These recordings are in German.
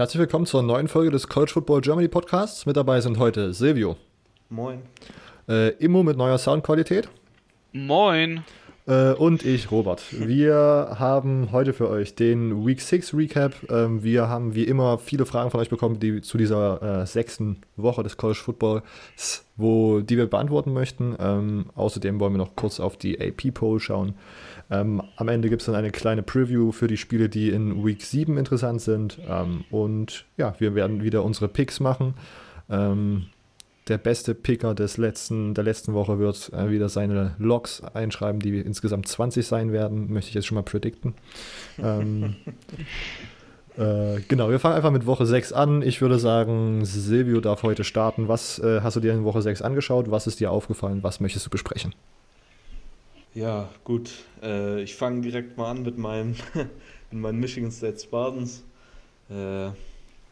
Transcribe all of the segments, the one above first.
Herzlich willkommen zur neuen Folge des College Football Germany Podcasts. Mit dabei sind heute Silvio. Moin. Äh, Immo mit neuer Soundqualität. Moin. Äh, und ich, Robert. Wir haben heute für euch den Week 6 Recap. Ähm, wir haben wie immer viele Fragen von euch bekommen, die zu dieser äh, sechsten Woche des College Footballs, wo, die wir beantworten möchten. Ähm, außerdem wollen wir noch kurz auf die AP-Poll schauen. Ähm, am Ende gibt es dann eine kleine Preview für die Spiele, die in Week 7 interessant sind. Ähm, und ja, wir werden wieder unsere Picks machen. Ähm, der beste Picker des letzten, der letzten Woche wird äh, wieder seine Logs einschreiben, die insgesamt 20 sein werden, möchte ich jetzt schon mal predikten. ähm, äh, genau, wir fangen einfach mit Woche 6 an. Ich würde sagen, Silvio darf heute starten. Was äh, hast du dir in Woche 6 angeschaut? Was ist dir aufgefallen? Was möchtest du besprechen? Ja, gut. Äh, ich fange direkt mal an mit meinem, mit meinen Michigan State Spartans. Äh,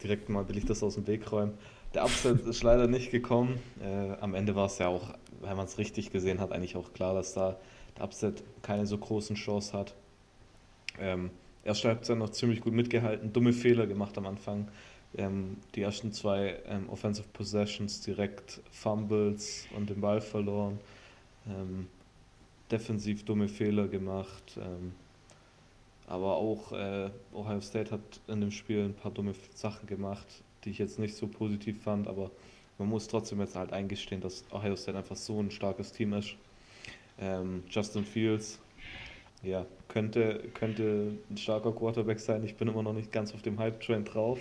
direkt mal will ich das aus dem Weg räumen. Der Upset ist leider nicht gekommen. Äh, am Ende war es ja auch, wenn man es richtig gesehen hat, eigentlich auch klar, dass da der Upset keine so großen Chance hat. Ähm, erste Halbzeit noch ziemlich gut mitgehalten, dumme Fehler gemacht am Anfang. Ähm, die ersten zwei ähm, Offensive Possessions direkt Fumbles und den Ball verloren. Ähm, defensiv dumme Fehler gemacht. Ähm, aber auch äh, Ohio State hat in dem Spiel ein paar dumme Sachen gemacht die ich jetzt nicht so positiv fand, aber man muss trotzdem jetzt halt eingestehen, dass Ohio State einfach so ein starkes Team ist. Ähm, Justin Fields, ja, könnte, könnte ein starker Quarterback sein. Ich bin immer noch nicht ganz auf dem Hype-Train drauf.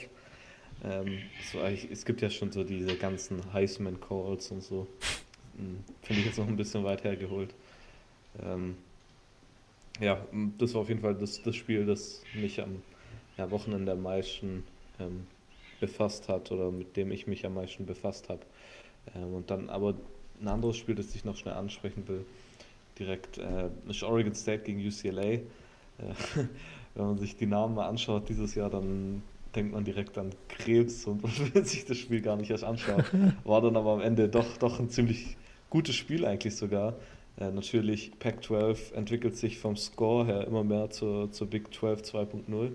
Ähm, so, es gibt ja schon so diese ganzen Heisman-Calls und so. Hm, finde ich jetzt noch ein bisschen weit hergeholt. Ähm, ja, das war auf jeden Fall das, das Spiel, das mich am ja, Wochenende am meisten ähm, befasst hat oder mit dem ich mich am meisten befasst habe. Ähm, und dann aber ein anderes Spiel, das ich noch schnell ansprechen will, direkt äh, ist Oregon State gegen UCLA. Äh, wenn man sich die Namen mal anschaut dieses Jahr, dann denkt man direkt an Krebs und man will sich das Spiel gar nicht erst anschauen. War dann aber am Ende doch, doch ein ziemlich gutes Spiel eigentlich sogar. Äh, natürlich, Pac-12 entwickelt sich vom Score her immer mehr zur, zur Big 12 2.0.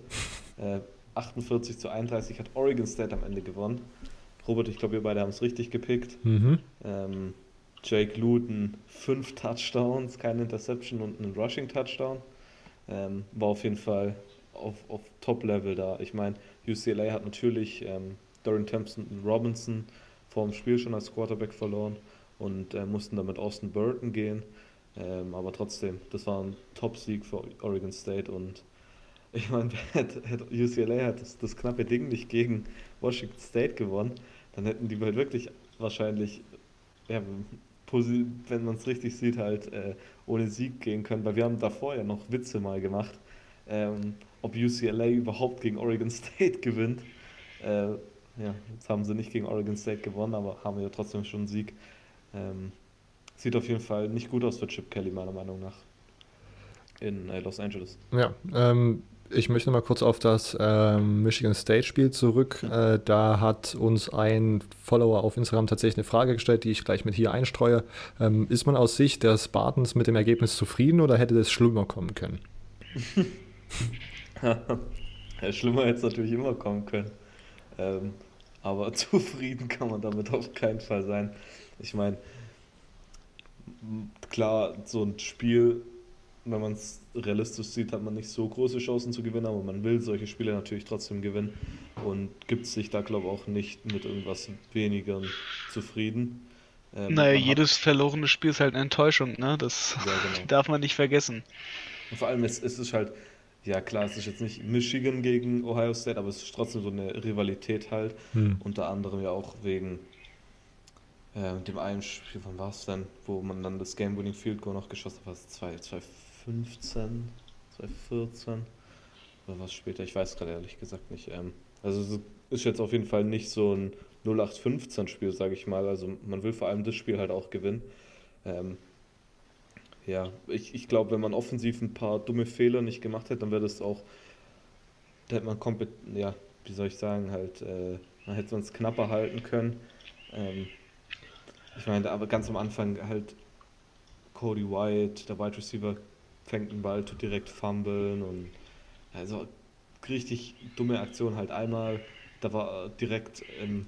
Äh, 48 zu 31 hat Oregon State am Ende gewonnen. Robert, ich glaube, wir beide haben es richtig gepickt. Mhm. Ähm, Jake Luton, fünf Touchdowns, keine Interception und einen Rushing-Touchdown. Ähm, war auf jeden Fall auf, auf Top-Level da. Ich meine, UCLA hat natürlich ähm, Dorian Thompson und Robinson vor dem Spiel schon als Quarterback verloren und äh, mussten dann mit Austin Burton gehen. Ähm, aber trotzdem, das war ein Top-Sieg für Oregon State und ich meine, UCLA hat das, das, knappe Ding nicht gegen Washington State gewonnen, dann hätten die halt wirklich wahrscheinlich, ja, wenn man es richtig sieht, halt äh, ohne Sieg gehen können, weil wir haben davor ja noch Witze mal gemacht, ähm, ob UCLA überhaupt gegen Oregon State gewinnt. Äh, ja, jetzt haben sie nicht gegen Oregon State gewonnen, aber haben ja trotzdem schon einen Sieg. Ähm, sieht auf jeden Fall nicht gut aus für Chip Kelly, meiner Meinung nach. In äh, Los Angeles. Ja, ähm, ich möchte mal kurz auf das ähm, Michigan State Spiel zurück. Äh, da hat uns ein Follower auf Instagram tatsächlich eine Frage gestellt, die ich gleich mit hier einstreue. Ähm, ist man aus Sicht der Spartans mit dem Ergebnis zufrieden oder hätte das schlimmer kommen können? schlimmer hätte es natürlich immer kommen können. Ähm, aber zufrieden kann man damit auf keinen Fall sein. Ich meine, klar, so ein Spiel wenn man es realistisch sieht, hat man nicht so große Chancen zu gewinnen, aber man will solche Spiele natürlich trotzdem gewinnen und gibt sich da, glaube ich, auch nicht mit irgendwas weniger zufrieden. Ähm, naja, jedes verlorene Spiel ist halt eine Enttäuschung, ne? Das ja, genau. darf man nicht vergessen. Und vor allem, es, es ist halt, ja klar, es ist jetzt nicht Michigan gegen Ohio State, aber es ist trotzdem so eine Rivalität halt. Hm. Unter anderem ja auch wegen äh, dem einen Spiel, wann war es denn, wo man dann das Game-Winning Field Goal noch geschossen hat, was 2015, 2014 oder was später, ich weiß gerade ehrlich gesagt nicht. Ähm, also es ist jetzt auf jeden Fall nicht so ein 0815 Spiel, sage ich mal. Also man will vor allem das Spiel halt auch gewinnen. Ähm, ja, ich, ich glaube, wenn man offensiv ein paar dumme Fehler nicht gemacht hätte, dann wäre das auch, da hätte man komplett, ja, wie soll ich sagen, halt, äh, dann hätte man es knapper halten können. Ähm, ich meine, aber ganz am Anfang halt Cody White, der Wide Receiver, fängt den Ball, tut direkt fummeln und also richtig dumme Aktion halt einmal da war direkt, ähm,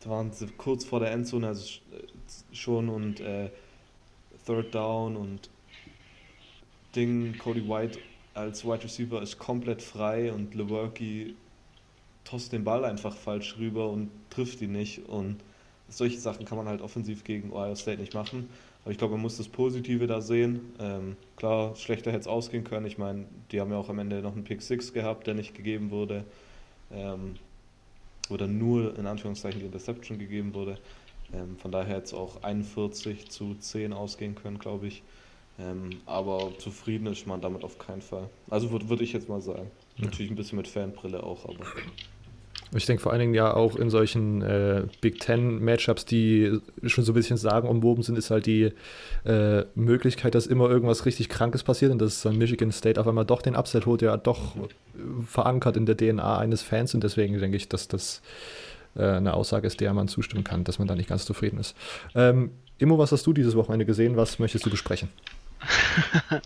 da waren sie kurz vor der Endzone, also schon und äh, Third Down und Ding, Cody White als Wide Receiver ist komplett frei und Lewerke tost den Ball einfach falsch rüber und trifft ihn nicht. Und solche Sachen kann man halt offensiv gegen Ohio State nicht machen. Aber ich glaube, man muss das Positive da sehen. Ähm, klar, schlechter hätte es ausgehen können. Ich meine, die haben ja auch am Ende noch einen Pick 6 gehabt, der nicht gegeben wurde. Ähm, oder nur in Anführungszeichen die Interception gegeben wurde. Ähm, von daher hätte es auch 41 zu 10 ausgehen können, glaube ich. Ähm, aber zufrieden ist man damit auf keinen Fall. Also würde würd ich jetzt mal sagen. Natürlich ein bisschen mit Fanbrille auch, aber. Ich denke vor allen Dingen ja auch in solchen äh, Big Ten Matchups, die schon so ein bisschen sagen umwoben sind, ist halt die äh, Möglichkeit, dass immer irgendwas richtig Krankes passiert und dass dann Michigan State auf einmal doch den Upset holt, ja doch verankert in der DNA eines Fans und deswegen denke ich, dass das äh, eine Aussage ist, der man zustimmen kann, dass man da nicht ganz zufrieden ist. Ähm, Immo, was hast du dieses Wochenende gesehen? Was möchtest du besprechen?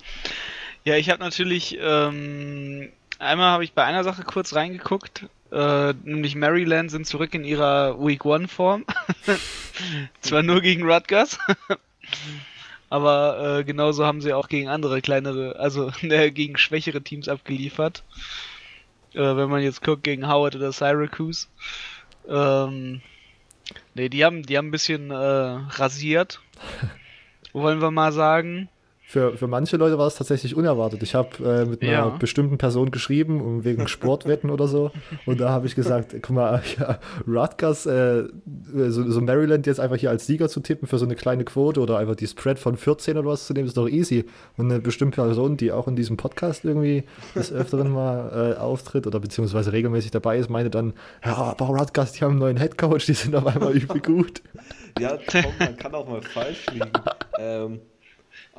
ja, ich habe natürlich ähm, einmal habe ich bei einer Sache kurz reingeguckt, äh, nämlich Maryland sind zurück in ihrer Week One Form. Zwar nur gegen Rutgers, aber äh, genauso haben sie auch gegen andere kleinere, also äh, gegen schwächere Teams abgeliefert. Äh, wenn man jetzt guckt gegen Howard oder Syracuse. Ähm, ne, die haben, die haben ein bisschen äh, rasiert. Wollen wir mal sagen für, für manche Leute war es tatsächlich unerwartet. Ich habe äh, mit einer ja. bestimmten Person geschrieben, um wegen Sportwetten oder so. Und da habe ich gesagt, guck mal, ja, Rutgers, äh, so, so, Maryland jetzt einfach hier als Sieger zu tippen für so eine kleine Quote oder einfach die Spread von 14 oder was zu nehmen, ist doch easy. Und eine bestimmte Person, die auch in diesem Podcast irgendwie des Öfteren mal äh, auftritt oder beziehungsweise regelmäßig dabei ist, meinte dann, ja, aber Rutgers, die haben einen neuen Headcoach, die sind auf einmal übel gut. Ja, komm, man kann auch mal falsch liegen. Ähm,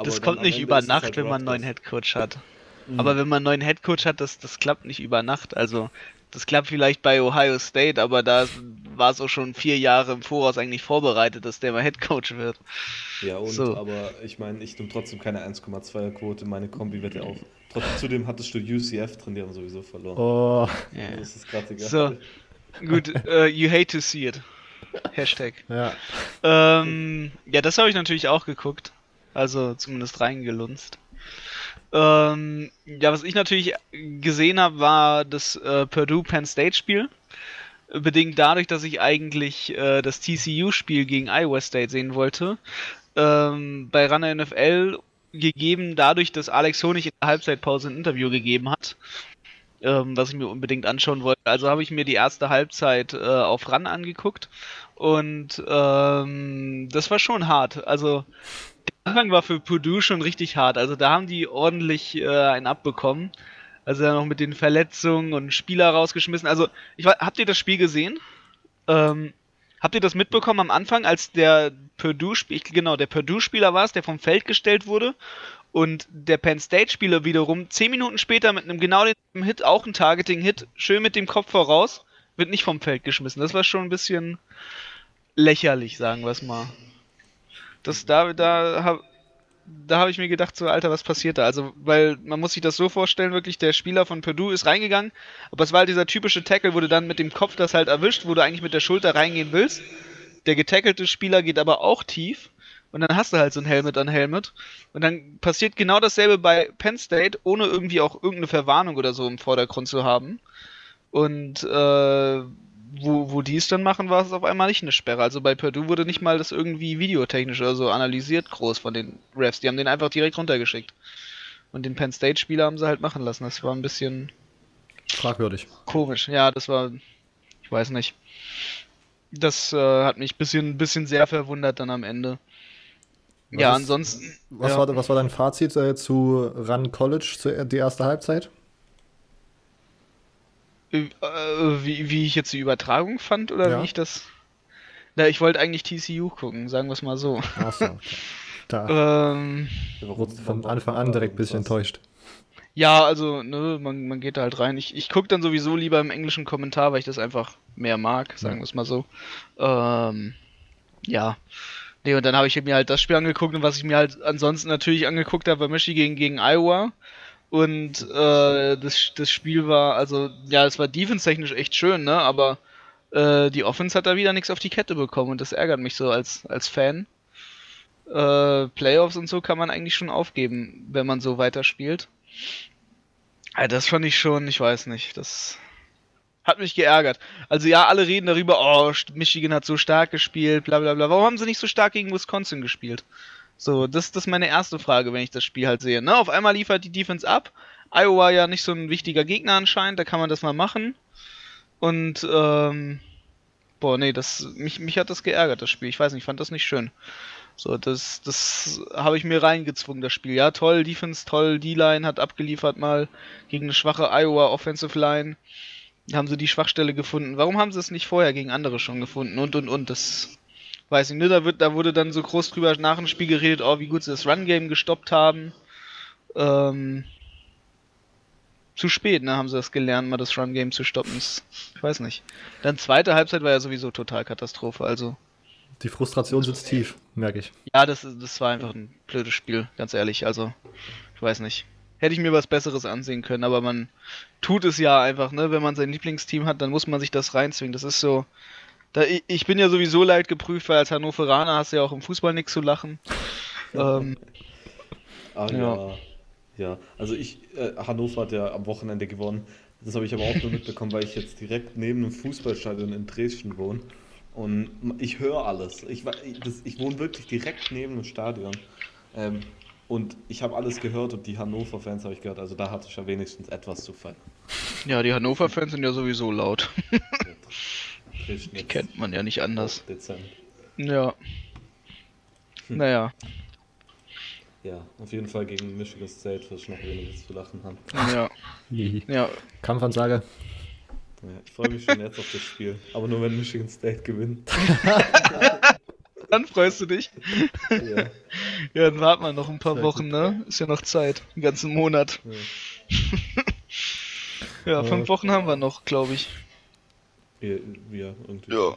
das kommt nicht über Nacht, halt wenn man einen neuen Headcoach hat. Mhm. Aber wenn man einen neuen Headcoach hat, das, das klappt nicht über Nacht. Also, das klappt vielleicht bei Ohio State, aber da war es auch schon vier Jahre im Voraus eigentlich vorbereitet, dass der mal Headcoach wird. Ja, und so. aber ich meine, ich nehme trotzdem keine 1,2er Quote. Meine Kombi wird ja auch. Trotzdem, zudem hattest du UCF drin, die haben sowieso verloren. Oh. Ja. Das ist gerade egal. So, gut, uh, you hate to see it. Hashtag. Ja. Ähm, ja, das habe ich natürlich auch geguckt also zumindest reingelunzt. Ähm, ja, was ich natürlich gesehen habe, war das äh, Purdue Penn State Spiel. Bedingt dadurch, dass ich eigentlich äh, das TCU-Spiel gegen Iowa State sehen wollte. Ähm, bei Runner NFL gegeben, dadurch, dass Alex Honig in der Halbzeitpause ein Interview gegeben hat, ähm, was ich mir unbedingt anschauen wollte. Also habe ich mir die erste Halbzeit äh, auf Run angeguckt und ähm, das war schon hart. Also Anfang war für Purdue schon richtig hart. Also da haben die ordentlich äh, einen abbekommen. Also dann noch mit den Verletzungen und Spieler rausgeschmissen. Also, ich, habt ihr das Spiel gesehen? Ähm, habt ihr das mitbekommen am Anfang, als der Purdue, genau, der Purdue-Spieler war es, der vom Feld gestellt wurde und der Penn State-Spieler wiederum zehn Minuten später mit einem genau dem Hit, auch ein Targeting-Hit, schön mit dem Kopf voraus, wird nicht vom Feld geschmissen. Das war schon ein bisschen lächerlich, sagen wir es mal. Das, da, da habe da habe ich mir gedacht, so, Alter, was passiert da? Also, weil man muss sich das so vorstellen, wirklich, der Spieler von Purdue ist reingegangen, aber es war halt dieser typische Tackle, wo du dann mit dem Kopf das halt erwischt, wo du eigentlich mit der Schulter reingehen willst. Der getackelte Spieler geht aber auch tief und dann hast du halt so ein Helmet an Helmet und dann passiert genau dasselbe bei Penn State, ohne irgendwie auch irgendeine Verwarnung oder so im Vordergrund zu haben. Und äh, wo, wo die es dann machen, war es auf einmal nicht eine Sperre. Also bei Purdue wurde nicht mal das irgendwie videotechnisch oder so analysiert groß von den Refs. Die haben den einfach direkt runtergeschickt. Und den Penn State-Spieler haben sie halt machen lassen. Das war ein bisschen fragwürdig. Komisch. Ja, das war, ich weiß nicht. Das äh, hat mich ein bisschen, bisschen sehr verwundert dann am Ende. Was ja, ist, ansonsten. Was, ja. War, was war dein Fazit äh, zu Run College, zu, die erste Halbzeit? Äh, wie, wie ich jetzt die Übertragung fand oder ja. wie ich das. Na, ich wollte eigentlich TCU gucken, sagen wir es mal so. Achso. Okay. Da. ähm, von Anfang an direkt ein bisschen enttäuscht. Ja, also, ne, man, man geht da halt rein. Ich, ich gucke dann sowieso lieber im englischen Kommentar, weil ich das einfach mehr mag, sagen ja. wir es mal so. Ähm, ja. Nee, und dann habe ich mir halt das Spiel angeguckt und was ich mir halt ansonsten natürlich angeguckt habe, war Michigan gegen Iowa. Und äh, das, das Spiel war, also, ja, es war defense-technisch echt schön, ne? Aber äh, die Offense hat da wieder nichts auf die Kette bekommen und das ärgert mich so als, als Fan. Äh, Playoffs und so kann man eigentlich schon aufgeben, wenn man so weiterspielt. Also das fand ich schon, ich weiß nicht, das hat mich geärgert. Also ja, alle reden darüber, oh, Michigan hat so stark gespielt, bla bla bla. Warum haben sie nicht so stark gegen Wisconsin gespielt? So, das, das ist meine erste Frage, wenn ich das Spiel halt sehe. Ne? Auf einmal liefert die Defense ab. Iowa ja nicht so ein wichtiger Gegner anscheinend, da kann man das mal machen. Und, ähm, boah, nee, das, mich, mich hat das geärgert, das Spiel. Ich weiß nicht, ich fand das nicht schön. So, das, das habe ich mir reingezwungen, das Spiel. Ja, toll, Defense, toll, D-Line hat abgeliefert mal gegen eine schwache Iowa Offensive Line. Haben sie die Schwachstelle gefunden. Warum haben sie es nicht vorher gegen andere schon gefunden? Und, und, und, das weiß ich nicht. Da, wird, da wurde dann so groß drüber nach dem Spiel geredet, oh, wie gut sie das Run-Game gestoppt haben. Ähm, zu spät, ne, haben sie das gelernt, mal das Run-Game zu stoppen. Ich weiß nicht. Dann zweite Halbzeit war ja sowieso total Katastrophe, also. Die Frustration sitzt tief, merke ich. Ja, das, das war einfach ein blödes Spiel, ganz ehrlich. Also, ich weiß nicht. Hätte ich mir was Besseres ansehen können, aber man tut es ja einfach, ne? Wenn man sein Lieblingsteam hat, dann muss man sich das reinzwingen. Das ist so. Da, ich bin ja sowieso leid geprüft, weil als Hannoveraner hast du ja auch im Fußball nichts zu lachen. ähm, ah, ja. ja. Ja, also ich, äh, Hannover hat ja am Wochenende gewonnen. Das habe ich aber auch nur mitbekommen, weil ich jetzt direkt neben einem Fußballstadion in Dresden wohne. Und ich höre alles. Ich, das, ich wohne wirklich direkt neben dem Stadion. Ähm, und ich habe alles gehört und die Hannover-Fans habe ich gehört. Also da hatte ich ja wenigstens etwas zu fallen. Ja, die Hannover-Fans sind ja sowieso laut. die kennt man ja nicht anders. Dezent. Ja. Hm. Naja. Ja, auf jeden Fall gegen Michigan State wirst du noch weniges zu lachen haben. Ja. ja. Kampfansage. Ja, ich freue mich schon jetzt auf das Spiel. Aber nur wenn Michigan State gewinnt. dann freust du dich. Ja. ja, dann warten wir noch ein paar Wochen, ne? Ist ja noch Zeit. Einen ganzen Monat. Ja, ja fünf Wochen haben wir noch, glaube ich. Ja, ja, irgendwie. Ja.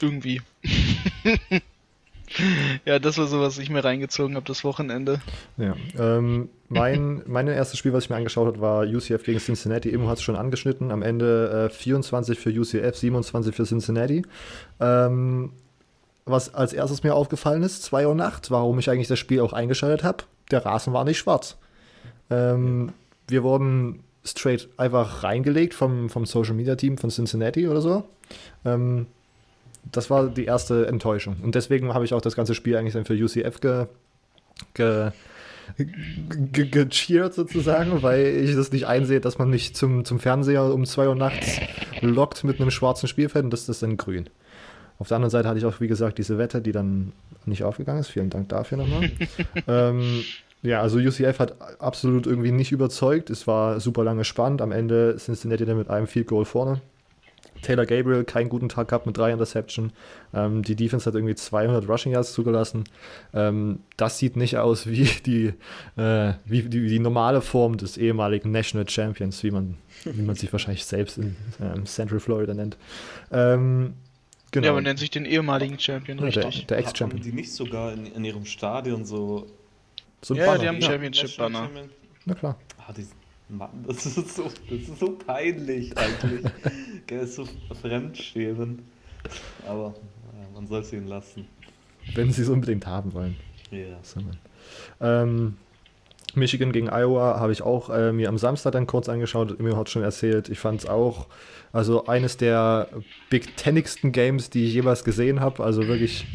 Irgendwie. ja, das war so, was ich mir reingezogen habe, das Wochenende. Ja, ähm, mein, mein erstes Spiel, was ich mir angeschaut habe, war UCF gegen Cincinnati. Immo hat es schon angeschnitten. Am Ende äh, 24 für UCF, 27 für Cincinnati. Ähm, was als erstes mir aufgefallen ist, 2 Uhr Nacht, warum ich eigentlich das Spiel auch eingeschaltet habe. Der Rasen war nicht schwarz. Ähm, wir wurden straight einfach reingelegt vom, vom Social Media Team von Cincinnati oder so. Ähm, das war die erste Enttäuschung. Und deswegen habe ich auch das ganze Spiel eigentlich dann für UCF ge, ge, ge, gecheert sozusagen, weil ich das nicht einsehe, dass man mich zum, zum Fernseher um 2 Uhr nachts lockt mit einem schwarzen Spielfeld und das ist dann grün. Auf der anderen Seite hatte ich auch, wie gesagt, diese Wette, die dann nicht aufgegangen ist. Vielen Dank dafür nochmal. ähm, ja, also UCF hat absolut irgendwie nicht überzeugt. Es war super lange spannend. Am Ende sind Cincinnati dann mit einem Field Goal vorne. Taylor Gabriel keinen guten Tag gehabt mit drei Interception. Ähm, die Defense hat irgendwie 200 Rushing Yards zugelassen. Ähm, das sieht nicht aus wie die, äh, wie die, die, normale Form des ehemaligen National Champions, wie man, wie man sich wahrscheinlich selbst in ähm, Central Florida nennt. Ähm, genau. Ja, man nennt sich den ehemaligen Champion, richtig. Der, der Ex-Champion. Haben die nicht sogar in, in, ihrem Stadion so. So ja, die haben ja. Championship-Banner. Na klar. Ah, die, Mann, das ist so, das ist so peinlich eigentlich. Der ist so fremdschämen. Aber ja, man soll es ihnen lassen. Wenn sie es unbedingt haben wollen. Ja. Ähm, Michigan gegen Iowa habe ich auch äh, mir am Samstag dann kurz angeschaut. Mir hat schon erzählt, ich fand es auch, also eines der Big Tenigsten Games, die ich jemals gesehen habe. Also wirklich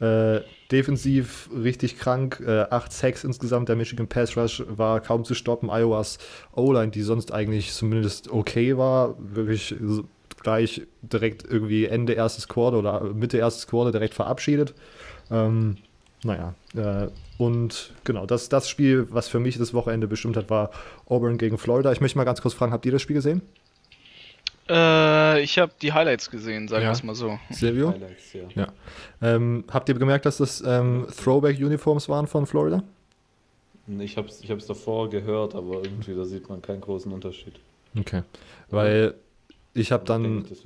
äh, defensiv richtig krank. Äh, acht Sacks insgesamt. Der Michigan Pass Rush war kaum zu stoppen. Iowas O-Line, die sonst eigentlich zumindest okay war, wirklich gleich direkt irgendwie Ende erstes Quarter oder Mitte erstes Quarter direkt verabschiedet. Ähm, naja, äh, und genau, das, das Spiel, was für mich das Wochenende bestimmt hat, war Auburn gegen Florida. Ich möchte mal ganz kurz fragen, habt ihr das Spiel gesehen? Äh, ich habe die Highlights gesehen, sagen wir ja. es mal so. Silvio? Highlights, ja. ja. Ähm, habt ihr gemerkt, dass das ähm, Throwback-Uniforms waren von Florida? Ich habe es ich davor gehört, aber irgendwie da sieht man keinen großen Unterschied. Okay, weil ich habe dann... Ich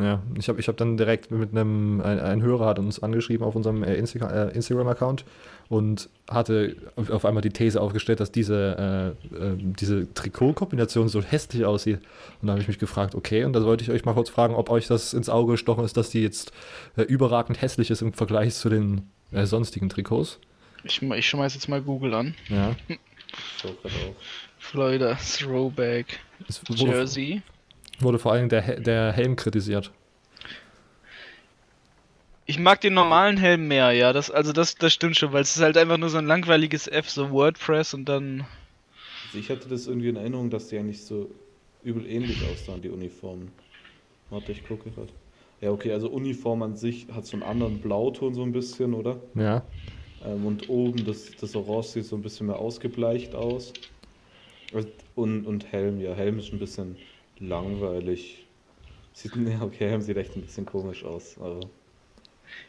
Ja, ich habe ich hab dann direkt mit einem, ein, ein Hörer hat uns angeschrieben auf unserem äh, Insta äh, Instagram-Account und hatte auf einmal die These aufgestellt, dass diese, äh, äh, diese Trikotkombination so hässlich aussieht. Und da habe ich mich gefragt, okay, und da wollte ich euch mal kurz fragen, ob euch das ins Auge gestochen ist, dass die jetzt äh, überragend hässlich ist im Vergleich zu den äh, sonstigen Trikots. Ich, ich schmeiß jetzt mal Google an. Ja. So. Florida Throwback Jersey. Wurde vor allem der, der Helm kritisiert. Ich mag den normalen Helm mehr, ja. Das, also das, das stimmt schon, weil es ist halt einfach nur so ein langweiliges F, so WordPress und dann. Also ich hatte das irgendwie in Erinnerung, dass die eigentlich so übel ähnlich aussahen, die Uniformen. Warte, ich gucke gerade. Ja, okay, also Uniform an sich hat so einen anderen Blauton so ein bisschen, oder? Ja. Ähm, und oben das, das Orange sieht so ein bisschen mehr ausgebleicht aus. Und, und Helm, ja, Helm ist ein bisschen langweilig. Sieht, ja, okay, sieht echt ein bisschen komisch aus. Aber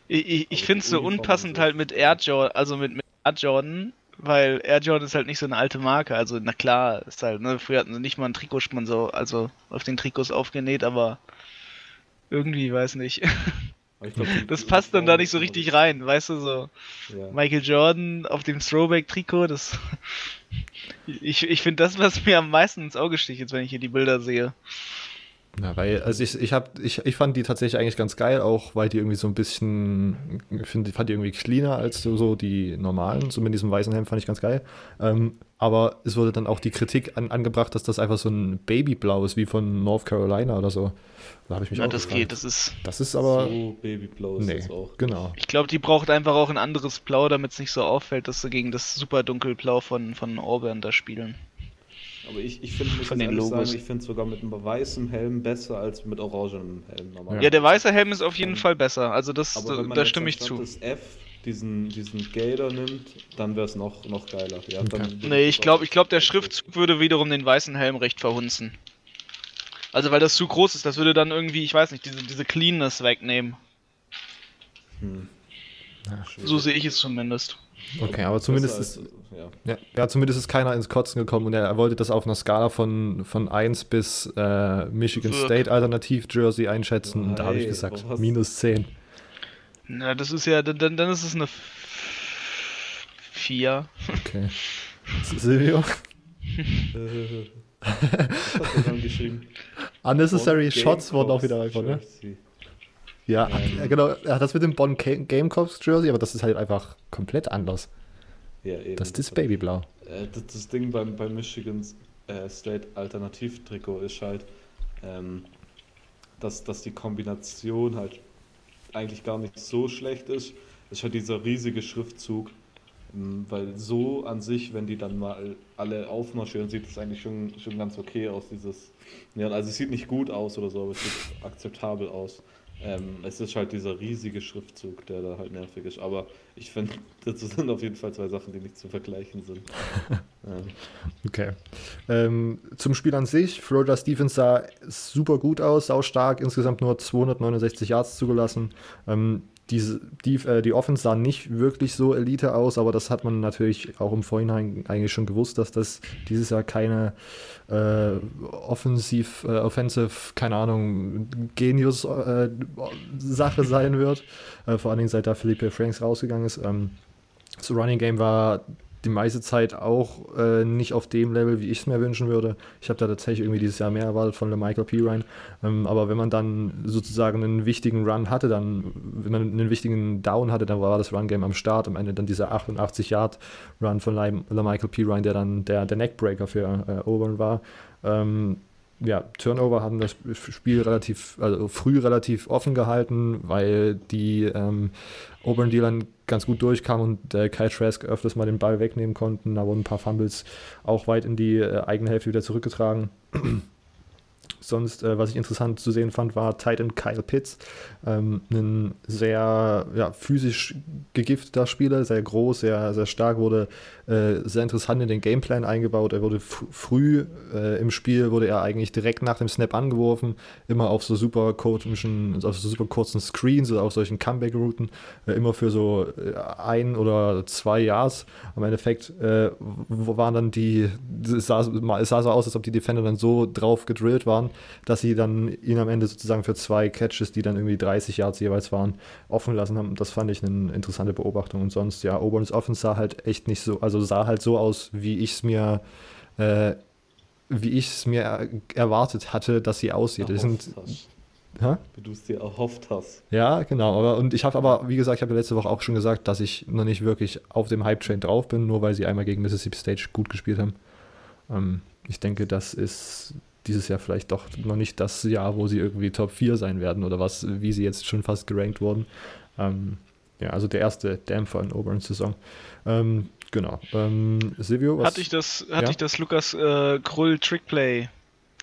Ich, ich, ich Aber finde es so unpassend halt mit Air Jordan, also mit, mit Air Jordan, weil Air Jordan ist halt nicht so eine alte Marke. Also, na klar, ist halt, ne, früher hatten sie nicht mal einen Trikotsponsor, also auf den Trikots aufgenäht, aber irgendwie, weiß nicht. glaub, Das passt dann da nicht so richtig rein, weißt du, so. Ja. Michael Jordan auf dem Throwback-Trikot, das. Ich, ich finde das, was mir am meisten ins Auge sticht, jetzt wenn ich hier die Bilder sehe. Ja, weil, also ich, ich, hab, ich, ich fand die tatsächlich eigentlich ganz geil, auch weil die irgendwie so ein bisschen, ich find, fand die irgendwie cleaner als so, so die normalen, so mit diesem weißen Hemd fand ich ganz geil. Ähm, aber es wurde dann auch die Kritik an, angebracht, dass das einfach so ein Babyblau ist, wie von North Carolina oder so. Da habe ich mich Na, auch das gefragt. geht, das ist. Das ist aber, so babyblau ist nee, das auch. genau. Ich glaube, die braucht einfach auch ein anderes Blau, damit es nicht so auffällt, dass sie gegen das super dunkelblau von, von Auburn da spielen. Aber ich, ich finde, Von ich den Logos. sagen, ich finde sogar mit einem weißen Helm besser als mit orangenem Helm. normalerweise. Ja, der weiße Helm ist auf jeden Fall besser. Also das, Aber wenn man da stimme ich zu. des F diesen, diesen Gator nimmt, dann wäre es noch, noch geiler. Ja, dann würde Nee, ich das glaube, ich glaub, der Schriftzug würde wiederum den weißen Helm recht verhunzen. Also weil das zu groß ist, das würde dann irgendwie, ich weiß nicht, diese, diese Cleanness wegnehmen. Hm. So sehe ich es zumindest. Okay, aber zumindest ist, ja. ja, ja, zumindest ist keiner ins Kotzen gekommen und er, er wollte das auf einer Skala von, von 1 bis äh, Michigan Wirk. State Alternativ Jersey einschätzen und da habe ich gesagt, was? minus 10. Na, das ist ja, dann, dann ist es eine 4. Okay. Silvio? Was hat er dann geschrieben? Unnecessary Bonn Shots wurden auch wieder einfach, ne? Jersey. Ja, Ähm. ja, genau. Er hat das mit dem Bonn Ga- Gamecocks Jersey, aber das ist halt einfach komplett anders. Ja, eben. Das ist Babyblau. Äh, das, das Ding beim, beim Michigan äh, State Alternativtrikot ist halt, ähm, dass, dass die Kombination halt eigentlich gar nicht so schlecht ist. Es ist halt dieser riesige Schriftzug, ähm, weil so an sich, wenn die dann mal alle aufmarschieren, sieht es eigentlich schon, schon ganz okay aus. Dieses, ja, also es sieht nicht gut aus oder so, aber es sieht akzeptabel aus. Ähm, es ist halt dieser riesige Schriftzug, der da halt nervig ist. Aber ich finde, das sind auf jeden Fall zwei Sachen, die nicht zu vergleichen sind. ähm, Okay. Ähm, zum Spiel an sich, Florida Stevens sah super gut aus, sau stark, insgesamt nur 269 Yards zugelassen. Diese, die, äh, die Offense sah nicht wirklich so Elite aus, aber das hat man natürlich auch im Vorhinein eigentlich schon gewusst, dass das dieses Jahr keine äh, offensiv, äh, offensive, keine Ahnung, Genius-Sache sein wird. Äh, vor allen Dingen seit da Felipe Franks rausgegangen ist. Ähm, das Running Game war die meiste Zeit auch äh, nicht auf dem Level, wie ich es mir wünschen würde. Ich habe da tatsächlich irgendwie dieses Jahr mehr erwartet von Michael P. Ryan. Ähm, aber wenn man dann sozusagen einen wichtigen Run hatte, dann, wenn man einen wichtigen Down hatte, dann war das Run-Game am Start. Am Ende dann dieser 88-Yard-Run von Michael P. Ryan, der dann der, der Neckbreaker für äh, Auburn war. Ähm, ja, Turnover haben das Spiel relativ, also früh relativ offen gehalten, weil die ähm, Auburn Dealer ganz gut durchkamen und äh, Kyle Trask öfters mal den Ball wegnehmen konnten. Da wurden ein paar Fumbles auch weit in die äh, eigene Hälfte wieder zurückgetragen. Sonst, äh, was ich interessant zu sehen fand, war Titan Kyle Pitts. Ähm, ein sehr ja, physisch gegifteter Spieler, sehr groß, sehr, sehr stark, wurde äh, sehr interessant in den Gameplan eingebaut. Er wurde früh äh, im Spiel, wurde er eigentlich direkt nach dem Snap angeworfen, immer auf so super komischen, auf so super kurzen Screens oder auf solchen Comeback-Routen, äh, immer für so äh, ein oder zwei Yards. Am Endeffekt äh, waren dann die, es sah, es sah so aus, als ob die Defender dann so drauf gedrillt waren, dass sie dann ihn am Ende sozusagen für zwei Catches, die dann irgendwie 30 Yards jeweils waren, offen lassen haben. Das fand ich eine interessante Beobachtung. Und sonst, ja, Auburn's Offense sah halt echt nicht so, also sah halt so aus, wie ich es mir äh, wie ich es mir erwartet hatte, dass sie aussieht. Erhofft sind, hast. Hä? Wie du es dir erhofft hast. Ja, genau. Aber, und ich habe aber, wie gesagt, ich habe letzte Woche auch schon gesagt, dass ich noch nicht wirklich auf dem Hype-Train drauf bin, nur weil sie einmal gegen Mississippi State gut gespielt haben. Ähm, ich denke, das ist dieses Jahr vielleicht doch noch nicht das Jahr, wo sie irgendwie Top 4 sein werden oder was, wie sie jetzt schon fast gerankt wurden. Ähm, ja, also der erste Dämpfer in Auburns Saison. Ähm, genau. Ähm, Silvio, was? Hatte ich das, hatte Ja? ich das Lukas äh, Krull Trickplay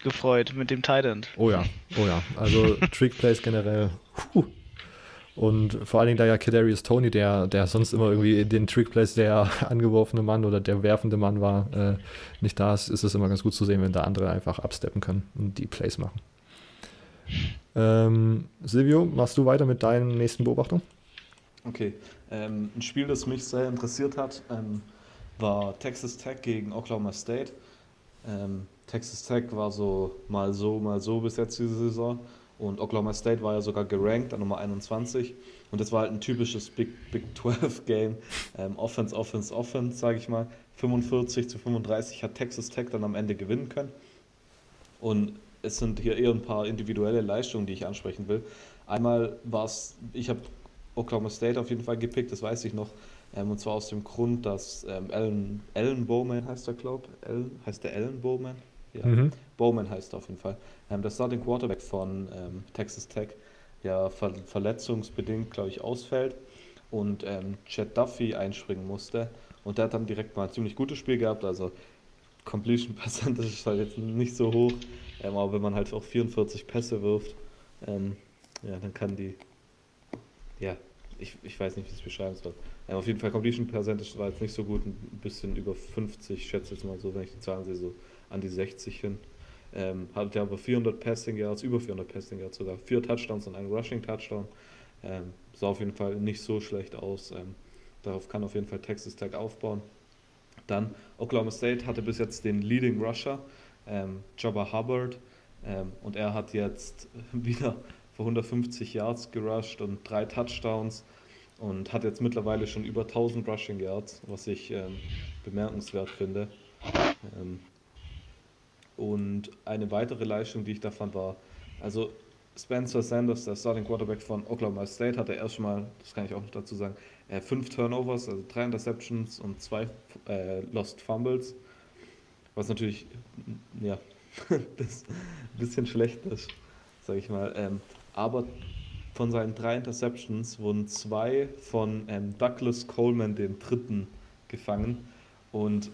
gefreut mit dem Tight End. Oh ja, oh ja. Also Trickplays generell. Puh. Und vor allen Dingen da ja Kadarius Tony, der, der sonst immer irgendwie in den Trickplays der angeworfene Mann oder der werfende Mann war, äh, nicht da ist, ist es immer ganz gut zu sehen, wenn da andere einfach absteppen können und die Plays machen. Ähm, Silvio, machst du weiter mit deinen nächsten Beobachtungen? Okay, ähm, ein Spiel, das mich sehr interessiert hat, ähm, war Texas Tech gegen Oklahoma State. Ähm, Texas Tech war so mal so, mal so bis jetzt diese Saison. Und Oklahoma State war ja sogar gerankt an Nummer 21. Und das war halt ein typisches Big, Big 12 Game. Ähm, Offense, Offense, Offense, sage ich mal. 45 zu 35 hat Texas Tech dann am Ende gewinnen können. Und es sind hier eher ein paar individuelle Leistungen, die ich ansprechen will. Einmal war es, ich habe Oklahoma State auf jeden Fall gepickt, das weiß ich noch. Ähm, und zwar aus dem Grund, dass ähm, Alan, Alan Bowman heißt er, glaube ich. Heißt der Alan Bowman? Ja. Mhm. Bowman heißt er auf jeden Fall. Ähm, der Starting Quarterback von ähm, Texas Tech, ja ver verletzungsbedingt, glaube ich, ausfällt und ähm, Chad Duffy einspringen musste. Und der hat dann direkt mal ein ziemlich gutes Spiel gehabt. Also Completion Percentage ist halt jetzt nicht so hoch. Ähm, aber wenn man halt auch 44 Pässe wirft, ähm, ja, dann kann die, ja, ich, ich weiß nicht, wie ich es beschreiben soll. Ähm, auf jeden Fall Completion Percentage war jetzt nicht so gut, ein bisschen über 50, ich schätze jetzt mal so, wenn ich die Zahlen sehe, so an die 60 hin. Ähm, hat ja aber 400 Passing Yards, über 400 Passing Yards sogar, vier Touchdowns und einen Rushing Touchdown. Ähm, sah auf jeden Fall nicht so schlecht aus. Ähm, darauf kann auf jeden Fall Texas Tech aufbauen. Dann Oklahoma State hatte bis jetzt den Leading Rusher, ähm, Jabba Hubbard, ähm, und er hat jetzt wieder für 150 Yards gerusht und drei Touchdowns und hat jetzt mittlerweile schon über 1000 Rushing Yards, was ich ähm, bemerkenswert finde. Ähm, und eine weitere Leistung, die ich da fand, war, also Spencer Sanders, der Starting Quarterback von Oklahoma State, hatte erstmal, das kann ich auch noch dazu sagen, äh, fünf Turnovers, also drei Interceptions und zwei äh, Lost Fumbles. Was natürlich, ja, das ein bisschen schlecht ist, sage ich mal. Ähm, aber von seinen drei Interceptions wurden zwei von ähm, Douglas Coleman, dem dritten, gefangen. Und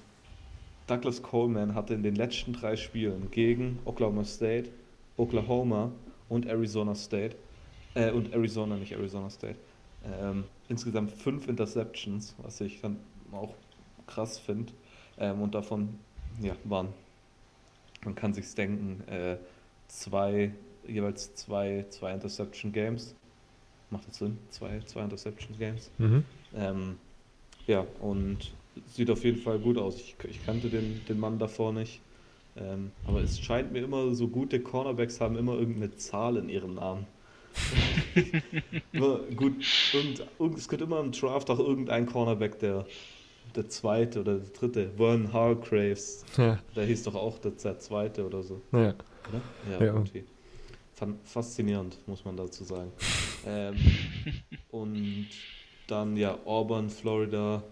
Douglas Coleman hatte in den letzten drei Spielen gegen Oklahoma State, Oklahoma und Arizona State, äh, und Arizona, nicht Arizona State, ähm, insgesamt fünf Interceptions, was ich dann auch krass finde. Ähm, und davon ja, waren, man kann sich's denken, äh, zwei, jeweils zwei, zwei Interception Games. Macht das Sinn? Zwei, zwei Interception Games. Mhm. Ähm, ja, und sieht auf jeden Fall gut aus. Ich, ich kannte den, den Mann davor nicht. Ähm, aber es scheint mir immer, so gute Cornerbacks haben immer irgendeine Zahl in ihrem Namen. gut, irgend, es gibt immer im Draft auch irgendein Cornerback, der, der zweite oder der dritte. Vern Hargraves, Ja, der hieß doch auch der, der zweite oder so. naja. Oder? Ja, Ja. Faszinierend, muss man dazu sagen. ähm, und dann, ja, Auburn, Florida,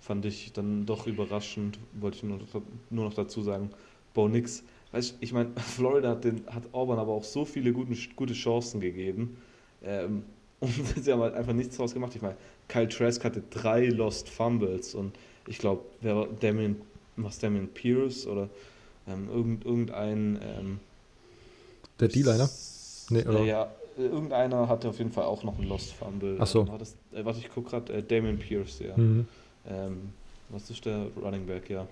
fand ich dann doch überraschend, wollte ich nur, nur noch dazu sagen. Bo Nix, weißt ich meine, Florida hat, den, hat Auburn aber auch so viele gute, gute Chancen gegeben. Ähm, und sie haben halt einfach nichts draus gemacht. Ich meine, Kyle Trask hatte drei Lost Fumbles und ich glaube, wer Damien, was Damien Pierce oder ähm, irgend, irgendein ähm, Der D-Liner? Nee, oder? ja, irgendeiner hatte auf jeden Fall auch noch einen Lost Fumble. Ach so. Ähm, das, äh, warte, ich gucke gerade, äh, Damien Pierce, ja. Mhm. Ähm, was ist der Running Back, ja.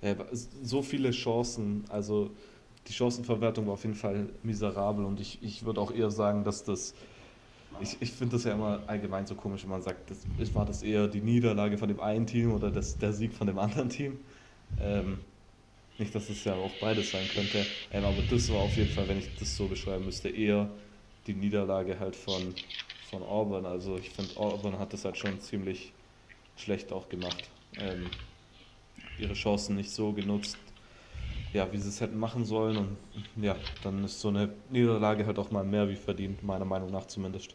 Äh, so viele Chancen, also die Chancenverwertung war auf jeden Fall miserabel und ich, ich würde auch eher sagen, dass das, ich, ich finde das ja immer allgemein so komisch, wenn man sagt, das, war das eher die Niederlage von dem einen Team oder das, der Sieg von dem anderen Team. Ähm, Nicht, dass es ja auch beides sein könnte. Ähm, aber das war auf jeden Fall, wenn ich das so beschreiben müsste, eher die Niederlage halt von, von Auburn. Also ich finde, Auburn hat das halt schon ziemlich schlecht auch gemacht. Ähm, ihre Chancen nicht so genutzt, ja, wie sie es hätten machen sollen. Und ja, dann ist so eine Niederlage halt auch mal mehr wie verdient, meiner Meinung nach zumindest.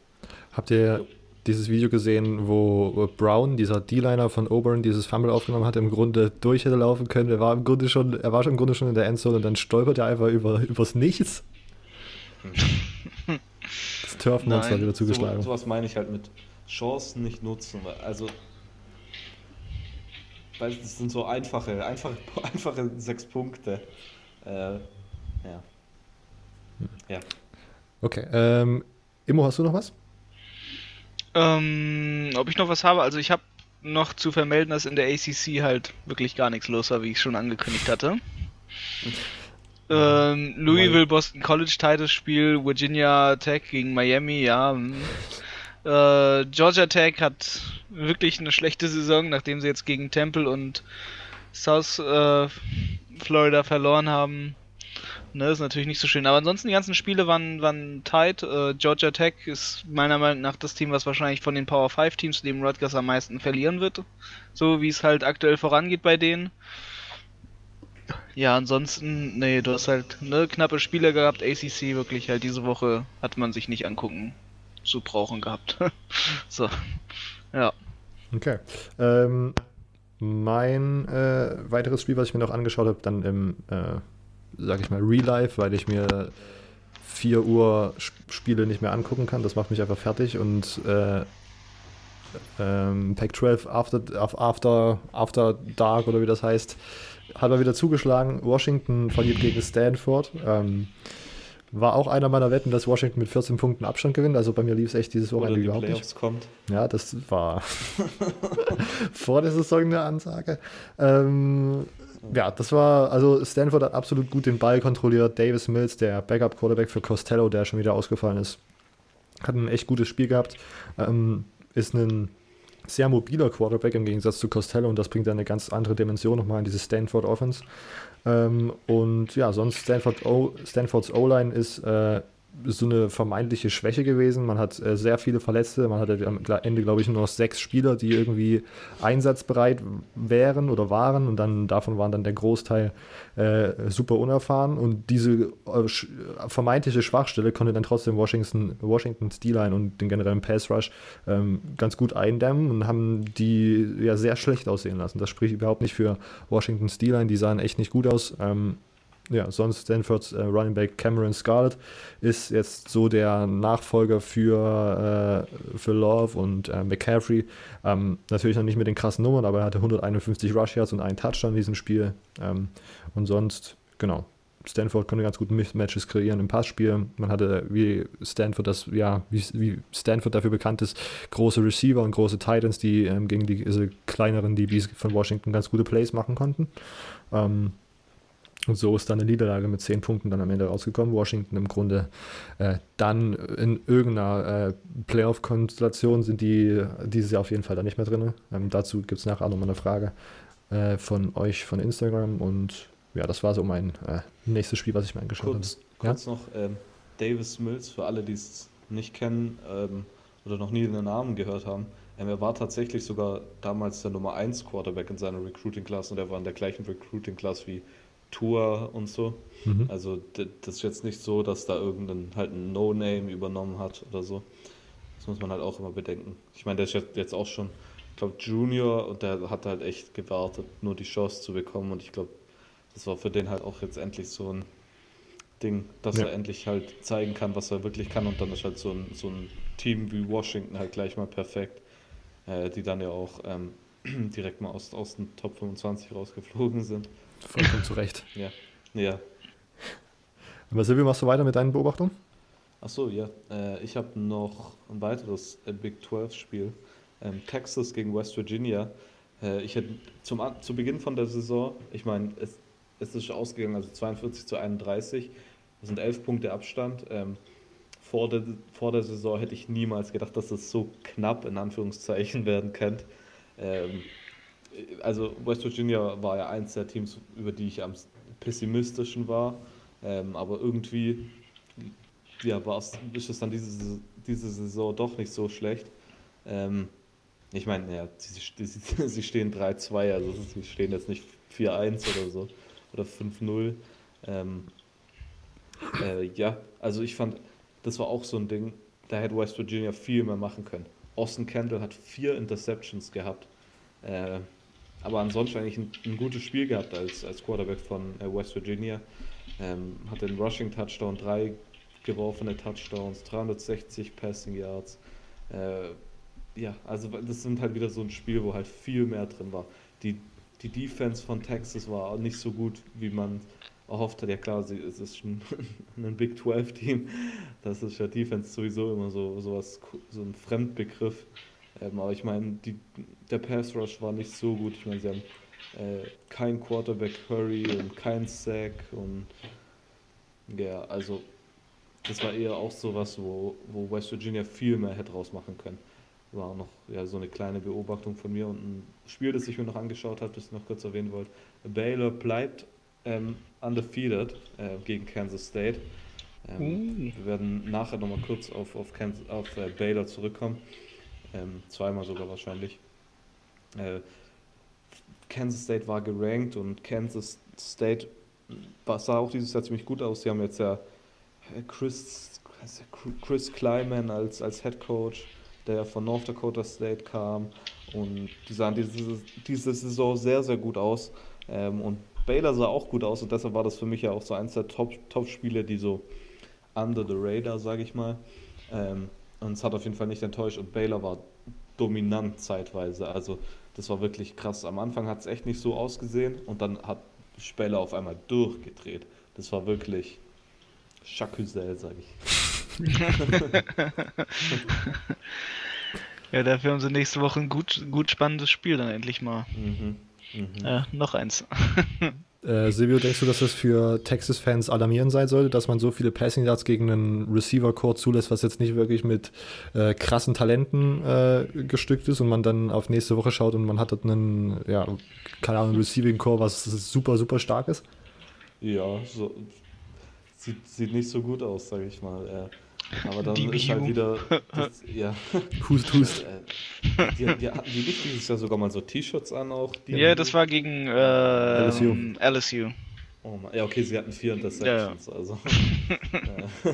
Habt ihr dieses Video gesehen, wo Brown, dieser D-Liner von Auburn, dieses Fumble aufgenommen hat, im Grunde durch hätte laufen können. Er war im Grunde schon, er war schon im Grunde schon in der Endzone und dann stolpert er einfach über, übers Nichts. Das Turfmonster wieder zugeschlagen. So, sowas meine ich halt mit Chancen nicht nutzen. Also, weil das sind so einfache, einfache, einfache sechs Punkte. Äh, ja. Ja. Okay. Ähm, Immo, hast du noch was? Ähm, ob ich noch was habe? Also ich habe noch zu vermelden, dass in der ACC halt wirklich gar nichts los war, wie ich schon angekündigt hatte. Ähm, Louisville Boston College Titlespiel, Virginia Tech gegen Miami, ja. Hm. Äh, Georgia Tech hat wirklich eine schlechte Saison, nachdem sie jetzt gegen Temple und South äh, Florida verloren haben. Ne, ist natürlich nicht so schön. Aber ansonsten die ganzen Spiele waren, waren tight. Äh, Georgia Tech ist meiner Meinung nach das Team, was wahrscheinlich von den Power 5 Teams, dem Rutgers am meisten verlieren wird. So wie es halt aktuell vorangeht bei denen. Ja, ansonsten, nee, du hast halt ne, knappe Spiele gehabt. ACC wirklich halt diese Woche hat man sich nicht angucken zu brauchen gehabt. so, ja. Okay. Ähm, mein äh, weiteres Spiel, was ich mir noch angeschaut habe, dann im äh, sag ich mal, Real Life, weil ich mir 4 Uhr Spiele nicht mehr angucken kann. Das macht mich einfach fertig und äh, ähm, Pack 12 After, After, After Dark oder wie das heißt, hat er wieder zugeschlagen. Washington verliert gegen Stanford. Ähm, war auch einer meiner Wetten, dass Washington mit 14 Punkten Abstand gewinnt. Also bei mir lief es echt dieses Wochenende überhaupt Playoffs nicht. Kommt. Ja, das war vor der Saison eine Ansage. Ähm, ja, das war, also Stanford hat absolut gut den Ball kontrolliert. Davis Mills, der Backup-Quarterback für Costello, der schon wieder ausgefallen ist, hat ein echt gutes Spiel gehabt. Ähm, ist ein sehr mobiler Quarterback im Gegensatz zu Costello und das bringt dann eine ganz andere Dimension nochmal in diese Stanford Offense. Ähm, und ja, sonst Stanford o, Stanfords O-Line ist äh, so eine vermeintliche Schwäche gewesen. Man hat äh, sehr viele Verletzte. Man hatte am Ende, glaube ich, nur noch sechs Spieler, die irgendwie einsatzbereit wären oder waren. Und dann davon waren dann der Großteil äh, super unerfahren. Und diese äh, vermeintliche Schwachstelle konnte dann trotzdem Washington, Washingtons D-Line und den generellen Pass Rush ähm, ganz gut eindämmen und haben die ja sehr schlecht aussehen lassen. Das spricht überhaupt nicht für Washingtons D-Line. Die sahen echt nicht gut aus. Ähm, ja, sonst Stanfords äh, Running Back Cameron Scarlett ist jetzt so der Nachfolger für, äh, für Love und äh, McCaffrey. Ähm, natürlich noch nicht mit den krassen Nummern, aber er hatte 151 Rush Yards und einen Touchdown in diesem Spiel. Ähm, und sonst, genau, Stanford konnte ganz gut Matches kreieren im Passspiel. Man hatte, wie Stanford das, ja, wie, wie Stanford dafür bekannt ist, große Receiver und große Titans, die ähm, gegen die diese kleineren DBs von Washington ganz gute Plays machen konnten. Ähm, und so ist dann eine Niederlage mit zehn Punkten dann am Ende rausgekommen. Washington im Grunde äh, dann in irgendeiner äh, Playoff-Konstellation sind die dieses Jahr auf jeden Fall da nicht mehr drin. Ähm, dazu gibt es nachher auch nochmal eine Frage äh, von euch von Instagram. Und ja, das war so mein äh, nächstes Spiel, was ich mir angeschaut habe. Kurz ja? noch ähm, Davis Mills, für alle, die es nicht kennen ähm, oder noch nie den Namen gehört haben. Ähm, er war tatsächlich sogar damals der Nummer 1 Quarterback in seiner Recruiting-Class und er war in der gleichen Recruiting-Class wie Tour und so. Mhm. Also das ist jetzt nicht so, dass da irgendein halt ein No-Name übernommen hat oder so. Das muss man halt auch immer bedenken. Ich meine, der ist jetzt auch schon, ich glaube, Junior und der hat halt echt gewartet, nur die Chance zu bekommen. Und ich glaube, das war für den halt auch jetzt endlich so ein Ding, dass ja. er endlich halt zeigen kann, was er wirklich kann. Und dann ist halt so ein, so ein Team wie Washington halt gleich mal perfekt, äh, die dann ja auch ähm, direkt mal aus, aus den Top 25 rausgeflogen sind. Vollkommen zu Recht. Ja. Ja. Aber Silvio, machst du weiter mit deinen Beobachtungen? Achso, ja. Äh, ich habe noch ein weiteres Big 12-Spiel. Ähm, Texas gegen West Virginia. Äh, ich hätte zum, zu Beginn von der Saison, ich meine, es, es ist ausgegangen, also 42 zu 31. Das sind 11 Punkte Abstand. Ähm, vor, der, vor der Saison hätte ich niemals gedacht, dass es so knapp in Anführungszeichen werden könnte. Also West Virginia war ja eins der Teams, über die ich am, pessimistischen war. Ähm, aber irgendwie ja, ist es dann diese, diese Saison doch nicht so schlecht. Ähm, ich meine, ja, sie, sie, sie stehen 3-2, also sie stehen jetzt nicht 4-1 oder so oder 5-0. Ähm, äh, ja, also ich fand, das war auch so ein Ding, da hätte West Virginia viel mehr machen können. Austin Kendall hat vier Interceptions gehabt. Äh, aber ansonsten eigentlich ein, ein, gutes Spiel gehabt als, als Quarterback von äh, West Virginia. Ähm, hat den Rushing Touchdown, drei geworfene Touchdowns, 360 Passing Yards. Äh, ja, also das sind halt wieder so ein Spiel, wo halt viel mehr drin war. Die, die Defense von Texas war auch nicht so gut, wie man erhofft hat. Ja klar, sie, es ist schon ein Big 12 Team. Das ist ja Defense sowieso immer so, so, was, so ein Fremdbegriff. Ähm, aber ich meine, der Pass Rush war nicht so gut. Ich meine, sie haben äh, kein Quarterback Hurry und kein Sack und ja, also das war eher auch sowas, wo, wo West Virginia viel mehr hätte rausmachen können. War noch ja, so eine kleine Beobachtung von mir und ein Spiel, das ich mir noch angeschaut habe, das ich noch kurz erwähnen wollte. Baylor bleibt ähm, undefeated äh, gegen Kansas State. Ähm, mm. Wir werden nachher nochmal kurz auf, auf, Kansas, auf äh, Baylor zurückkommen. Ähm, zweimal sogar wahrscheinlich. Äh, Kansas State war gerankt und Kansas State sah auch dieses Jahr ziemlich gut aus. Sie haben jetzt ja äh, Chris, Chris Kleiman als, als Head Coach, der von North Dakota State kam. Und die sahen diese, diese Saison sehr, sehr gut aus. Ähm, und Baylor sah auch gut aus und deshalb war das für mich ja auch so eins der Top-Spiele, Top die so under the radar, sage ich mal. Ähm, und es hat auf jeden Fall nicht enttäuscht und Baylor war dominant zeitweise. Also das war wirklich krass. Am Anfang hat es echt nicht so ausgesehen und dann hat Baylor auf einmal durchgedreht. Das war wirklich Chacusel, sage ich. ja, dafür haben sie nächste Woche ein gut, gut spannendes Spiel dann endlich mal. Mhm. Mhm. Äh, noch eins. Äh, Silvio, denkst du, dass das für Texas-Fans alarmierend sein sollte, dass man so viele Passing Yards gegen einen Receiver-Core zulässt, was jetzt nicht wirklich mit äh, krassen Talenten äh, gestückt ist und man dann auf nächste Woche schaut und man hat dort einen, ja, keine Ahnung, Receiving-Core, was super, super stark ist? Ja, so, sieht, sieht nicht so gut aus, sage ich mal. Ja. Aber dann die ist halt wieder. Das, ja. Hust, hust. Äh, die, die die nicht dieses Jahr sogar mal so T-Shirts an auch? ja, das war gegen äh, LSU. LSU. Oh Mann. Ja, okay, sie hatten vier Interceptions, ja, ja. also.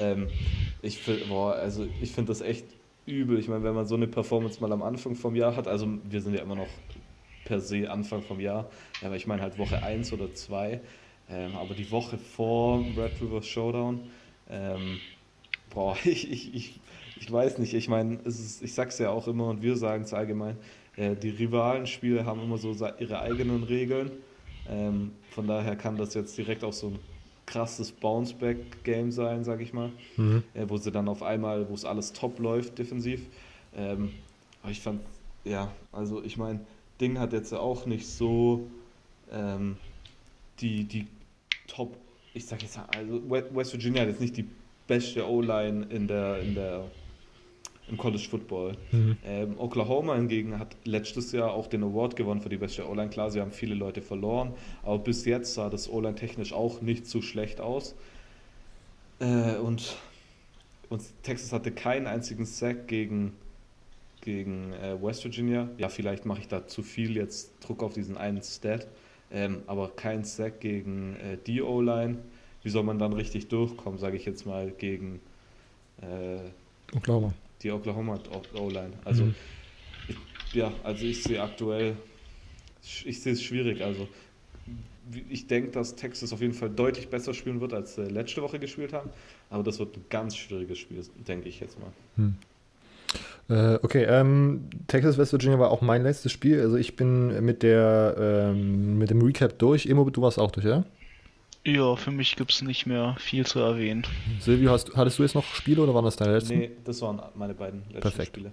ähm, ich finde, also ich finde das echt übel. Ich meine, wenn man so eine Performance mal am Anfang vom Jahr hat, also wir sind ja immer noch per se Anfang vom Jahr, aber ich meine halt Woche 1 oder 2, ähm, aber die Woche vor Red River Showdown, ähm, boah, ich, ich, ich, ich weiß nicht, ich meine, ich sag's ja auch immer und wir sagen es allgemein, äh, die Rivalenspiele haben immer so ihre eigenen Regeln. Ähm, von daher kann das jetzt direkt auch so ein krasses Bounce-Back-Game sein, sag ich mal, mhm. äh, wo sie dann auf einmal, wo es alles top läuft defensiv. Ähm, aber ich fand, ja, also ich meine, Ding hat jetzt ja auch nicht so ähm, die, die Top, ich sag jetzt, also West Virginia hat jetzt nicht die beste O-Line in der, in der, im College Football. Mhm. Ähm, Oklahoma hingegen hat letztes Jahr auch den Award gewonnen für die beste O-Line. Klar, sie haben viele Leute verloren, aber bis jetzt sah das O-Line technisch auch nicht so schlecht aus. Äh, und, und Texas hatte keinen einzigen Sack gegen, gegen äh, West Virginia. Ja, vielleicht mache ich da zu viel jetzt Druck auf diesen einen Stat, ähm, aber kein Sack gegen äh, die O-Line wie soll man dann richtig durchkommen, sage ich jetzt mal, gegen äh, Oklahoma. die Oklahoma O-Line. Also, mhm. ich, ja, also ich sehe aktuell, ich sehe es schwierig. Also, ich denke, dass Texas auf jeden Fall deutlich besser spielen wird, als sie letzte Woche gespielt haben. Aber das wird ein ganz schwieriges Spiel, denke ich jetzt mal. Hm. Äh, okay, ähm, Texas West Virginia war auch mein letztes Spiel. Also ich bin mit der ähm, mit dem Recap durch. Emo, du warst auch durch, ja? Ja, für mich gibt es nicht mehr viel zu erwähnen. Silvio, hast, hattest du jetzt noch Spiele oder waren das deine letzten? Nee, das waren meine beiden letzten Perfekt. Spiele.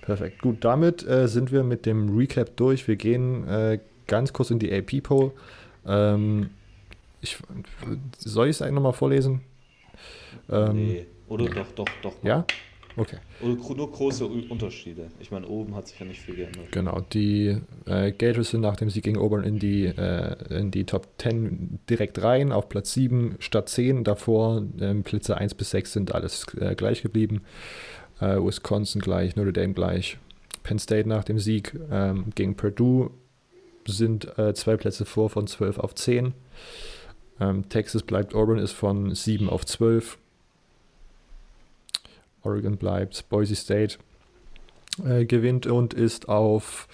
Perfekt. Gut, damit äh, sind wir mit dem Recap durch. Wir gehen äh, ganz kurz in die AP-Poll. Ähm, ich, soll ich es eigentlich nochmal vorlesen? Ähm, nee, oder doch, doch, doch. Ja? Okay. Oder nur große Unterschiede. Ich meine, oben hat sich ja nicht viel geändert. Genau, die äh, Gators sind nach dem Sieg gegen Auburn in die, äh, in die Top 10 direkt rein, auf Platz 7 statt 10. Davor ähm, Plätze 1 bis 6 sind alles äh, gleich geblieben. Äh, Wisconsin gleich, Notre Dame gleich. Penn State nach dem Sieg ähm, gegen Purdue sind äh, zwei Plätze vor von 12 auf 10. Ähm, Texas bleibt, Auburn ist von 7 auf 12. Oregon bleibt, Boise State äh, gewinnt und ist auf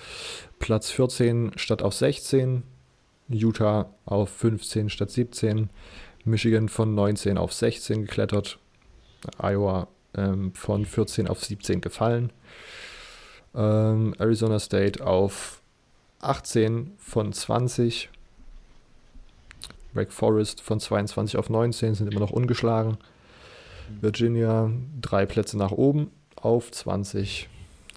Platz 14 statt auf 16. Utah auf 15 statt 17. Michigan von 19 auf 16 geklettert. Iowa ähm, von 14 auf 17 gefallen. Ähm, Arizona State auf 18 von 20. Wake Forest von 22 auf 19 sind immer noch ungeschlagen. Virginia drei Plätze nach oben auf 20.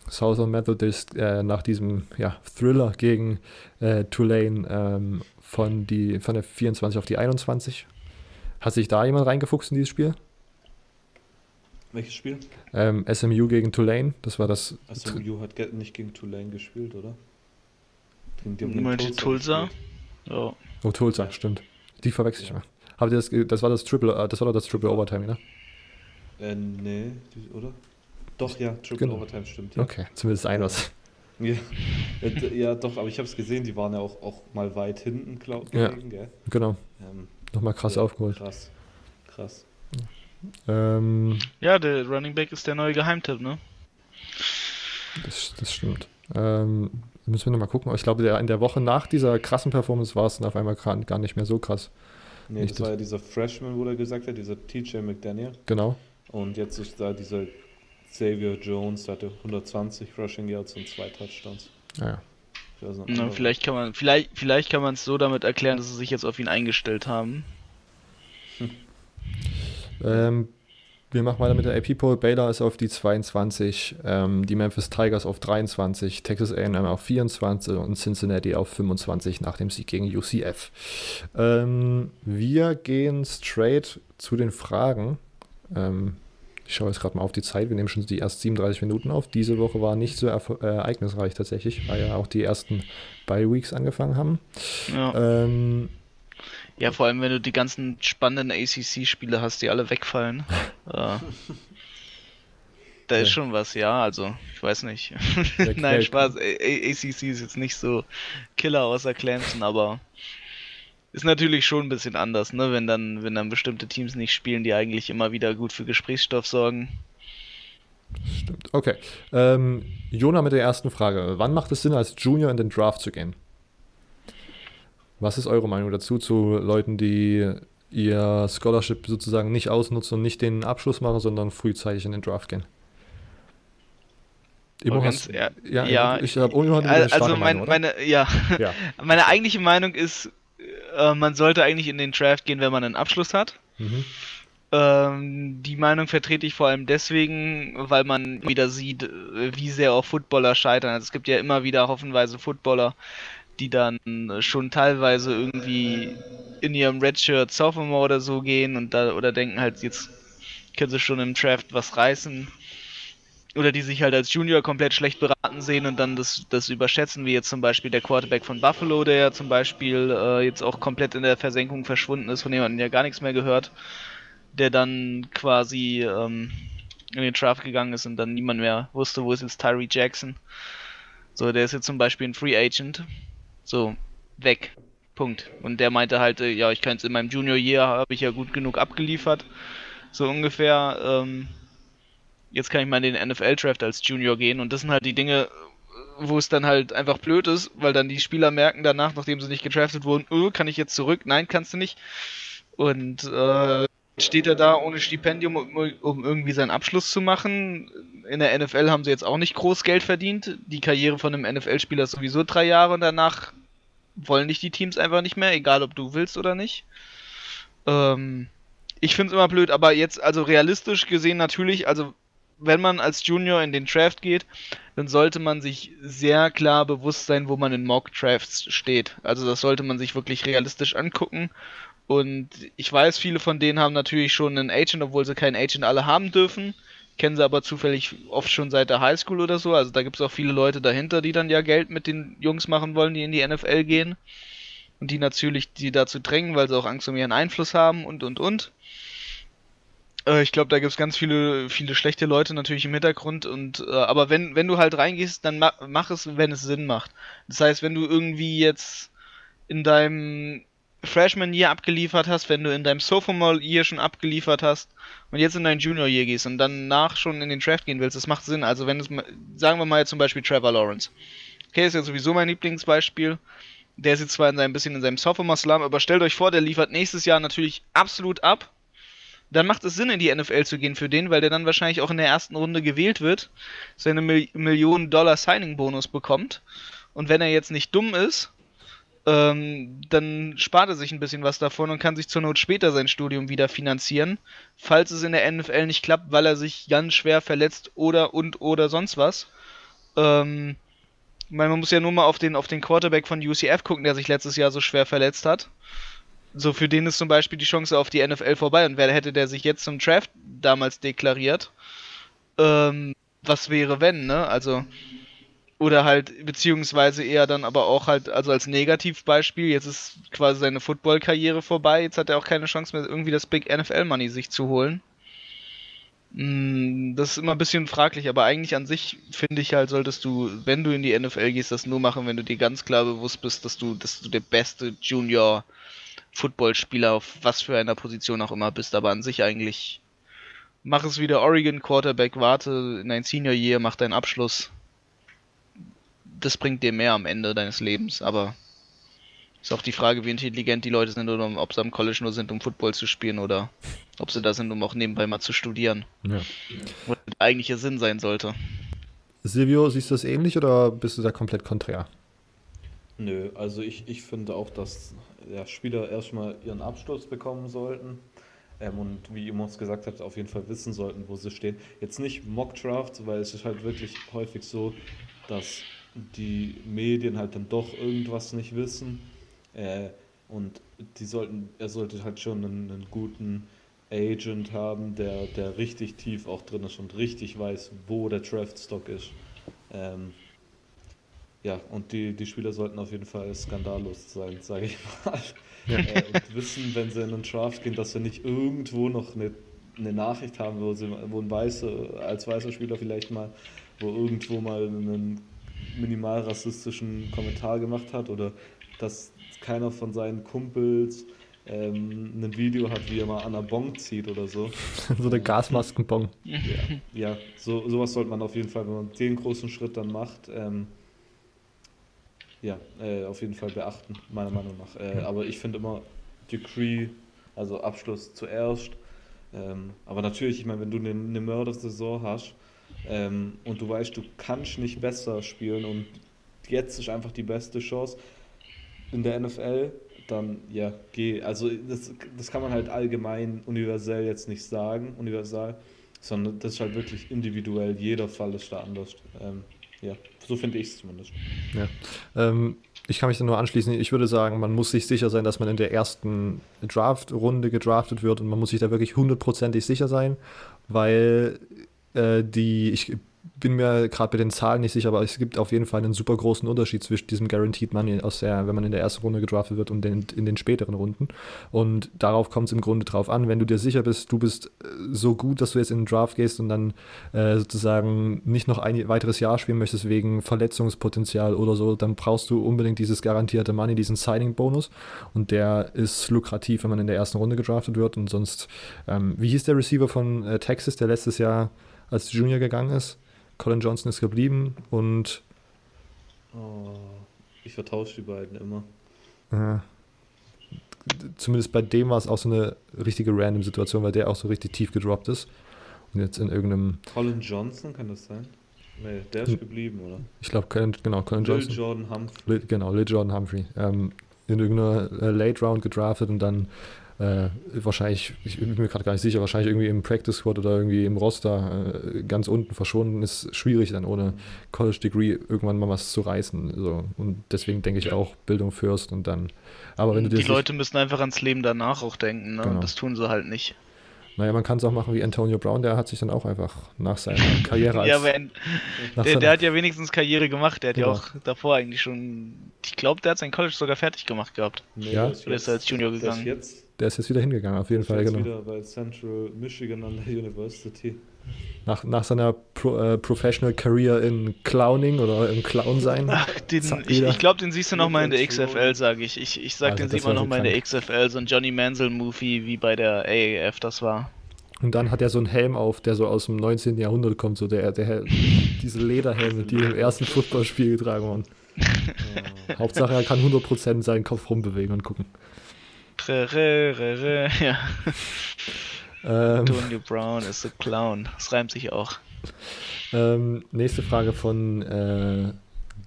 Southern Methodist äh, nach diesem ja, Thriller gegen äh, Tulane ähm, von, die, von der 24 auf die 21. Hat sich da jemand reingefuchst in dieses Spiel? Welches Spiel? Ähm, SMU gegen Tulane, das war das. SMU hat nicht gegen Tulane gespielt, oder? Haben die Tulsa? Ja. Oh, Tulsa, stimmt. Die verwechsel ich ja. mal. Habt ihr das, das war das Triple, äh, das war doch das Triple Overtime, ne? Äh, nee, oder? Doch, ja, Triple genau. Overtime stimmt. Ja. Okay, zumindest ein was. Ja. Äh, ja, doch, aber ich habe es gesehen, die waren ja auch, auch mal weit hinten, glaube ich. Ja, gell? genau. Ähm, Nochmal krass ja, aufgeholt. Krass, krass. Ähm, ja, der Running Back ist der neue Geheimtipp, ne? Das, das stimmt. Ähm, müssen wir nochmal gucken. Ich glaube, in der Woche nach dieser krassen Performance war es dann auf einmal gar nicht mehr so krass. Nee, Nicht das war ja dieser Freshman, wo er gesagt hat, dieser TJ McDaniel. Genau. Und jetzt ist da dieser Xavier Jones, der hatte 120 Rushing Yards und zwei Touchdowns. Ah, ja. Na, vielleicht kann man vielleicht, vielleicht kann man es so damit erklären, dass sie sich jetzt auf ihn eingestellt haben. Hm. Ähm, wir machen weiter mit der AP-Poll. Baylor ist auf die 22, ähm, die Memphis Tigers auf 23, Texas A&M auf 24 und Cincinnati auf 25 nach dem Sieg gegen UCF. Ähm, wir gehen straight zu den Fragen. Ähm, ich schaue jetzt gerade mal auf die Zeit. Wir nehmen schon die ersten 37 Minuten auf. Diese Woche war nicht so äh, ereignisreich tatsächlich, weil ja auch die ersten Bye-Weeks angefangen haben. Ja. Ähm, ja, vor allem wenn du die ganzen spannenden ACC-Spiele hast, die alle wegfallen. äh, da ist schon was, ja, also, ich weiß nicht. Nein, Spaß. ACC ist jetzt nicht so Killer außer Clemson, aber ist natürlich schon ein bisschen anders, ne, wenn dann, wenn dann bestimmte Teams nicht spielen, die eigentlich immer wieder gut für Gesprächsstoff sorgen. Stimmt. Okay. Ähm, Jona mit der ersten Frage. Wann macht es Sinn, als Junior in den Draft zu gehen? Was ist eure Meinung dazu, zu Leuten, die ihr Scholarship sozusagen nicht ausnutzen und nicht den Abschluss machen, sondern frühzeitig in den Draft gehen? Immo hast, ja, ja, ich habe also mein, Meinung, meine, ja. ja. meine eigentliche Meinung ist, äh, man sollte eigentlich in den Draft gehen, wenn man einen Abschluss hat. Mhm. Ähm, die Meinung vertrete ich vor allem deswegen, weil man wieder sieht, wie sehr auch Footballer scheitern. Also es gibt ja immer wieder hoffenweise Footballer, die dann schon teilweise irgendwie in ihrem Redshirt Sophomore oder so gehen und da oder denken halt, jetzt können sie schon im Draft was reißen oder die sich halt als Junior komplett schlecht beraten sehen und dann das, das überschätzen, wie jetzt zum Beispiel der Quarterback von Buffalo, der ja zum Beispiel äh, jetzt auch komplett in der Versenkung verschwunden ist, von dem man ja gar nichts mehr gehört, der dann quasi ähm, in den Draft gegangen ist und dann niemand mehr wusste, wo ist jetzt Tyree Jackson. So, der ist jetzt zum Beispiel ein Free Agent. So, weg. Punkt. Und der meinte halt, äh, ja, ich kann jetzt in meinem Junior Year habe ich ja gut genug abgeliefert. So ungefähr. Ähm, jetzt kann ich mal in den NFL-Draft als Junior gehen und das sind halt die Dinge, wo es dann halt einfach blöd ist, weil dann die Spieler merken danach, nachdem sie nicht gedraftet wurden, oh, kann ich jetzt zurück? Nein, kannst du nicht. Und äh, steht er da ohne Stipendium, um, um, irgendwie seinen Abschluss zu machen. In der NFL haben sie jetzt auch nicht groß Geld verdient. Die Karriere von einem NFL-Spieler ist sowieso drei Jahre und danach wollen dich die Teams einfach nicht mehr, egal ob du willst oder nicht. Ähm, ich finde es immer blöd, aber jetzt, also realistisch gesehen natürlich, also wenn man als Junior in den Draft geht, dann sollte man sich sehr klar bewusst sein, wo man in Mock Drafts steht. Also das sollte man sich wirklich realistisch angucken. Und ich weiß, viele von denen haben natürlich schon einen Agent, obwohl sie keinen Agent alle haben dürfen. kennen sie aber zufällig oft schon seit der Highschool oder so. Also da gibt es auch viele Leute dahinter, die dann ja Geld mit den Jungs machen wollen, die in die NFL gehen. Und die natürlich die dazu drängen, weil sie auch Angst um ihren Einfluss haben und und und. Äh, ich glaube, da gibt es ganz viele, viele schlechte Leute natürlich im Hintergrund und äh, aber wenn, wenn du halt reingehst, dann ma mach es, wenn es Sinn macht. Das heißt, wenn du irgendwie jetzt in deinem Freshman Year abgeliefert hast, wenn du in deinem Sophomore Year schon abgeliefert hast und jetzt in dein Junior Year gehst und danach schon in den Draft gehen willst, das macht Sinn. Also wenn es, sagen wir mal jetzt zum Beispiel Trevor Lawrence. Okay, ist ja sowieso mein Lieblingsbeispiel. Der sitzt zwar in seinem bisschen in seinem Sophomore Slum, aber stellt euch vor, der liefert nächstes Jahr natürlich absolut ab dann macht es Sinn, in die NFL zu gehen für den, weil der dann wahrscheinlich auch in der ersten Runde gewählt wird, seine Mil Millionen Dollar Signing-Bonus bekommt. Und wenn er jetzt nicht dumm ist, ähm, dann spart er sich ein bisschen was davon und kann sich zur Not später sein Studium wieder finanzieren, falls es in der NFL nicht klappt, weil er sich ganz schwer verletzt oder und oder sonst was. Ähm, man muss ja nur mal auf den, auf den Quarterback von UCF gucken, der sich letztes Jahr so schwer verletzt hat. So, für den ist zum Beispiel die Chance auf die NFL vorbei. Und wer hätte der sich jetzt zum Draft damals deklariert? Ähm, was wäre, wenn, ne? Also, oder halt, beziehungsweise eher dann aber auch halt, also als Negativbeispiel, jetzt ist quasi seine Football-Karriere vorbei, jetzt hat er auch keine Chance mehr, irgendwie das Big NFL-Money sich zu holen. Mm, das ist immer ein bisschen fraglich, aber eigentlich an sich finde ich halt, solltest du, wenn du in die NFL gehst, das nur machen, wenn du dir ganz klar bewusst bist, dass du, dass du der beste Junior Footballspieler auf was für einer Position auch immer bist, aber an sich eigentlich mach es wieder Oregon Quarterback, warte in dein Senior Year, mach deinen Abschluss. Das bringt dir mehr am Ende deines Lebens, aber ist auch die Frage, wie intelligent die Leute sind oder ob sie am College nur sind, um Football zu spielen oder ob sie da sind, um auch nebenbei mal zu studieren. Ja. Was der eigentliche Sinn sein sollte. Silvio, siehst du das ähnlich oder bist du da komplett konträr? Nö, also ich, ich finde auch, dass ja, Spieler erstmal ihren Abschluss bekommen sollten ähm, und wie ihr uns gesagt habt, auf jeden Fall wissen sollten, wo sie stehen. Jetzt nicht Mock Draft, weil es ist halt wirklich häufig so, dass die Medien halt dann doch irgendwas nicht wissen äh, und die sollten, er sollte halt schon einen, einen guten Agent haben, der, der richtig tief auch drin ist und richtig weiß, wo der Draft-Stock ist. Ähm, ja, und die, die Spieler sollten auf jeden Fall skandallos sein, sage ich mal. Ja. Äh, und wissen, wenn sie in einen Draft gehen, dass sie nicht irgendwo noch eine, eine Nachricht haben, wo, sie, wo ein weißer, als weißer Spieler vielleicht mal, wo irgendwo mal einen minimal rassistischen Kommentar gemacht hat oder dass keiner von seinen Kumpels ähm, ein Video hat, wie er mal an einer Bong zieht oder so. so eine Gasmaskenbong. Ja, ja so, sowas sollte man auf jeden Fall, wenn man den großen Schritt dann macht, ähm, ja, äh, auf jeden Fall beachten, meiner Meinung nach. Äh, aber ich finde immer Decree, also Abschluss zuerst. Ähm, aber natürlich, ich meine, wenn du eine, eine Mördersaison hast ähm, und du weißt, du kannst nicht besser spielen und jetzt ist einfach die beste Chance in der NFL, dann ja, geh. Also das, das kann man halt allgemein universell jetzt nicht sagen, universal, sondern das ist halt wirklich individuell. Jeder Fall ist da anders. Ähm, ja, so finde ich es zumindest. Ja. Ähm, ich kann mich da nur anschließen. Ich würde sagen, man muss sich sicher sein, dass man in der ersten Draft-Runde gedraftet wird und man muss sich da wirklich hundertprozentig sicher sein, weil äh, die, ich bin mir gerade bei den Zahlen nicht sicher, aber es gibt auf jeden Fall einen super großen Unterschied zwischen diesem Guaranteed Money, aus der, wenn man in der ersten Runde gedraftet wird und den, in den späteren Runden. Und darauf kommt es im Grunde drauf an, wenn du dir sicher bist, du bist äh, so gut, dass du jetzt in den Draft gehst und dann äh, sozusagen nicht noch ein weiteres Jahr spielen möchtest wegen Verletzungspotenzial oder so, dann brauchst du unbedingt dieses garantierte Money, diesen Signing-Bonus. Und der ist lukrativ, wenn man in der ersten Runde gedraftet wird. Und sonst, ähm, wie hieß der Receiver von äh, Texas, der letztes Jahr als Junior gegangen ist? Colin Johnson ist geblieben und. Oh, ich vertausche die beiden immer. Äh, zumindest bei dem war es auch so eine richtige random Situation, weil der auch so richtig tief gedroppt ist. Und jetzt in irgendeinem. Colin Johnson, kann das sein? Nee, der ist geblieben, oder? Ich glaube, genau, Colin Lil Johnson. Jordan Humphrey. Lil, genau, Lil Jordan Humphrey. Ähm, in irgendeiner Late Round gedraftet und dann äh, wahrscheinlich, ich bin mir gerade gar nicht sicher, wahrscheinlich irgendwie im Practice Squad oder irgendwie im Roster äh, ganz unten verschwunden, ist schwierig dann ohne College Degree irgendwann mal was zu reißen. So. Und deswegen denke ich auch Bildung first und dann. Aber wenn du Die Leute müssen einfach ans Leben danach auch denken, ne? Genau. das tun sie halt nicht. Naja, man kann es auch machen wie Antonio Brown, der hat sich dann auch einfach nach seiner Karriere als. ja, aber nach der, seiner- der hat ja wenigstens Karriere gemacht. Der hat Genau. ja auch davor eigentlich schon. Ich glaube, der hat sein College sogar fertig gemacht gehabt. Nee, Ja? der ist Oder ist er als Junior gegangen? jetzt, der ist jetzt wieder hingegangen, auf jeden ist Fall, genau. wieder bei Central Michigan an der University. Nach, nach seiner Pro, äh, Professional Career in Clowning oder im Clown sein. Ach, den, ich, ich glaube, den siehst du noch mal in der XFL, sage ich. Ich, ich sag, Alter, den sieht man wär noch so mal in der. XFL, so ein Johnny Manziel-Movie wie bei der AAF das war. Und dann hat er so einen Helm auf, der so aus dem 19. Jahrhundert kommt, so der, der diese Lederhelme, die im ersten Footballspiel getragen wurden. Hauptsache, er kann 100% seinen Kopf rumbewegen und gucken. ja. Ähm, Antonio Brown ist a Clown. Das reimt sich auch. ähm, nächste Frage von äh,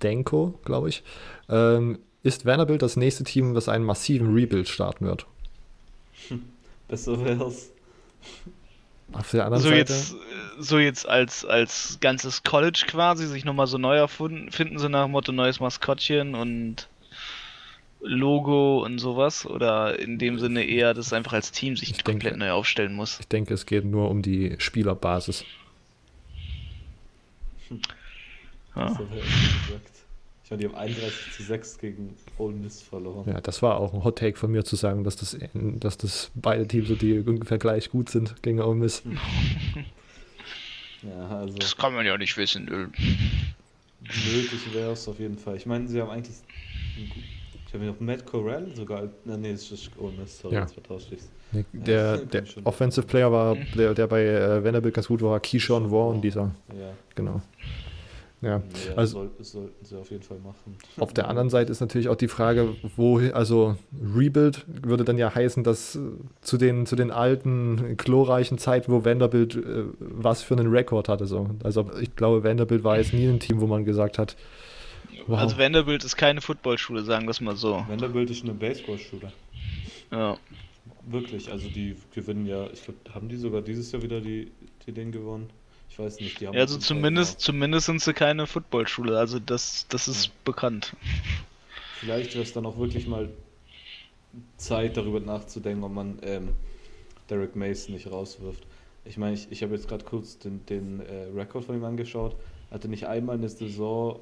Denko, glaube ich. Ähm, ist Vanderbilt das nächste Team, das einen massiven Rebuild starten wird? besser wär's. Auf der anderen So Seite. jetzt, so jetzt als, als ganzes College quasi sich nochmal so neu erfunden, finden so nach dem Motto neues Maskottchen und Logo und sowas? Oder in dem Sinne eher, dass es einfach als Team sich Ich komplett denke- neu aufstellen muss? Ich denke, es geht nur um die Spielerbasis. Ja. Wie gesagt. Ich meine, die haben 31 zu 6 gegen Ole Miss verloren. Ja, das war auch ein Hot Take von mir zu sagen, dass das, dass das beide Teams, so die ungefähr gleich gut sind gegen Ole Miss. Ja, also Das kann man ja nicht wissen. nötig wäre es auf jeden Fall. Ich meine, sie haben eigentlich. einen Ich habe noch Matt Corral sogar. Na, nee, es ist Ole Miss, sorry, Ja. Nee, Der, komm der. Offensive Player war, der, der bei äh, Vanderbilt ganz gut war, Keyshawn Warren, dieser, Ja, genau. Ja, ja also- soll, sollten sie auf jeden Fall machen. auf der anderen Seite ist natürlich auch die Frage, wo, also Rebuild würde dann ja heißen, dass äh, zu den, zu den alten, glorreichen Zeiten, wo Vanderbilt äh, was für einen Rekord hatte, so. Also ich glaube, Vanderbilt war jetzt nie ein Team, wo man gesagt hat, wow. Also Vanderbilt ist keine Footballschule, sagen wir es mal so. Vanderbilt ist eine Baseballschule. Ja. Wirklich, also die gewinnen ja, ich glaube, haben die sogar dieses Jahr wieder die, die Ding gewonnen? Ich weiß nicht, die haben Ja, also zumindest, zumindest sind sie keine Footballschule, also das, das ist Ja. bekannt. Vielleicht wäre es dann auch wirklich mal Zeit, darüber nachzudenken, ob man ähm, Derek Mason nicht rauswirft. Ich meine, ich, ich habe jetzt gerade kurz den, den äh, Rekord von ihm angeschaut. Hatte nicht einmal eine Saison,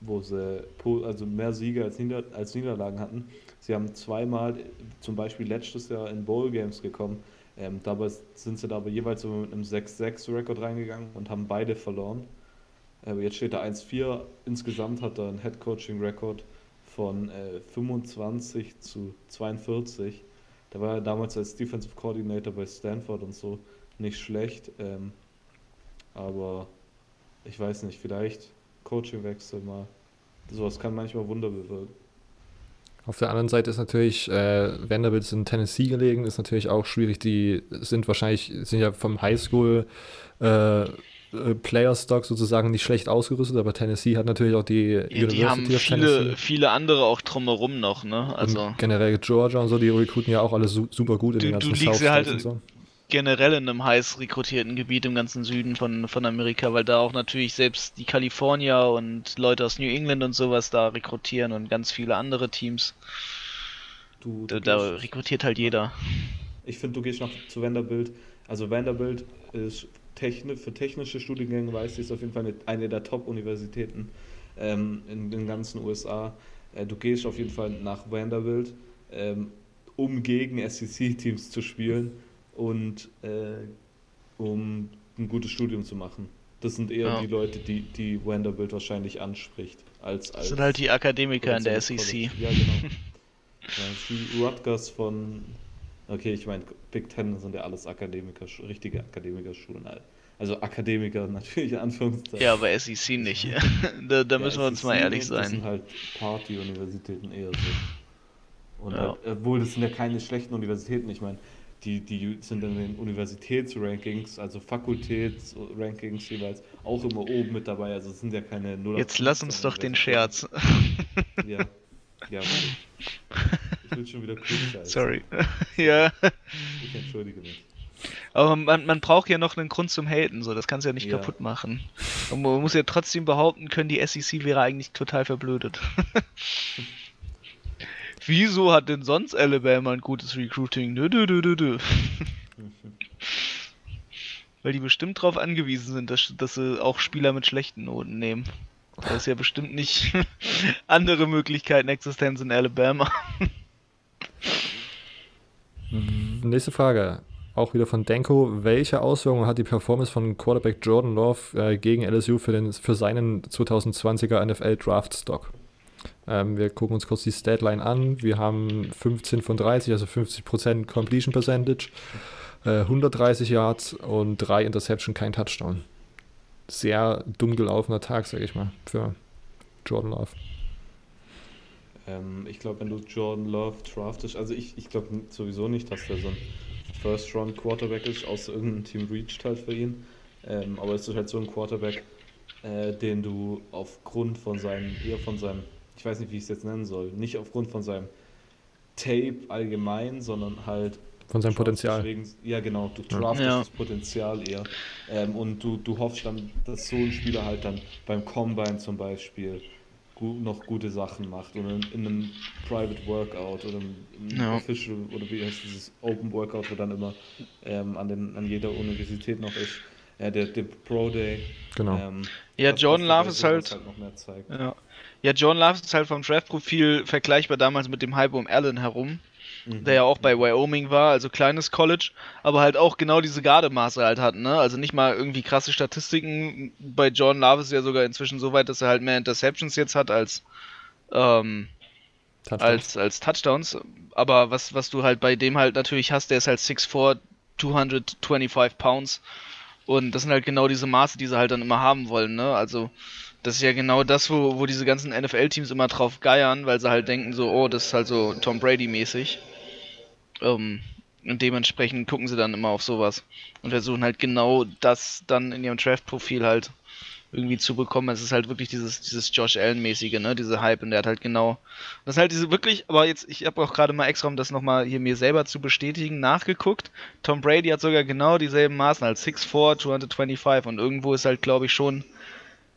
wo sie also mehr Siege als, Nieder als Niederlagen hatten. Sie haben zweimal, zum Beispiel letztes Jahr in Bowl Games gekommen. Ähm, dabei sind sie da aber jeweils mit einem 6-6-Rekord reingegangen und haben beide verloren. Aber jetzt steht da 1-4. Insgesamt hat er einen Head-Coaching-Rekord von äh, 25 zu 42. Da war er damals als Defensive Coordinator bei Stanford und so nicht schlecht. Ähm, aber ich weiß nicht, vielleicht Coachingwechsel mal. Sowas kann manchmal Wunder bewirken. Auf der anderen Seite ist natürlich, äh, Vanderbilt ist in Tennessee gelegen, ist natürlich auch schwierig. Die sind wahrscheinlich, sind ja vom Highschool äh, äh, Player Stock sozusagen nicht schlecht ausgerüstet, aber Tennessee hat natürlich auch die Ja, die haben of viele, viele andere auch drumherum noch, ne? Also und generell Georgia und so, die rekruten ja auch alle su super gut in Du- den du ganzen liegst ja halt- so. Generell in einem heiß rekrutierten Gebiet im ganzen Süden von, von Amerika, weil da auch natürlich selbst die Kalifornier und Leute aus New England und sowas da rekrutieren und ganz viele andere Teams. Du, Da, du da gehst- rekrutiert halt jeder. Ich finde, du gehst noch zu Vanderbilt. Also Vanderbilt ist techni für technische Studiengänge, weiß ich, ist auf jeden Fall eine, eine der Top-Universitäten ähm, in den ganzen USA. Äh, du gehst auf jeden Fall nach Vanderbilt, ähm, um gegen SEC-Teams zu spielen und äh, um ein gutes Studium zu machen. Das sind eher Ja. die Leute, die, die Vanderbilt wahrscheinlich anspricht. Als, Das als sind halt die Akademiker in der SEC. College. Ja, genau. Ja, die Rutgers von, okay, ich meine, Big Ten sind ja alles Akademiker, richtige Akademikerschulen. Also Akademiker natürlich in Anführungszeichen. Ja, aber SEC nicht. da da Ja, müssen wir uns SEC mal ehrlich Das sein. sind halt Party-Universitäten eher so. Und Ja. halt, obwohl das sind ja keine schlechten Universitäten. Ich meine, die, die sind in den Universitätsrankings, also Fakultätsrankings jeweils, auch immer oben mit dabei. Also es sind ja keine 0 Jetzt lass uns doch den Scherz. Ja. Ja, ich will schon wieder cool Sorry. ja. Ich entschuldige mich. Aber man, man braucht ja noch einen Grund zum Haten, so das kannst du ja nicht Ja. kaputt machen. Und man muss ja trotzdem behaupten können, die SEC wäre eigentlich total verblödet. Wieso hat denn sonst Alabama ein gutes Recruiting? Dö, dö, dö, dö, dö. Weil die bestimmt darauf angewiesen sind, dass, dass sie auch Spieler mit schlechten Noten nehmen. Da ist ja bestimmt nicht andere Möglichkeiten Existenz in Alabama. Nächste Frage. Auch wieder von Denko. Welche Auswirkungen hat die Performance von Quarterback Jordan Love äh, gegen LSU für, den, für seinen 2020er NFL Draft Stock? Ähm, wir gucken uns kurz die Statline an. Wir haben 15 von 30, also 50% Completion Percentage, äh, 130 Yards und 3 Interception, kein Touchdown. Sehr dumm gelaufener Tag, sag ich mal, für Jordan Love. Ähm, ich glaube, wenn du Jordan Love draftest, also ich, ich glaube sowieso nicht, dass der so ein First-Round-Quarterback ist, außer irgendein Team reached halt für ihn. Ähm, aber es ist halt so ein Quarterback, äh, den du aufgrund von seinem, eher von seinem ich weiß nicht, wie ich es jetzt nennen soll, nicht aufgrund von seinem Tape allgemein, sondern halt von seinem Potenzial. Wegen, ja, genau, du draftest ja. das Potenzial eher. Ähm, und du, du hoffst dann, dass so ein Spieler halt dann beim Combine zum Beispiel gut, noch gute Sachen macht oder in, in einem Private Workout oder im ja. Official oder wie heißt dieses Open Workout, wo dann immer ähm, an, den, an jeder Universität noch ist. Ja, der, der Pro Day. Genau. Ähm, ja, Jordan Love ist halt, halt noch mehr zeigt. Ja. Ja, John Love ist halt vom Draft-Profil vergleichbar damals mit dem Hype um Allen herum, mhm. der ja auch bei Wyoming war, also kleines College, aber halt auch genau diese Gardemaße halt hat, ne? Also nicht mal irgendwie krasse Statistiken. Bei John Love ist ja sogar inzwischen so weit, dass er halt mehr Interceptions jetzt hat als ähm, Touchdowns. als als Touchdowns. Aber was was du halt bei dem halt natürlich hast, der ist halt 6'4", 225 Pounds. Und das sind halt genau diese Maße, die sie halt dann immer haben wollen, ne? Also das ist ja genau das, wo, wo diese ganzen NFL-Teams immer drauf geiern, weil sie halt denken so, oh, das ist halt so Tom Brady-mäßig. Ähm, und dementsprechend gucken sie dann immer auf sowas und versuchen halt genau das dann in ihrem Draft-Profil halt irgendwie zu bekommen. Es ist halt wirklich dieses, dieses Josh Allen-mäßige, ne, diese Hype und der hat halt genau, das ist halt diese wirklich, aber jetzt, ich habe auch gerade mal extra, um das nochmal hier mir selber zu bestätigen, nachgeguckt. Tom Brady hat sogar genau dieselben Maßen als 6'4, 225 und irgendwo ist halt, glaube ich, schon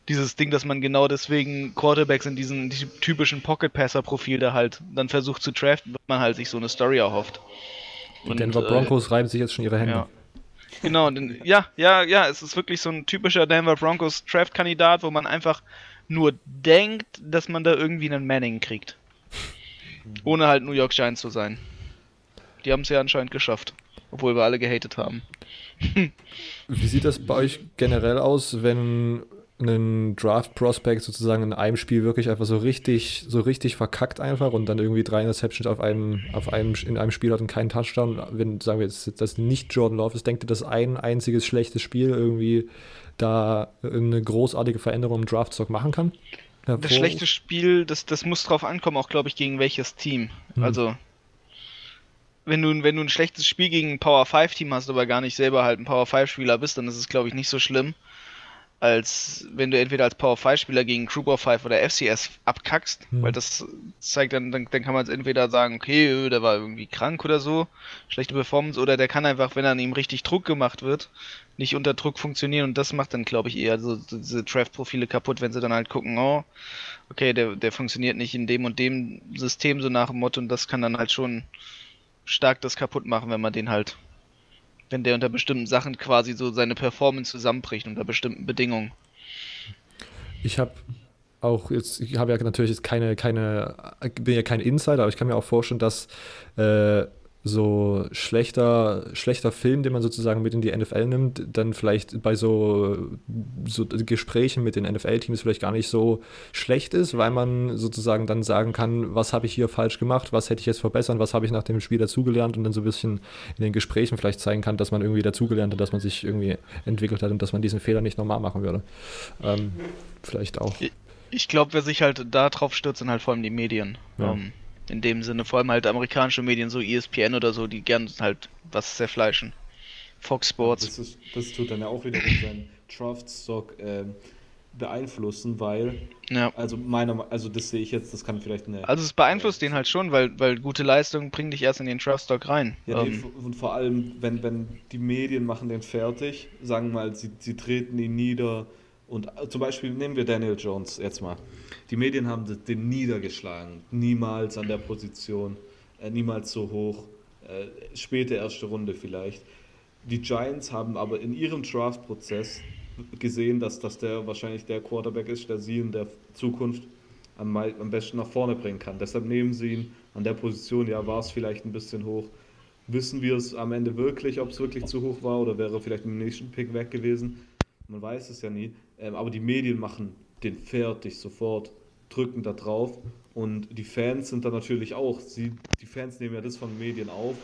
dieses Ding, dass man genau deswegen Quarterbacks in diesem typischen Pocket-Passer-Profil da halt dann versucht zu draften, weil man halt sich so eine Story erhofft. Und, Denver äh, Broncos äh, reiben sich jetzt schon ihre Hände. Ja. Genau, denn, ja, ja, ja, es ist wirklich so ein typischer Denver Broncos Draft-Kandidat, wo man einfach nur denkt, dass man da irgendwie einen Manning kriegt. Ohne halt New York Giants zu sein. Die haben es ja anscheinend geschafft, obwohl wir alle gehatet haben. Wie sieht das bei euch generell aus, wenn einen Draft Prospect sozusagen in einem Spiel wirklich einfach so richtig, so richtig verkackt einfach und dann irgendwie drei Interceptions auf einem, auf einem, in einem Spiel hat und keinen Touchdown. Wenn, sagen wir jetzt, das nicht Jordan Love ist, denkt ihr, dass ein einziges schlechtes Spiel irgendwie da eine großartige Veränderung im Draftstock machen kann? Hervor das schlechte Spiel, das, das muss drauf ankommen, auch glaube ich, gegen welches Team. Hm. Also, wenn du, wenn du ein schlechtes Spiel gegen ein Power 5 Team hast, aber gar nicht selber halt ein Power 5 Spieler bist, dann ist es glaube ich nicht so schlimm als wenn du entweder als Power 5 Spieler gegen Group 5 oder FCS abkackst, hm. weil das zeigt dann, dann, dann kann man entweder sagen, okay, der war irgendwie krank oder so, schlechte Performance, oder der kann einfach, wenn an ihm richtig Druck gemacht wird, nicht unter Druck funktionieren und das macht dann, glaube ich, eher so diese Draft-Profile kaputt, wenn sie dann halt gucken, oh, okay, der, der funktioniert nicht in dem und dem System so nach dem Motto und das kann dann halt schon stark das kaputt machen, wenn man den halt wenn der unter bestimmten Sachen quasi so seine Performance zusammenbricht, unter bestimmten Bedingungen. Ich habe auch jetzt, ich habe ja natürlich jetzt keine, keine, bin ja kein Insider, aber ich kann mir auch vorstellen, dass äh, so schlechter, schlechter Film, den man sozusagen mit in die NFL nimmt, dann vielleicht bei so, so Gesprächen mit den NFL-Teams vielleicht gar nicht so schlecht ist, weil man sozusagen dann sagen kann, was habe ich hier falsch gemacht, was hätte ich jetzt verbessern, was habe ich nach dem Spiel dazugelernt und dann so ein bisschen in den Gesprächen vielleicht zeigen kann, dass man irgendwie dazugelernt hat, dass man sich irgendwie entwickelt hat und dass man diesen Fehler nicht normal machen würde. Ähm, vielleicht auch. Ich glaube, wer sich halt da drauf stürzt, sind halt vor allem die Medien. Ja. Ähm, in dem Sinne, vor allem halt amerikanische Medien, so ESPN oder so, die gern halt was zerfleischen. Fox Sports. Das, ist, das tut dann ja auch wieder seinen Draftstock äh, beeinflussen, weil, ja. also meiner, also das sehe ich jetzt, das kann vielleicht eine. Also es beeinflusst den halt schon, weil, weil gute Leistungen bringen dich erst in den Draftstock rein. Ja, ähm. nee, und vor allem, wenn, wenn die Medien machen den fertig, sagen mal, sie, sie treten ihn nieder und äh, zum Beispiel nehmen wir Daniel Jones jetzt mal. Die Medien haben den niedergeschlagen. Niemals an der Position, äh, niemals so hoch. Äh, späte erste Runde vielleicht. die Giants haben aber in ihrem Draft-Prozess gesehen, dass, dass der wahrscheinlich der Quarterback ist, der sie in der Zukunft am, am besten nach vorne bringen kann. Deshalb nehmen sie ihn an der Position. Ja, war es vielleicht ein bisschen hoch. Wissen wir es am Ende wirklich, ob es wirklich zu hoch war oder wäre vielleicht im nächsten Pick weg gewesen? Man weiß es ja nie. Ähm, aber die Medien machen den fertig sofort, drücken da drauf. Und die Fans sind da natürlich auch. Sie, die Fans nehmen ja das von Medien auf.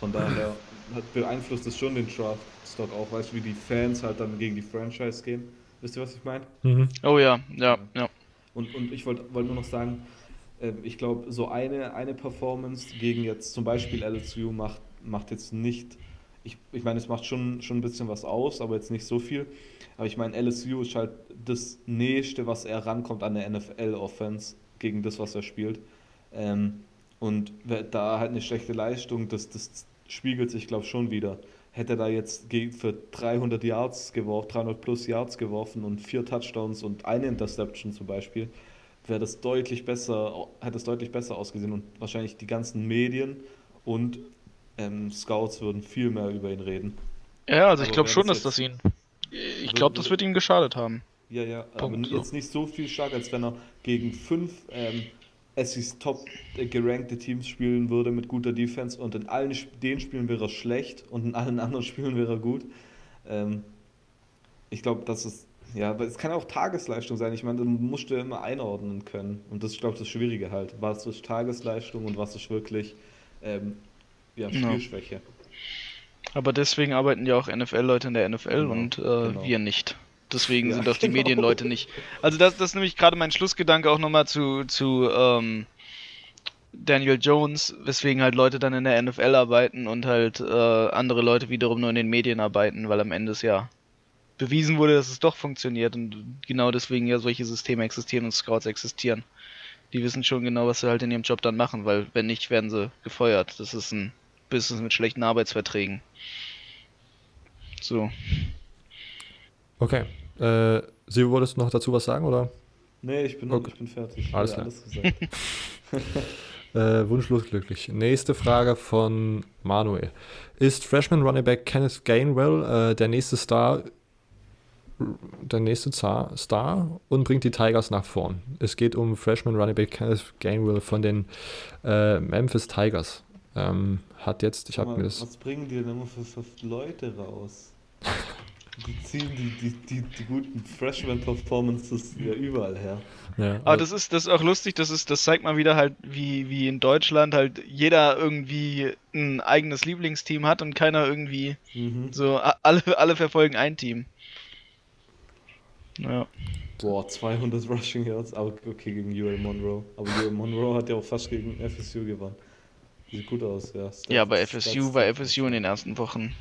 Von daher hat, beeinflusst es schon den Draft-Stock auch. Weißt du, wie die Fans halt dann gegen die Franchise gehen? Wisst ihr, was ich meine? Mhm. Oh ja, ja, ja. Und, und ich wollte wollt nur noch sagen, äh, ich glaube, so eine, eine Performance gegen jetzt zum Beispiel LSU macht, macht jetzt nicht, ich, ich meine, es macht schon, schon ein bisschen was aus, aber jetzt nicht so viel. Aber ich meine, LSU ist halt das Nächste, was er rankommt an der NFL-Offense gegen das, was er spielt. Ähm, und da halt eine schlechte Leistung, das, das spiegelt sich, glaube ich, schon wieder. Hätte er da jetzt für 300 Yards geworfen, 300 plus Yards geworfen und vier Touchdowns und eine Interception zum Beispiel, wäre das deutlich besser, hätte es deutlich besser ausgesehen und wahrscheinlich die ganzen Medien und ähm, Scouts würden viel mehr über ihn reden. Ja, also ich glaube schon, dass das ihn. Ich glaube, das wird ihm geschadet haben. Ja, ja, Punkt, aber jetzt nicht so viel stark, als wenn er gegen fünf ähm, Essis top äh, gerankte Teams spielen würde mit guter Defense und in allen den Spielen wäre er schlecht und in allen anderen Spielen wäre er gut. Ähm, ich glaube, das ist ja, aber es kann auch Tagesleistung sein. Ich meine, dann musst du ja immer einordnen können. Und das ist, glaube ich, das Schwierige halt. Was ist Tagesleistung und was ist wirklich ähm, ja, Spielschwäche. Ja. Aber deswegen arbeiten ja auch NFL-Leute in der NFL genau, und äh, genau. wir nicht. Deswegen ja, sind auch die genau. Medienleute nicht. Also das, das ist nämlich gerade mein Schlussgedanke auch nochmal zu, zu ähm, Daniel Jones, weswegen halt Leute dann in der NFL arbeiten und halt äh, andere Leute wiederum nur in den Medien arbeiten, weil am Ende ist ja bewiesen wurde, dass es doch funktioniert und genau deswegen ja solche Systeme existieren und Scouts existieren. Die wissen schon genau, was sie halt in ihrem Job dann machen, weil wenn nicht, werden sie gefeuert. Das ist ein Business mit schlechten Arbeitsverträgen. So. Okay. Äh, Sie wolltest noch dazu was sagen, oder? Nee, ich bin, okay. ich bin fertig. Alles, klar. alles gesagt. äh, wunschlos glücklich. Nächste Frage von Manuel. Ist Freshman Running Back Kenneth Gainwell äh, der nächste Star der nächste Star und bringt die Tigers nach vorn. Es geht um Freshman Running Back Kenneth Gainwell von den äh, Memphis Tigers. Ähm, hat jetzt, ich habe mir das. Was bringen die denn immer für, für Leute raus? die ziehen die, die, die, die guten Freshman-Performances ja überall her. Ja, Aber also das ist, das ist auch lustig, das, ist, das zeigt mal wieder halt, wie, wie in Deutschland halt jeder irgendwie ein eigenes Lieblingsteam hat und keiner irgendwie mhm. so, alle, alle verfolgen ein Team. Ja. Boah, 200 Rushing Yards, aber okay, gegen UL Monroe. Aber UL Monroe hat ja auch fast gegen FSU gewonnen. Sieht gut aus, ja. Stats, ja, bei FSU war FSU in den ersten Wochen.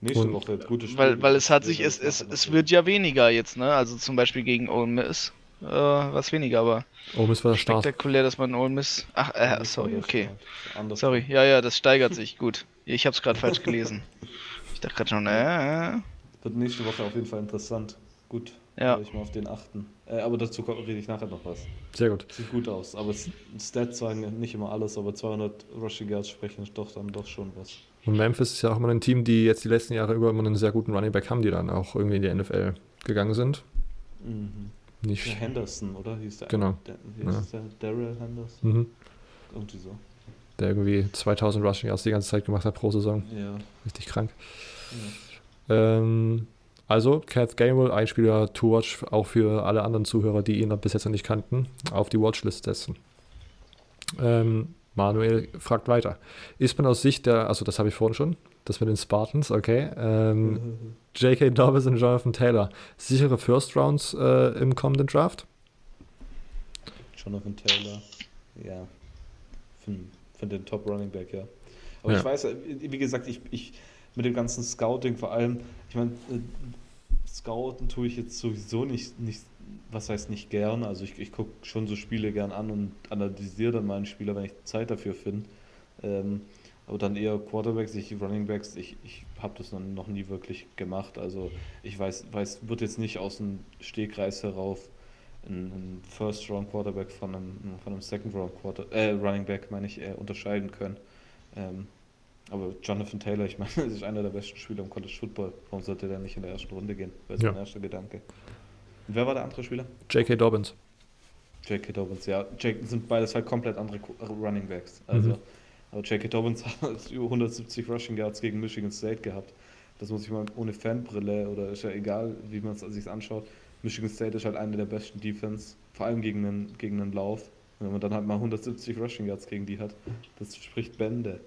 Nächste Woche gute Spiele. Weil, weil es hat sich, es, es, es wird ja weniger jetzt, ne? Also zum Beispiel gegen Ole Miss äh, was weniger, aber Ole Miss war der Start. spektakulär, dass man Ole Miss. Ach, äh, sorry, okay. Sorry, ja, ja, das steigert sich. Gut. Ich hab's gerade falsch gelesen. Ich dachte gerade schon, äh, äh. Wird nächste Woche auf jeden Fall interessant. Gut, ja. werde ich mal auf den achten. Äh, aber dazu rede ich nachher noch was. Sehr gut. Sieht gut aus. Aber Stats sagen nicht immer alles, aber 200 Rushing Yards sprechen doch dann doch schon was. Und Memphis ist ja auch immer ein Team, die jetzt die letzten Jahre über immer einen sehr guten Running Back haben, die dann auch irgendwie in die NFL gegangen sind. Mhm. Nicht der Henderson, oder? Hieß der, genau. Der, wie ja. der? Daryl Henderson? Mhm. Irgendwie so. Der irgendwie 2000 Rushing Yards die ganze Zeit gemacht hat pro Saison. Ja. Richtig krank. Ja. Ähm, also, Kath Gainwell, ein Spieler to watch, auch für alle anderen Zuhörer, die ihn bis jetzt noch nicht kannten, auf die Watchlist setzen. Ähm, Manuel fragt weiter. Ist man aus Sicht der, also das habe ich vorhin schon, das mit den Spartans, okay. Ähm, J.K. Dobbs und Jonathan Taylor, sichere First Rounds äh, im kommenden Draft? Jonathan Taylor, ja. Für, für den Top Running Back, ja. Aber ja. ich weiß, wie gesagt, ich, ich mit dem ganzen Scouting vor allem, ich meine, äh, Scouten tue ich jetzt sowieso nicht, nicht was heißt nicht gern, also ich, ich gucke schon so Spiele gern an und analysiere dann meinen Spieler, wenn ich Zeit dafür finde. Ähm, aber dann eher Quarterbacks, ich Running Backs, ich, ich habe das noch, noch nie wirklich gemacht. Also ich weiß, weiß, wird jetzt nicht aus dem Stegreis herauf einen First Round Quarterback von einem, von einem Second Round Quarter, äh, Running Back, meine ich, äh, unterscheiden können. Ähm, Aber Jonathan Taylor, ich meine, das ist einer der besten Spieler im College Football. Warum sollte der nicht in der ersten Runde gehen? Das ist Ja. mein erster Gedanke. Und wer war der andere Spieler? J.K. Dobbins. J.K. Dobbins, ja. Jake, sind beides halt komplett andere Qu- Running Backs. Also, Mhm. aber J.K. Dobbins hat über 170 Rushing Yards gegen Michigan State gehabt. Das muss ich mal ohne Fanbrille oder ist ja egal, wie man es sich anschaut. Michigan State ist halt eine der besten Defense, vor allem gegen einen, gegen einen Lauf. Und wenn man dann halt mal 170 Rushing Yards gegen die hat, das spricht Bände.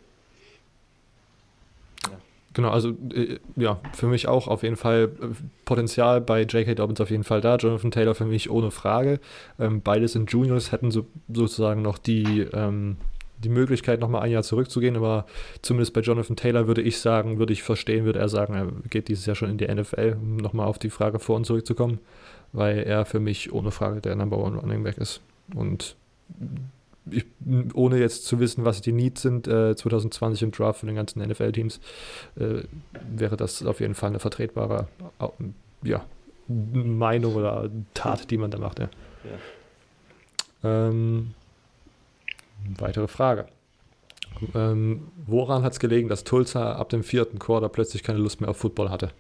Genau, also äh, ja, für mich auch auf jeden Fall äh, Potenzial bei J.K. Dobbins auf jeden Fall da. Jonathan Taylor für mich ohne Frage. Ähm, beide sind Juniors, hätten so, sozusagen noch die, ähm, die Möglichkeit, nochmal ein Jahr zurückzugehen, aber zumindest bei Jonathan Taylor würde ich sagen, würde ich verstehen, würde er sagen, er geht dieses Jahr schon in die NFL, um nochmal auf die Frage vor und zurückzukommen, weil er für mich ohne Frage der Number One Running Back ist. Und ich, ohne jetzt zu wissen, was die Needs sind, äh, 2020 im Draft von den ganzen NFL-Teams, äh, wäre das auf jeden Fall eine vertretbare ja, Meinung oder Tat, die man da macht. Ja. Ähm, weitere Frage. Ähm, woran hat es gelegen, dass Tulsa ab dem vierten Quarter plötzlich keine Lust mehr auf Football hatte?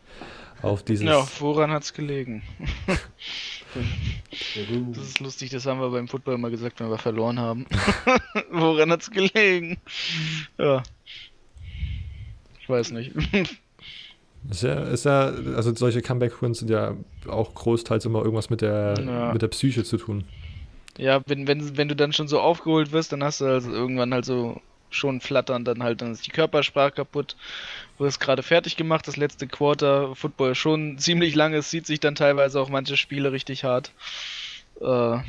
Auf dieses Ja, woran hat's gelegen? Das ist lustig, das haben wir beim Football immer gesagt, wenn wir verloren haben. woran hat's gelegen? Ja. Ich weiß nicht. Ist ja, ist ja, also solche Comeback-Wins sind ja auch großteils immer irgendwas mit der, Ja. mit der Psyche zu tun. Ja, wenn, wenn, wenn du dann schon so aufgeholt wirst, dann hast du also irgendwann halt so schon flattern, dann halt, dann ist die Körpersprache kaputt. Du hast gerade fertig gemacht, das letzte Quarter, Football schon ziemlich lange, es sieht sich dann teilweise auch manche Spiele richtig hart. Äh,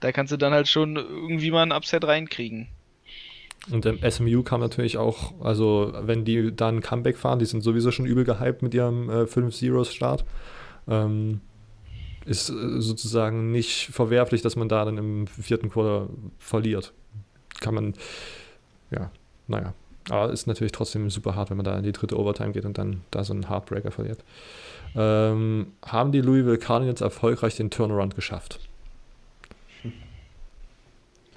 da kannst du dann halt schon irgendwie mal ein Upset reinkriegen. Und ähm, SMU kam natürlich auch, also wenn die dann Comeback fahren, die sind sowieso schon übel gehypt mit ihrem äh, 5-0-Start. Ähm, ist äh, sozusagen nicht verwerflich, dass man da dann im vierten Quarter verliert. Kann man, ja, naja. Aber ist natürlich trotzdem super hart, wenn man da in die dritte Overtime geht und dann da so einen Heartbreaker verliert. Ähm, haben die Louisville Cardinals erfolgreich den Turnaround geschafft?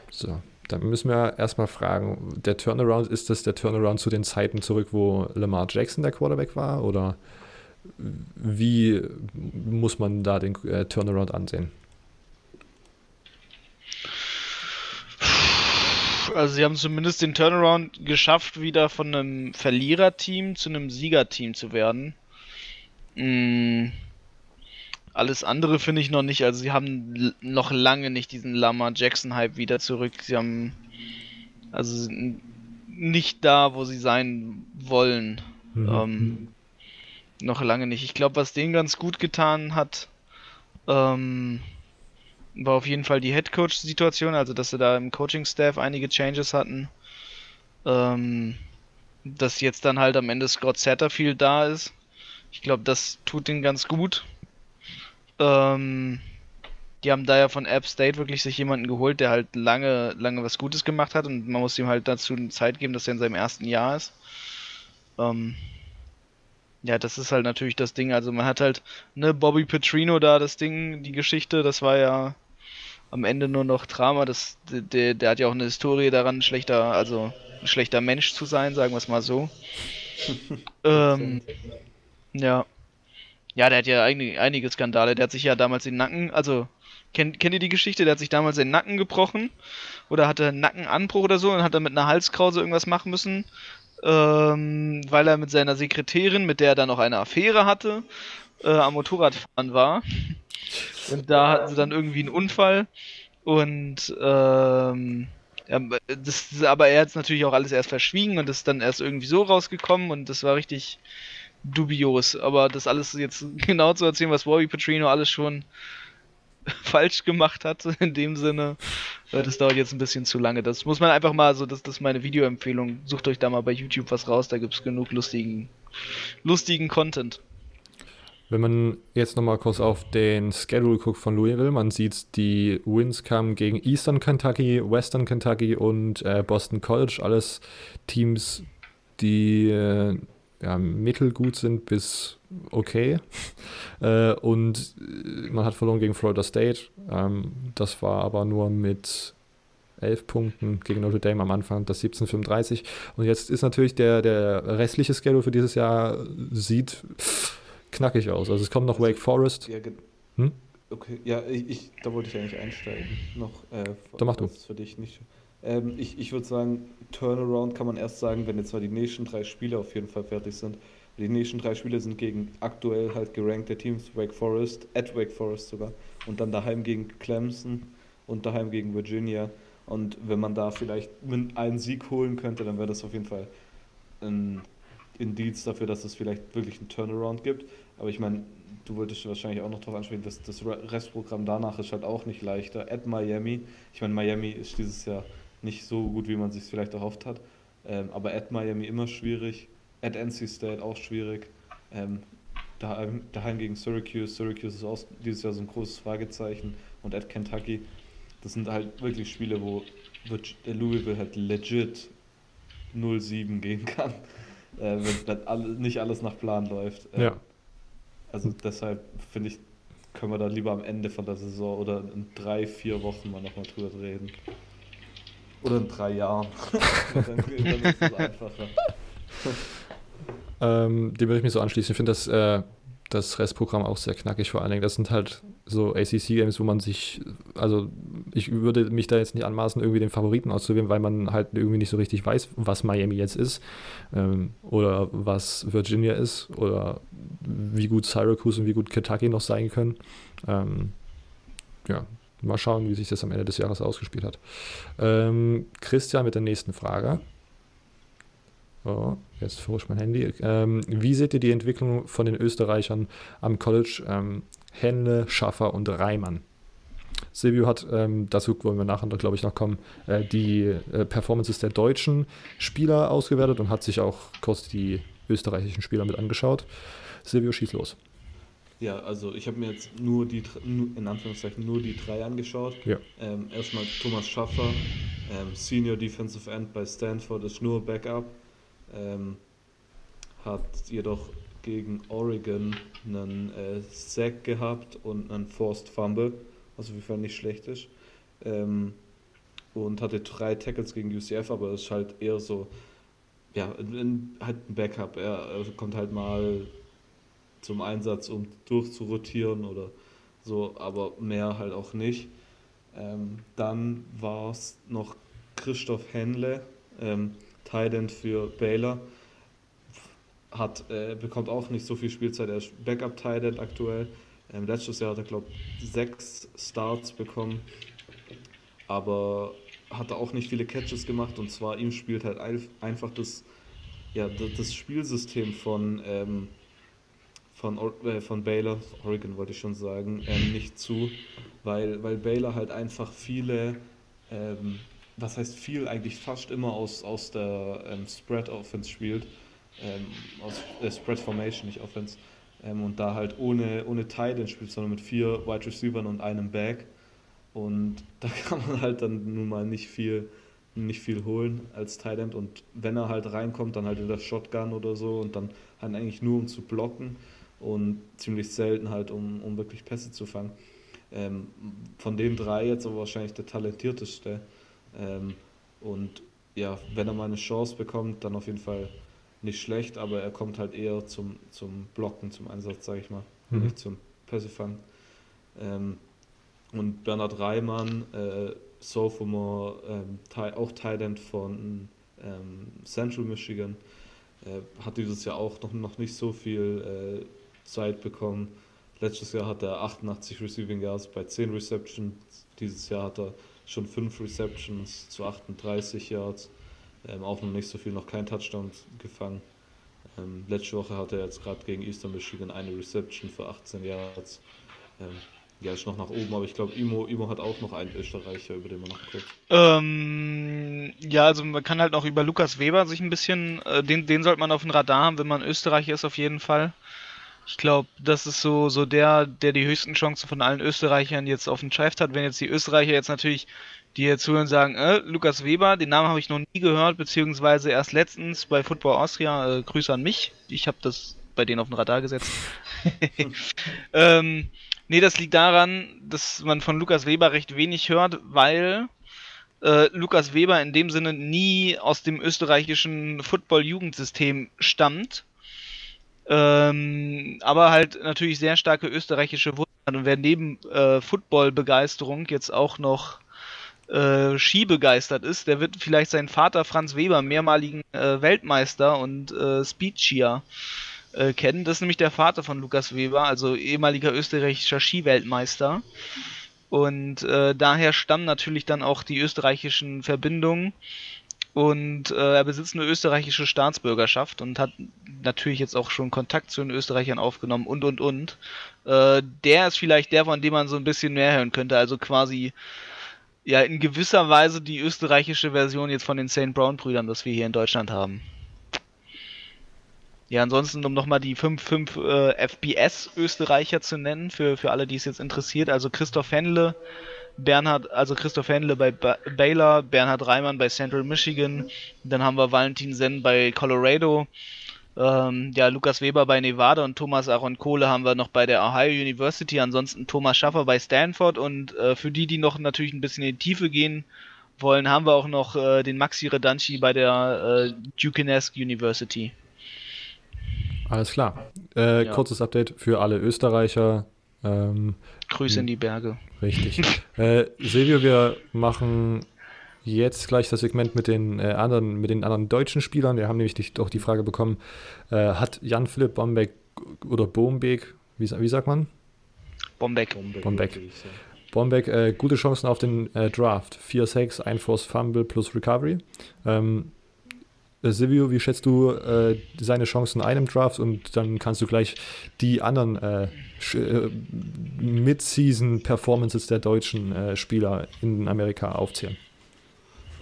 So, dann müssen wir erstmal fragen, der Turnaround, ist das der Turnaround zu den Zeiten zurück, wo Lamar Jackson der Quarterback war? Oder wie muss man da den äh, Turnaround ansehen? Also sie haben zumindest den Turnaround geschafft, wieder von einem Verliererteam zu einem Siegerteam zu werden. Mm, alles andere finde ich noch nicht. Also sie haben noch lange nicht diesen Lamar Jackson Hype wieder zurück. Sie haben also nicht da, wo sie sein wollen. Mhm. Ähm, noch lange nicht. Ich glaube, was denen ganz gut getan hat, ähm, war auf jeden Fall die Headcoach-Situation, also dass sie da im Coaching-Staff einige Changes hatten. Ähm, dass jetzt dann halt am Ende Scott Satterfield da ist. Ich glaube, das tut ihnen ganz gut. Ähm, die haben da ja von App State wirklich sich jemanden geholt, der halt lange, lange was Gutes gemacht hat und man muss ihm halt dazu Zeit geben, dass er in seinem ersten Jahr ist. Ähm, ja, das ist halt natürlich das Ding. Also man hat halt, ne, Bobby Petrino da, das Ding, die Geschichte, das war ja am Ende nur noch Drama. Das, der, der hat ja auch eine Historie daran, schlechter, also ein schlechter Mensch zu sein, sagen wir es mal so. ähm, ja. Ja, der hat ja einige, einige Skandale. Der hat sich ja damals den Nacken, also kennt, kennt ihr die Geschichte? Der hat sich damals den Nacken gebrochen oder hatte einen Nackenanbruch oder so und hat dann mit einer Halskrause irgendwas machen müssen, ähm, weil er mit seiner Sekretärin, mit der er dann noch eine Affäre hatte, äh, am Motorradfahren war. Und da hatten sie dann irgendwie einen Unfall und ähm, ja, das, aber er hat es natürlich auch alles erst verschwiegen und ist dann erst irgendwie so rausgekommen und das war richtig dubios. Aber das alles jetzt genau zu erzählen, was Bobby Petrino alles schon falsch gemacht hat, in dem Sinne, äh, das dauert jetzt ein bisschen zu lange. Das muss man einfach mal so, das, das ist meine Videoempfehlung. Sucht euch da mal bei YouTube was raus, da gibt es genug lustigen, lustigen Content. Wenn man jetzt nochmal kurz auf den Schedule guckt von Louisville, man sieht, die Wins kamen gegen Eastern Kentucky, Western Kentucky und äh, Boston College. Alles Teams, die äh, ja, mittelgut sind bis okay. äh, und äh, man hat verloren gegen Florida State. Ähm, das war aber nur mit 11 Punkten gegen Notre Dame am Anfang, das 17:35. Und jetzt ist natürlich der, der restliche Schedule für dieses Jahr sieht knackig aus. Also es kommt noch Wake Forest. Ja, Hm? okay, ja, ich, da wollte ich eigentlich einsteigen. Noch, äh, Dann mach du. das für dich nicht. Ähm, ich ich würde sagen, Turnaround kann man erst sagen, wenn jetzt mal die nächsten drei Spiele auf jeden Fall fertig sind. Die nächsten drei Spiele sind gegen aktuell halt gerankte Teams, Wake Forest, at Wake Forest sogar, und dann daheim gegen Clemson und daheim gegen Virginia. Und wenn man da vielleicht einen Sieg holen könnte, dann wäre das auf jeden Fall ein Indiz dafür, dass es vielleicht wirklich einen Turnaround gibt. Aber ich meine, du wolltest wahrscheinlich auch noch darauf ansprechen, dass das Re- Restprogramm danach ist halt auch nicht leichter. At Miami, ich meine, Miami ist dieses Jahr nicht so gut, wie man sich vielleicht erhofft hat. Ähm, aber at Miami immer schwierig. At NC State auch schwierig. Ähm, daheim, daheim gegen Syracuse. Syracuse ist auch dieses Jahr so ein großes Fragezeichen. Und at Kentucky. Das sind halt wirklich Spiele, wo Louisville halt legit 0-7 gehen kann. Äh, wenn alle, nicht alles nach Plan läuft. Ähm, Ja. Also deshalb finde ich, können wir da lieber am Ende von der Saison oder in drei, vier Wochen mal nochmal drüber reden. Oder in drei Jahren. dann, dann ist es einfacher. Ähm, dem würde ich mich so anschließen. Ich finde das, äh, das Restprogramm auch sehr knackig vor allen Dingen. Das sind halt so ACC-Games, wo man sich, also ich würde mich da jetzt nicht anmaßen, irgendwie den Favoriten auszuwählen, weil man halt irgendwie nicht so richtig weiß, was Miami jetzt ist ähm, oder was Virginia ist oder wie gut Syracuse und wie gut Kentucky noch sein können. Ähm, ja, mal schauen, wie sich das am Ende des Jahres ausgespielt hat. Ähm, Christian mit der nächsten Frage. Oh, jetzt verrutscht mein Handy. Ähm, wie seht ihr die Entwicklung von den Österreichern am College? Ähm, Henle, Schaffer und Reimann. Silvio hat, ähm, dazu wollen wir nachher, glaube ich, noch kommen, äh, die äh, Performances der deutschen Spieler ausgewertet und hat sich auch kurz die österreichischen Spieler mit angeschaut. Silvio, schieß los. Ja, also ich habe mir jetzt nur die, in Anführungszeichen, nur die drei angeschaut. Ja. Ähm, erstmal Thomas Schaffer, ähm, Senior Defensive End bei Stanford, ist nur Backup. Ähm, hat jedoch gegen Oregon einen äh, Sack gehabt und einen Forced Fumble, was auf jeden Fall nicht schlecht ist. Ähm, und hatte drei Tackles gegen UCF, aber ist halt eher so, ja, ein, halt ein Backup. Er, er kommt halt mal zum Einsatz, um durchzurotieren oder so, aber mehr halt auch nicht. Ähm, dann war es noch Christoph Henle, ähm, Tight für Baylor. Hat, äh, bekommt auch nicht so viel Spielzeit, er ist Backup Tight aktuell. Ähm, letztes Jahr hat er, glaube ich, sechs Starts bekommen, aber hat er auch nicht viele Catches gemacht. Und zwar ihm spielt halt ein, einfach das, ja, das, Spielsystem von, ähm, von, äh, von Baylor, Oregon wollte ich schon sagen, ähm, nicht zu, weil, weil Baylor halt einfach viele, ähm, was heißt viel, eigentlich fast immer aus, aus der ähm, Spread Offense spielt, ähm, aus äh, Spread Formation, nicht Offense, ähm, und da halt ohne, ohne Tight End spielt, sondern mit vier Wide Receivers und einem Back. Und da kann man halt dann nun mal nicht viel, nicht viel holen als End. Und wenn er halt reinkommt, dann halt in der Shotgun oder so und dann halt eigentlich nur um zu blocken und ziemlich selten halt um, um wirklich Pässe zu fangen. Ähm, von den drei jetzt aber wahrscheinlich der talentierteste. Ähm, und ja, wenn er mal eine Chance bekommt, dann auf jeden Fall nicht schlecht, aber er kommt halt eher zum, zum Blocken, zum Einsatz, sage ich mal, Mhm. nicht zum Pässe fangen. Ähm, und Bernhard Reimann, äh, Sophomore, ähm, auch Thailand von ähm, Central Michigan, äh, hat dieses Jahr auch noch, noch nicht so viel äh, Zeit bekommen. Letztes Jahr hat er 88 Receiving Yards bei 10 Receptions. Dieses Jahr hat er schon 5 Receptions zu 38 Yards. Ähm, auch noch nicht so viel, noch kein Touchdown gefangen. Ähm, letzte Woche hatte er jetzt gerade gegen Eastern Michigan eine Reception für 18 Yards. Ähm, ja, ist noch nach oben, aber ich glaube, Imo, Imo hat auch noch einen Österreicher, über den man noch guckt. Ähm, ja, also man kann halt noch über Lukas Weber sich ein bisschen, äh, den, den sollte man auf dem Radar haben, wenn man Österreicher ist auf jeden Fall. Ich glaube, das ist so, so der, der die höchsten Chancen von allen Österreichern jetzt auf den Draft hat. Wenn jetzt die Österreicher jetzt natürlich, die hier zuhören, sagen, äh, Lukas Weber, den Namen habe ich noch nie gehört, beziehungsweise erst letztens bei Football Austria, äh, Grüße an mich. Ich habe das bei denen auf den Radar gesetzt. ähm, nee, das liegt daran, dass man von Lukas Weber recht wenig hört, weil äh, Lukas Weber in dem Sinne nie aus dem österreichischen Football-Jugendsystem stammt. Ähm, aber halt natürlich sehr starke österreichische Wurzeln hat und wer neben äh, Football-Begeisterung jetzt auch noch äh, Ski begeistert ist, der wird vielleicht seinen Vater Franz Weber, mehrmaligen äh, Weltmeister und äh, Speedskier, äh, kennen. Das ist nämlich der Vater von Lukas Weber, also ehemaliger österreichischer Skiweltmeister. Und äh, daher stammen natürlich dann auch die österreichischen Verbindungen. Und äh, er besitzt eine österreichische Staatsbürgerschaft und hat natürlich jetzt auch schon Kontakt zu den Österreichern aufgenommen und und und. Der ist vielleicht der, von dem man so ein bisschen mehr hören könnte. Also quasi ja in gewisser Weise die österreichische Version jetzt von den St. Brown Brüdern, das wir hier in Deutschland haben. Ja, ansonsten, um nochmal die 5, 5 äh, FBS-Österreicher zu nennen, für, für alle, die es jetzt interessiert. Also Christoph Henle, Bernhard, also Christoph Henle bei ba Baylor, Bernhard Reimann bei Central Michigan, dann haben wir Valentin Senn bei Colorado, ähm, ja, Lukas Weber bei Nevada und Thomas Aaron Kohle haben wir noch bei der Ohio University, ansonsten Thomas Schaffer bei Stanford und äh, für die, die noch natürlich ein bisschen in die Tiefe gehen wollen, haben wir auch noch äh, den Maxi Redanci bei der äh, Duquesne University. Alles klar. Äh, ja. Kurzes Update für alle Österreicher. Ähm, Grüße in die Berge. Richtig. äh, Silvio, wir machen jetzt gleich das Segment mit den äh, anderen, mit den anderen deutschen Spielern. Wir haben nämlich die, auch die Frage bekommen, äh, hat Jan-Philipp Bombeck oder Bombeck, wie, wie, sagt man? Bombeck. Bombeck. Bombeck, äh, gute Chancen auf den äh, Draft. 4 6 1 Force Fumble plus Recovery. Ähm, äh, Silvio, wie schätzt du äh, seine Chancen in einem Draft und dann kannst du gleich die anderen äh, Mid-Season-Performances der deutschen Spieler in Amerika aufzählen?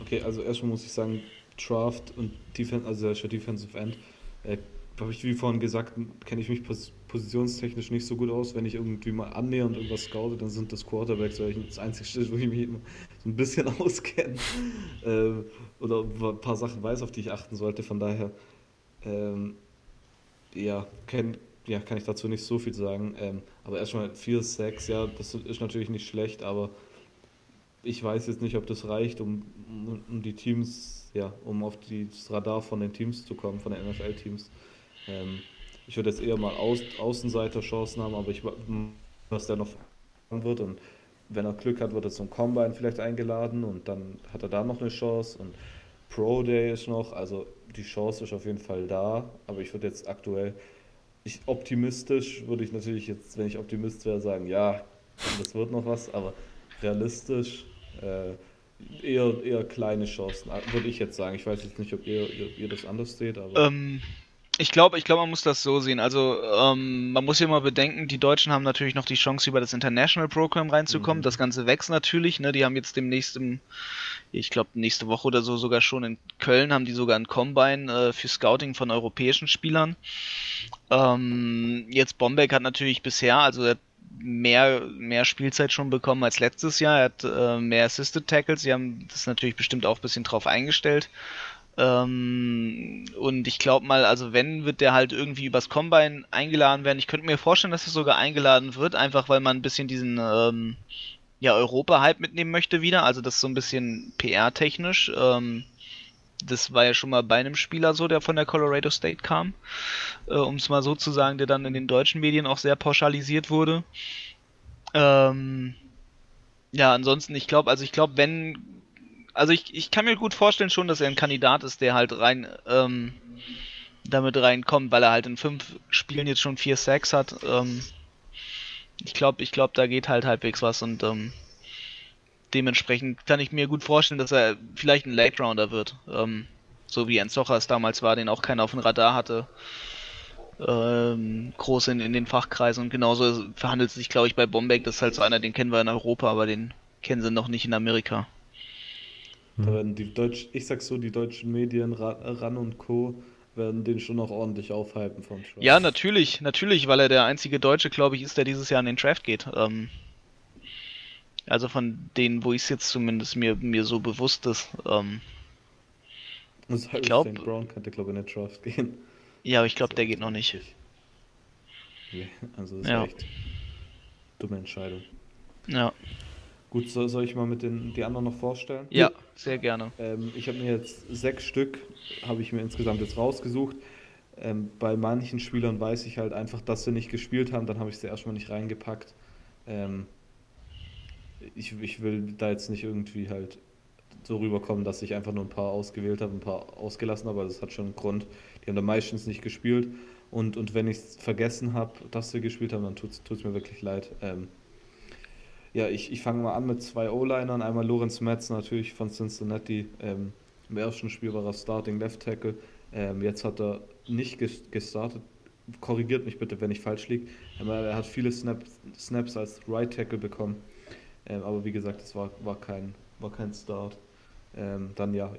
Okay, also erstmal muss ich sagen, Draft und Defense, also der Defensive End, äh, habe ich wie vorhin gesagt, kenne ich mich pos positionstechnisch nicht so gut aus. Wenn ich irgendwie mal annähernd irgendwas scoute, dann sind das Quarterbacks, das einzige wo ich mich so ein bisschen auskenne äh, oder ein paar Sachen weiß, auf die ich achten sollte. Von daher, ähm, ja, kenn, ja, kann ich dazu nicht so viel sagen. Ähm, aber erstmal 4, 6, ja, das ist natürlich nicht schlecht, aber ich weiß jetzt nicht, ob das reicht, um, um die Teams, ja, um auf das Radar von den Teams zu kommen, von den NFL-Teams. Ähm, ich würde jetzt eher mal Aus, Außenseiter-Chancen haben, aber ich was der noch wird und wenn er Glück hat, wird er zum Combine vielleicht eingeladen und dann hat er da noch eine Chance und Pro Day ist noch, also die Chance ist auf jeden Fall da, aber ich würde jetzt aktuell, ich optimistisch würde ich natürlich jetzt, wenn ich Optimist wäre, sagen, ja, das wird noch was, aber realistisch äh, eher, eher kleine Chancen, würde ich jetzt sagen. Ich weiß jetzt nicht, ob ihr, ihr, ihr das anders seht, aber. Ähm, ich glaube, ich glaube, man muss das so sehen. Also ähm, man muss ja mal bedenken, die Deutschen haben natürlich noch die Chance, über das International Program reinzukommen. Mhm. Das Ganze wächst natürlich. Ne? Die haben jetzt demnächst im, ich glaube nächste Woche oder so sogar schon in Köln haben die sogar ein Combine äh, für Scouting von europäischen Spielern. Ähm, jetzt Bombeck hat natürlich bisher, also er mehr, mehr Spielzeit schon bekommen als letztes Jahr. Er hat äh, mehr Assisted Tackles. Sie haben das natürlich bestimmt auch ein bisschen drauf eingestellt. Ähm, und ich glaube mal, also wenn, wird der halt irgendwie übers Combine eingeladen werden. Ich könnte mir vorstellen, dass es sogar eingeladen wird, einfach weil man ein bisschen diesen ähm, ja, Europa-Hype mitnehmen möchte wieder. Also das ist so ein bisschen PR-technisch. Ähm, das war ja schon mal bei einem Spieler so, der von der Colorado State kam, äh, um es mal so zu sagen, der dann in den deutschen Medien auch sehr pauschalisiert wurde. Ähm, ja, ansonsten, ich glaube, also ich glaube, wenn, also ich, ich kann mir gut vorstellen schon, dass er ein Kandidat ist, der halt rein ähm, damit reinkommt, weil er halt in fünf Spielen jetzt schon vier Sacks hat. Ähm, ich glaube, ich glaube, da geht halt halbwegs was und ähm, dementsprechend kann ich mir gut vorstellen, dass er vielleicht ein Late Rounder wird. Ähm, so wie Enzocha es damals war, den auch keiner auf dem Radar hatte. Ähm, groß in, in den Fachkreisen und genauso verhandelt es sich, glaube ich, bei Bombeck. Das ist halt so einer, den kennen wir in Europa, aber den kennen sie noch nicht in Amerika. Da werden die Deutsch, ich sag so, die deutschen Medien, RAN und Co. werden den schon noch ordentlich aufhypen vom Show. Ja, natürlich, natürlich, weil er der einzige Deutsche, glaube ich, ist, der dieses Jahr in den Draft geht. Ähm, also von denen, wo ich es jetzt zumindest mir, mir so bewusst ist. Ähm, ich glaube, Brown könnte, glaube ich, in den Draft gehen. Ja, aber ich glaube, der geht noch nicht. Also das ist ja. echt dumme Entscheidung. Ja. Gut, so, soll ich mal mit den die anderen noch vorstellen? Ja, sehr gerne. Ähm, ich habe mir jetzt sechs Stück, habe ich mir insgesamt jetzt rausgesucht. Ähm, bei manchen Spielern weiß ich halt einfach, dass sie nicht gespielt haben, dann habe ich sie erstmal nicht reingepackt. Ähm, ich, ich will da jetzt nicht irgendwie halt so rüberkommen, dass ich einfach nur ein paar ausgewählt habe, ein paar ausgelassen habe, aber das hat schon einen Grund. Die haben da meistens nicht gespielt. Und, und wenn ich es vergessen habe, dass sie gespielt haben, dann tut es mir wirklich leid. Ähm, ja, ich, ich fange mal an mit zwei O-Linern. Einmal Lorenz Metz natürlich von Cincinnati. Ähm, Im ersten Spiel war er Starting Left Tackle. Ähm, jetzt hat er nicht gestartet. Korrigiert mich bitte, wenn ich falsch liege. Er hat viele Snaps, Snaps als Right Tackle bekommen. Ähm, aber wie gesagt, es war, war, kein, war kein Start. Ähm, dann ja,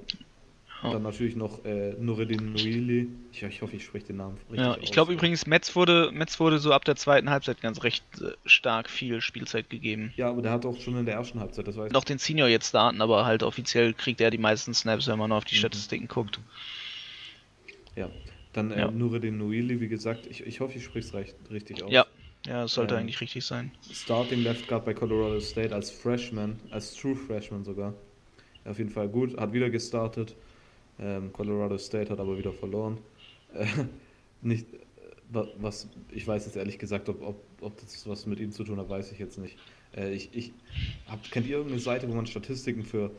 dann natürlich noch äh, Nureddin Nuili. Ich, ich, hoffe, ich spreche den Namen richtig Ja, ich glaube übrigens, Metz wurde, Metz wurde so ab der zweiten Halbzeit ganz recht äh, stark viel Spielzeit gegeben. Ja, aber der hat auch schon in der ersten Halbzeit, das weiß Noch den Senior jetzt starten, aber halt offiziell kriegt er die meisten Snaps, wenn man auf die mhm. Statistiken guckt. Ja, dann äh, ja. Nureddin Nuili, wie gesagt, ich, ich hoffe, ich spreche es richtig aus. Ja, ja, es sollte ähm, eigentlich richtig sein. Starting Left Guard bei Colorado State als Freshman, als True Freshman sogar. Auf jeden Fall gut, hat wieder gestartet. Ähm, Colorado State hat aber wieder verloren. Äh, nicht, was, ich weiß jetzt ehrlich gesagt, ob, ob, ob das was mit ihm zu tun hat, weiß ich jetzt nicht. Äh, ich, ich hab, kennt ihr irgendeine Seite, wo man Statistiken für,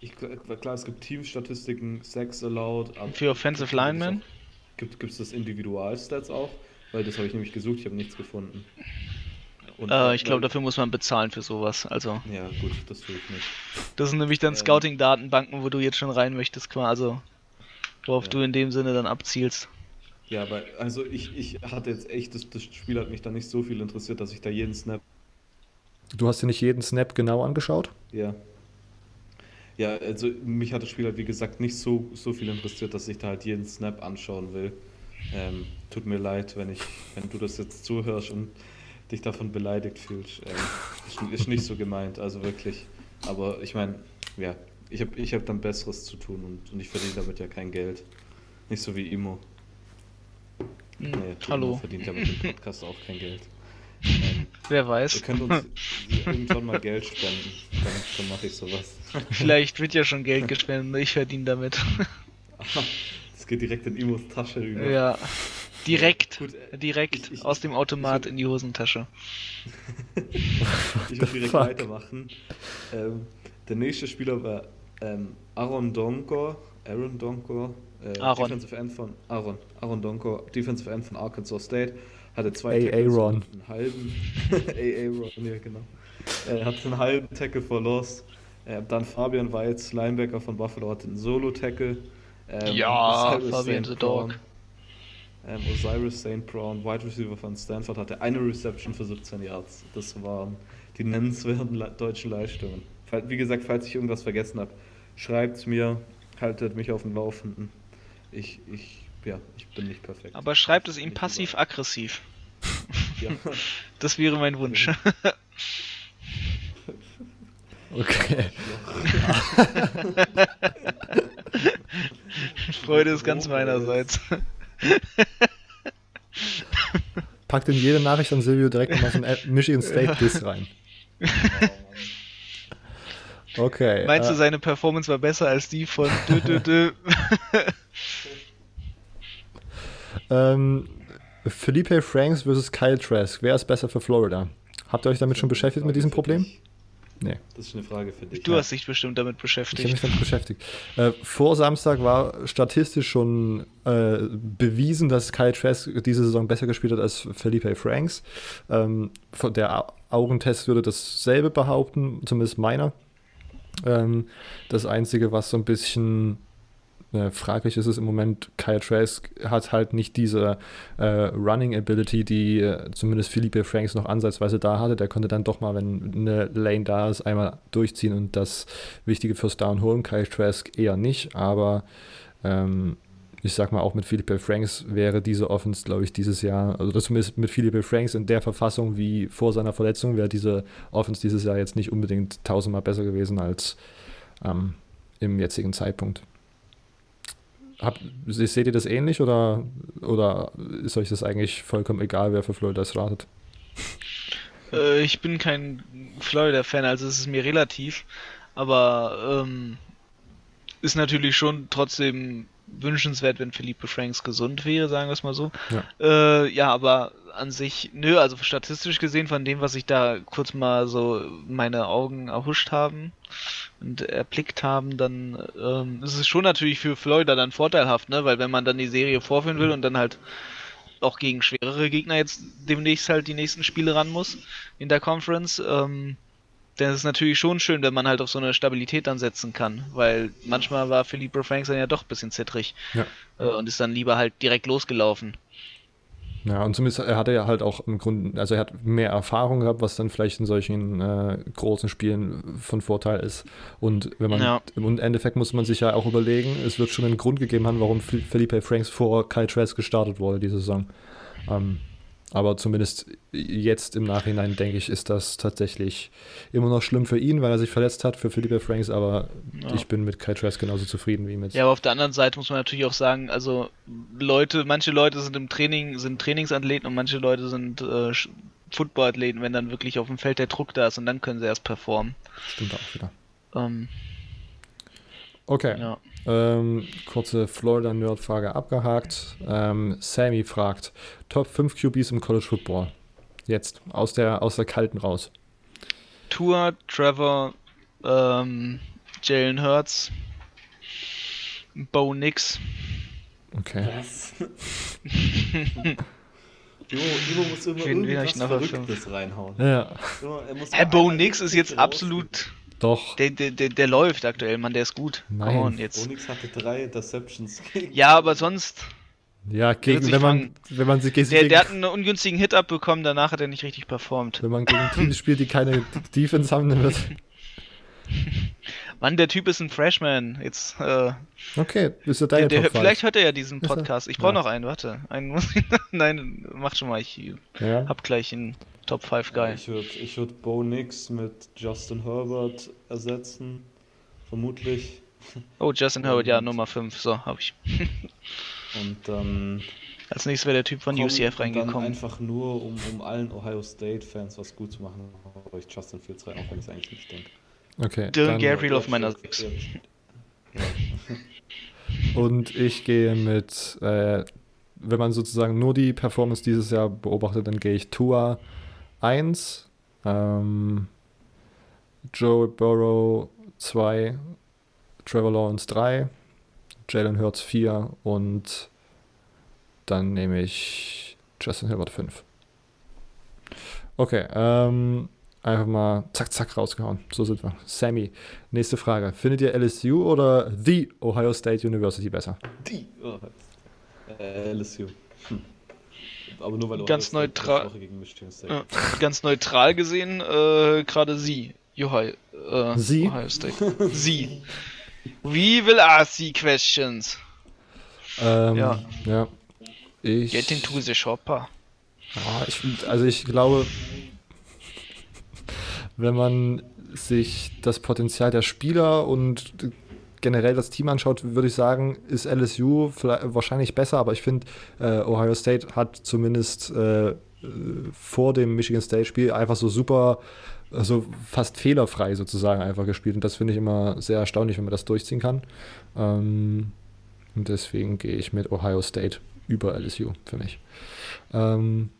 ich, klar, es gibt Teamstatistiken, Sex Allowed. Für Offensive Linemen? Gibt es das Individualstats auch? Weil das habe ich nämlich gesucht, ich habe nichts gefunden. Äh, ich glaube, dafür muss man bezahlen für sowas. Also. Ja, gut, das tue ich nicht. Das sind nämlich dann ähm, Scouting-Datenbanken, wo du jetzt schon rein möchtest, quasi. Also worauf ja. du in dem Sinne dann abzielst. Ja, aber also ich, ich hatte jetzt echt, das, das Spiel hat mich da nicht so viel interessiert, dass ich da jeden Snap. Du hast dir nicht jeden Snap genau angeschaut? Ja. Ja, also mich hat das Spiel halt wie gesagt nicht so, so viel interessiert, dass ich da halt jeden Snap anschauen will. Ähm, tut mir leid, wenn ich, wenn du das jetzt zuhörst und dich davon beleidigt fühlst. Ähm, ist, ist nicht so gemeint, also wirklich. Aber ich meine, ja, ich habe ich hab dann Besseres zu tun und, und ich verdiene damit ja kein Geld. Nicht so wie Imo. Hm, naja, hallo. Imo verdient ja mit dem Podcast auch kein Geld. Ähm, Wer weiß. Ihr könnt uns irgendwann mal Geld spenden. Dann, dann mache ich sowas. Vielleicht wird ja schon Geld gespendet und ich verdiene damit. geht direkt in Imos Tasche rüber. Ja. Direkt, Gut, äh, direkt ich, ich, aus dem Automat ich, in die Hosentasche. ich will direkt weitermachen. Ähm, der nächste Spieler war ähm, Aaron Donko, Aaron Donko, äh, Aaron. Defensive End von Aaron, Aaron Donko, Defensive End von Arkansas State, hatte zwei Tackles Aaron. einen halben, Aaron, ja genau, äh, hat einen halben Tackle for Loss. Äh, dann Fabian Weitz, Linebacker von Buffalo, hatte einen Solo-Tackle. Ähm, ja, Fabian the Dog. Ähm, Osiris St. Brown, Wide Receiver von Stanford, hatte eine Reception für 17 Yards. Das waren die nennenswerten deutschen Leistungen. Wie gesagt, falls ich irgendwas vergessen habe, schreibt es mir, haltet mich auf dem Laufenden. Ich, ich, ja, ich bin nicht perfekt. Aber schreibt es ihm passiv-aggressiv. Ja. Das wäre mein Wunsch. Okay. Freude ist ganz meinerseits. Packt in jede Nachricht an Silvio direkt mal so ein Michigan State Diss rein. Okay. Meinst du, äh, seine Performance war besser als die von dü, dü, dü? ähm, Felipe Franks versus Kyle Trask. Wer ist besser für Florida? Habt ihr euch damit schon beschäftigt mit diesem Problem? Nee. Das ist eine Frage für dich. Du ja. hast dich bestimmt damit beschäftigt. Ich habe mich damit beschäftigt. Äh, vor Samstag war statistisch schon äh, bewiesen, dass Kyle Trask diese Saison besser gespielt hat als Felipe Franks. Ähm, der Augentest würde dasselbe behaupten, zumindest meiner. Ähm, das Einzige, was so ein bisschen äh, fraglich ist, ist im Moment, Kyle Trask hat halt nicht diese äh, Running Ability, die äh, zumindest Philippe Franks noch ansatzweise da hatte. Der konnte dann doch mal, wenn eine Lane da ist, einmal durchziehen und das wichtige First Down holen. Kyle Trask eher nicht, aber ähm, ich sag mal, auch mit Philippe Franks wäre diese Offense, glaube ich, dieses Jahr, also zumindest mit Philippe Franks in der Verfassung wie vor seiner Verletzung, wäre diese Offense dieses Jahr jetzt nicht unbedingt tausendmal besser gewesen als ähm, im jetzigen Zeitpunkt. Hab, seht ihr das ähnlich oder, oder ist euch das eigentlich vollkommen egal, wer für Florida das ratet? Äh, ich bin kein Florida-Fan, also es ist mir relativ. Aber ähm, ist natürlich schon trotzdem wünschenswert, wenn Philippe Franks gesund wäre, sagen wir es mal so. Ja. Äh, ja, aber an sich, nö, also statistisch gesehen von dem, was ich da kurz mal so meine Augen erhuscht haben und erblickt haben, dann ähm, ist es schon natürlich für Florida dann vorteilhaft, ne? Weil wenn man dann die Serie vorführen will und dann halt auch gegen schwerere Gegner jetzt demnächst halt die nächsten Spiele ran muss in der Conference, ähm, dann ist es natürlich schon schön, wenn man halt auf so eine Stabilität dann setzen kann, weil manchmal war Philippe Franks dann ja doch ein bisschen zittrig ja. äh, und ist dann lieber halt direkt losgelaufen. Ja, und zumindest er hatte ja halt auch im Grunde, also er hat mehr Erfahrung gehabt, was dann vielleicht in solchen äh, großen Spielen von Vorteil ist. Und wenn man ja. im Endeffekt muss man sich ja auch überlegen, es wird schon einen Grund gegeben haben, warum Felipe Franks vor Kyle Trask gestartet wurde diese Saison. Ähm, aber zumindest jetzt im Nachhinein, denke ich, ist das tatsächlich immer noch schlimm für ihn, weil er sich verletzt hat, für Philippe Franks, aber ja. ich bin mit Kai Trask genauso zufrieden wie mit. Ja, aber auf der anderen Seite muss man natürlich auch sagen, also Leute, manche Leute sind im Training, sind Trainingsathleten und manche Leute sind äh, Footballathleten, wenn dann wirklich auf dem Feld der Druck da ist und dann können sie erst performen. Stimmt auch wieder. Ähm, okay. Ja. Ähm, kurze Florida-Nerd-Frage abgehakt. Ähm, Sammy fragt: Top 5 QBs im College Football. Jetzt, aus der, aus der Kalten raus. Tour, Trevor, ähm, Jalen Hurts, Bo Nix. Okay. Was? Ivo, Ivo muss immer Wen irgendwas Verrücktes reinhauen. Ja. Herr Bo Nix ist jetzt absolut doch. Der, der, der, der läuft aktuell, Mann, der ist gut. Nein. On, jetzt. Onyx hatte drei Interceptions. Ja, aber sonst. Ja, gegen, wenn man, wenn man sich gegen, der, der hat einen ungünstigen Hit abbekommen, danach hat er nicht richtig performt. Wenn man gegen Teams spielt, die keine Defense haben, dann wird. Mann, der Typ ist ein Freshman. Jetzt. Äh, okay, ist ja deine der, der, Vielleicht hört er ja diesen Podcast. Ich brauche ja. noch einen, warte. Einen muss ich. Nein, mach schon mal. Ich ja. hab gleich einen. Top 5 Guy. Ich würde ich würd Bo Nix mit Justin Herbert ersetzen. Vermutlich. Oh, Justin Herbert, ja, Nummer 5. So, habe ich. und dann. Als nächstes wäre der Typ von UCF reingekommen. Dann einfach nur, um, um allen Ohio State-Fans was gut zu machen, habe ich Justin Fields rein, auch wenn ich es eigentlich nicht denke. Okay. Dylan Gabriel auf meiner 6. Und ich gehe mit, äh, wenn man sozusagen nur die Performance dieses Jahr beobachtet, dann gehe ich Tua, 1, ähm, Joe Burrow 2, Trevor Lawrence 3, Jalen Hurts 4 und dann nehme ich Justin Hilbert 5. Okay, ähm, einfach mal zack, zack rausgehauen. So sind wir. Sammy, nächste Frage. Findet ihr LSU oder The Ohio State University besser? Die oh, äh, LSU. Hm aber nur weil du ganz neutral ja, ganz neutral gesehen äh, gerade sie Ohio, äh, sie? Ohio State. Sie. We will ask the questions. Ähm, ja. ja. Ich getting to the shopper ja, ich, also ich glaube wenn man sich das Potenzial der Spieler und generell das Team anschaut, würde ich sagen, ist LSU wahrscheinlich besser, aber ich finde, äh, Ohio State hat zumindest äh, vor dem Michigan State-Spiel einfach so super, so fast fehlerfrei sozusagen einfach gespielt. Und das finde ich immer sehr erstaunlich, wenn man das durchziehen kann. Ähm, und deswegen gehe ich mit Ohio State über LSU für mich. Ähm,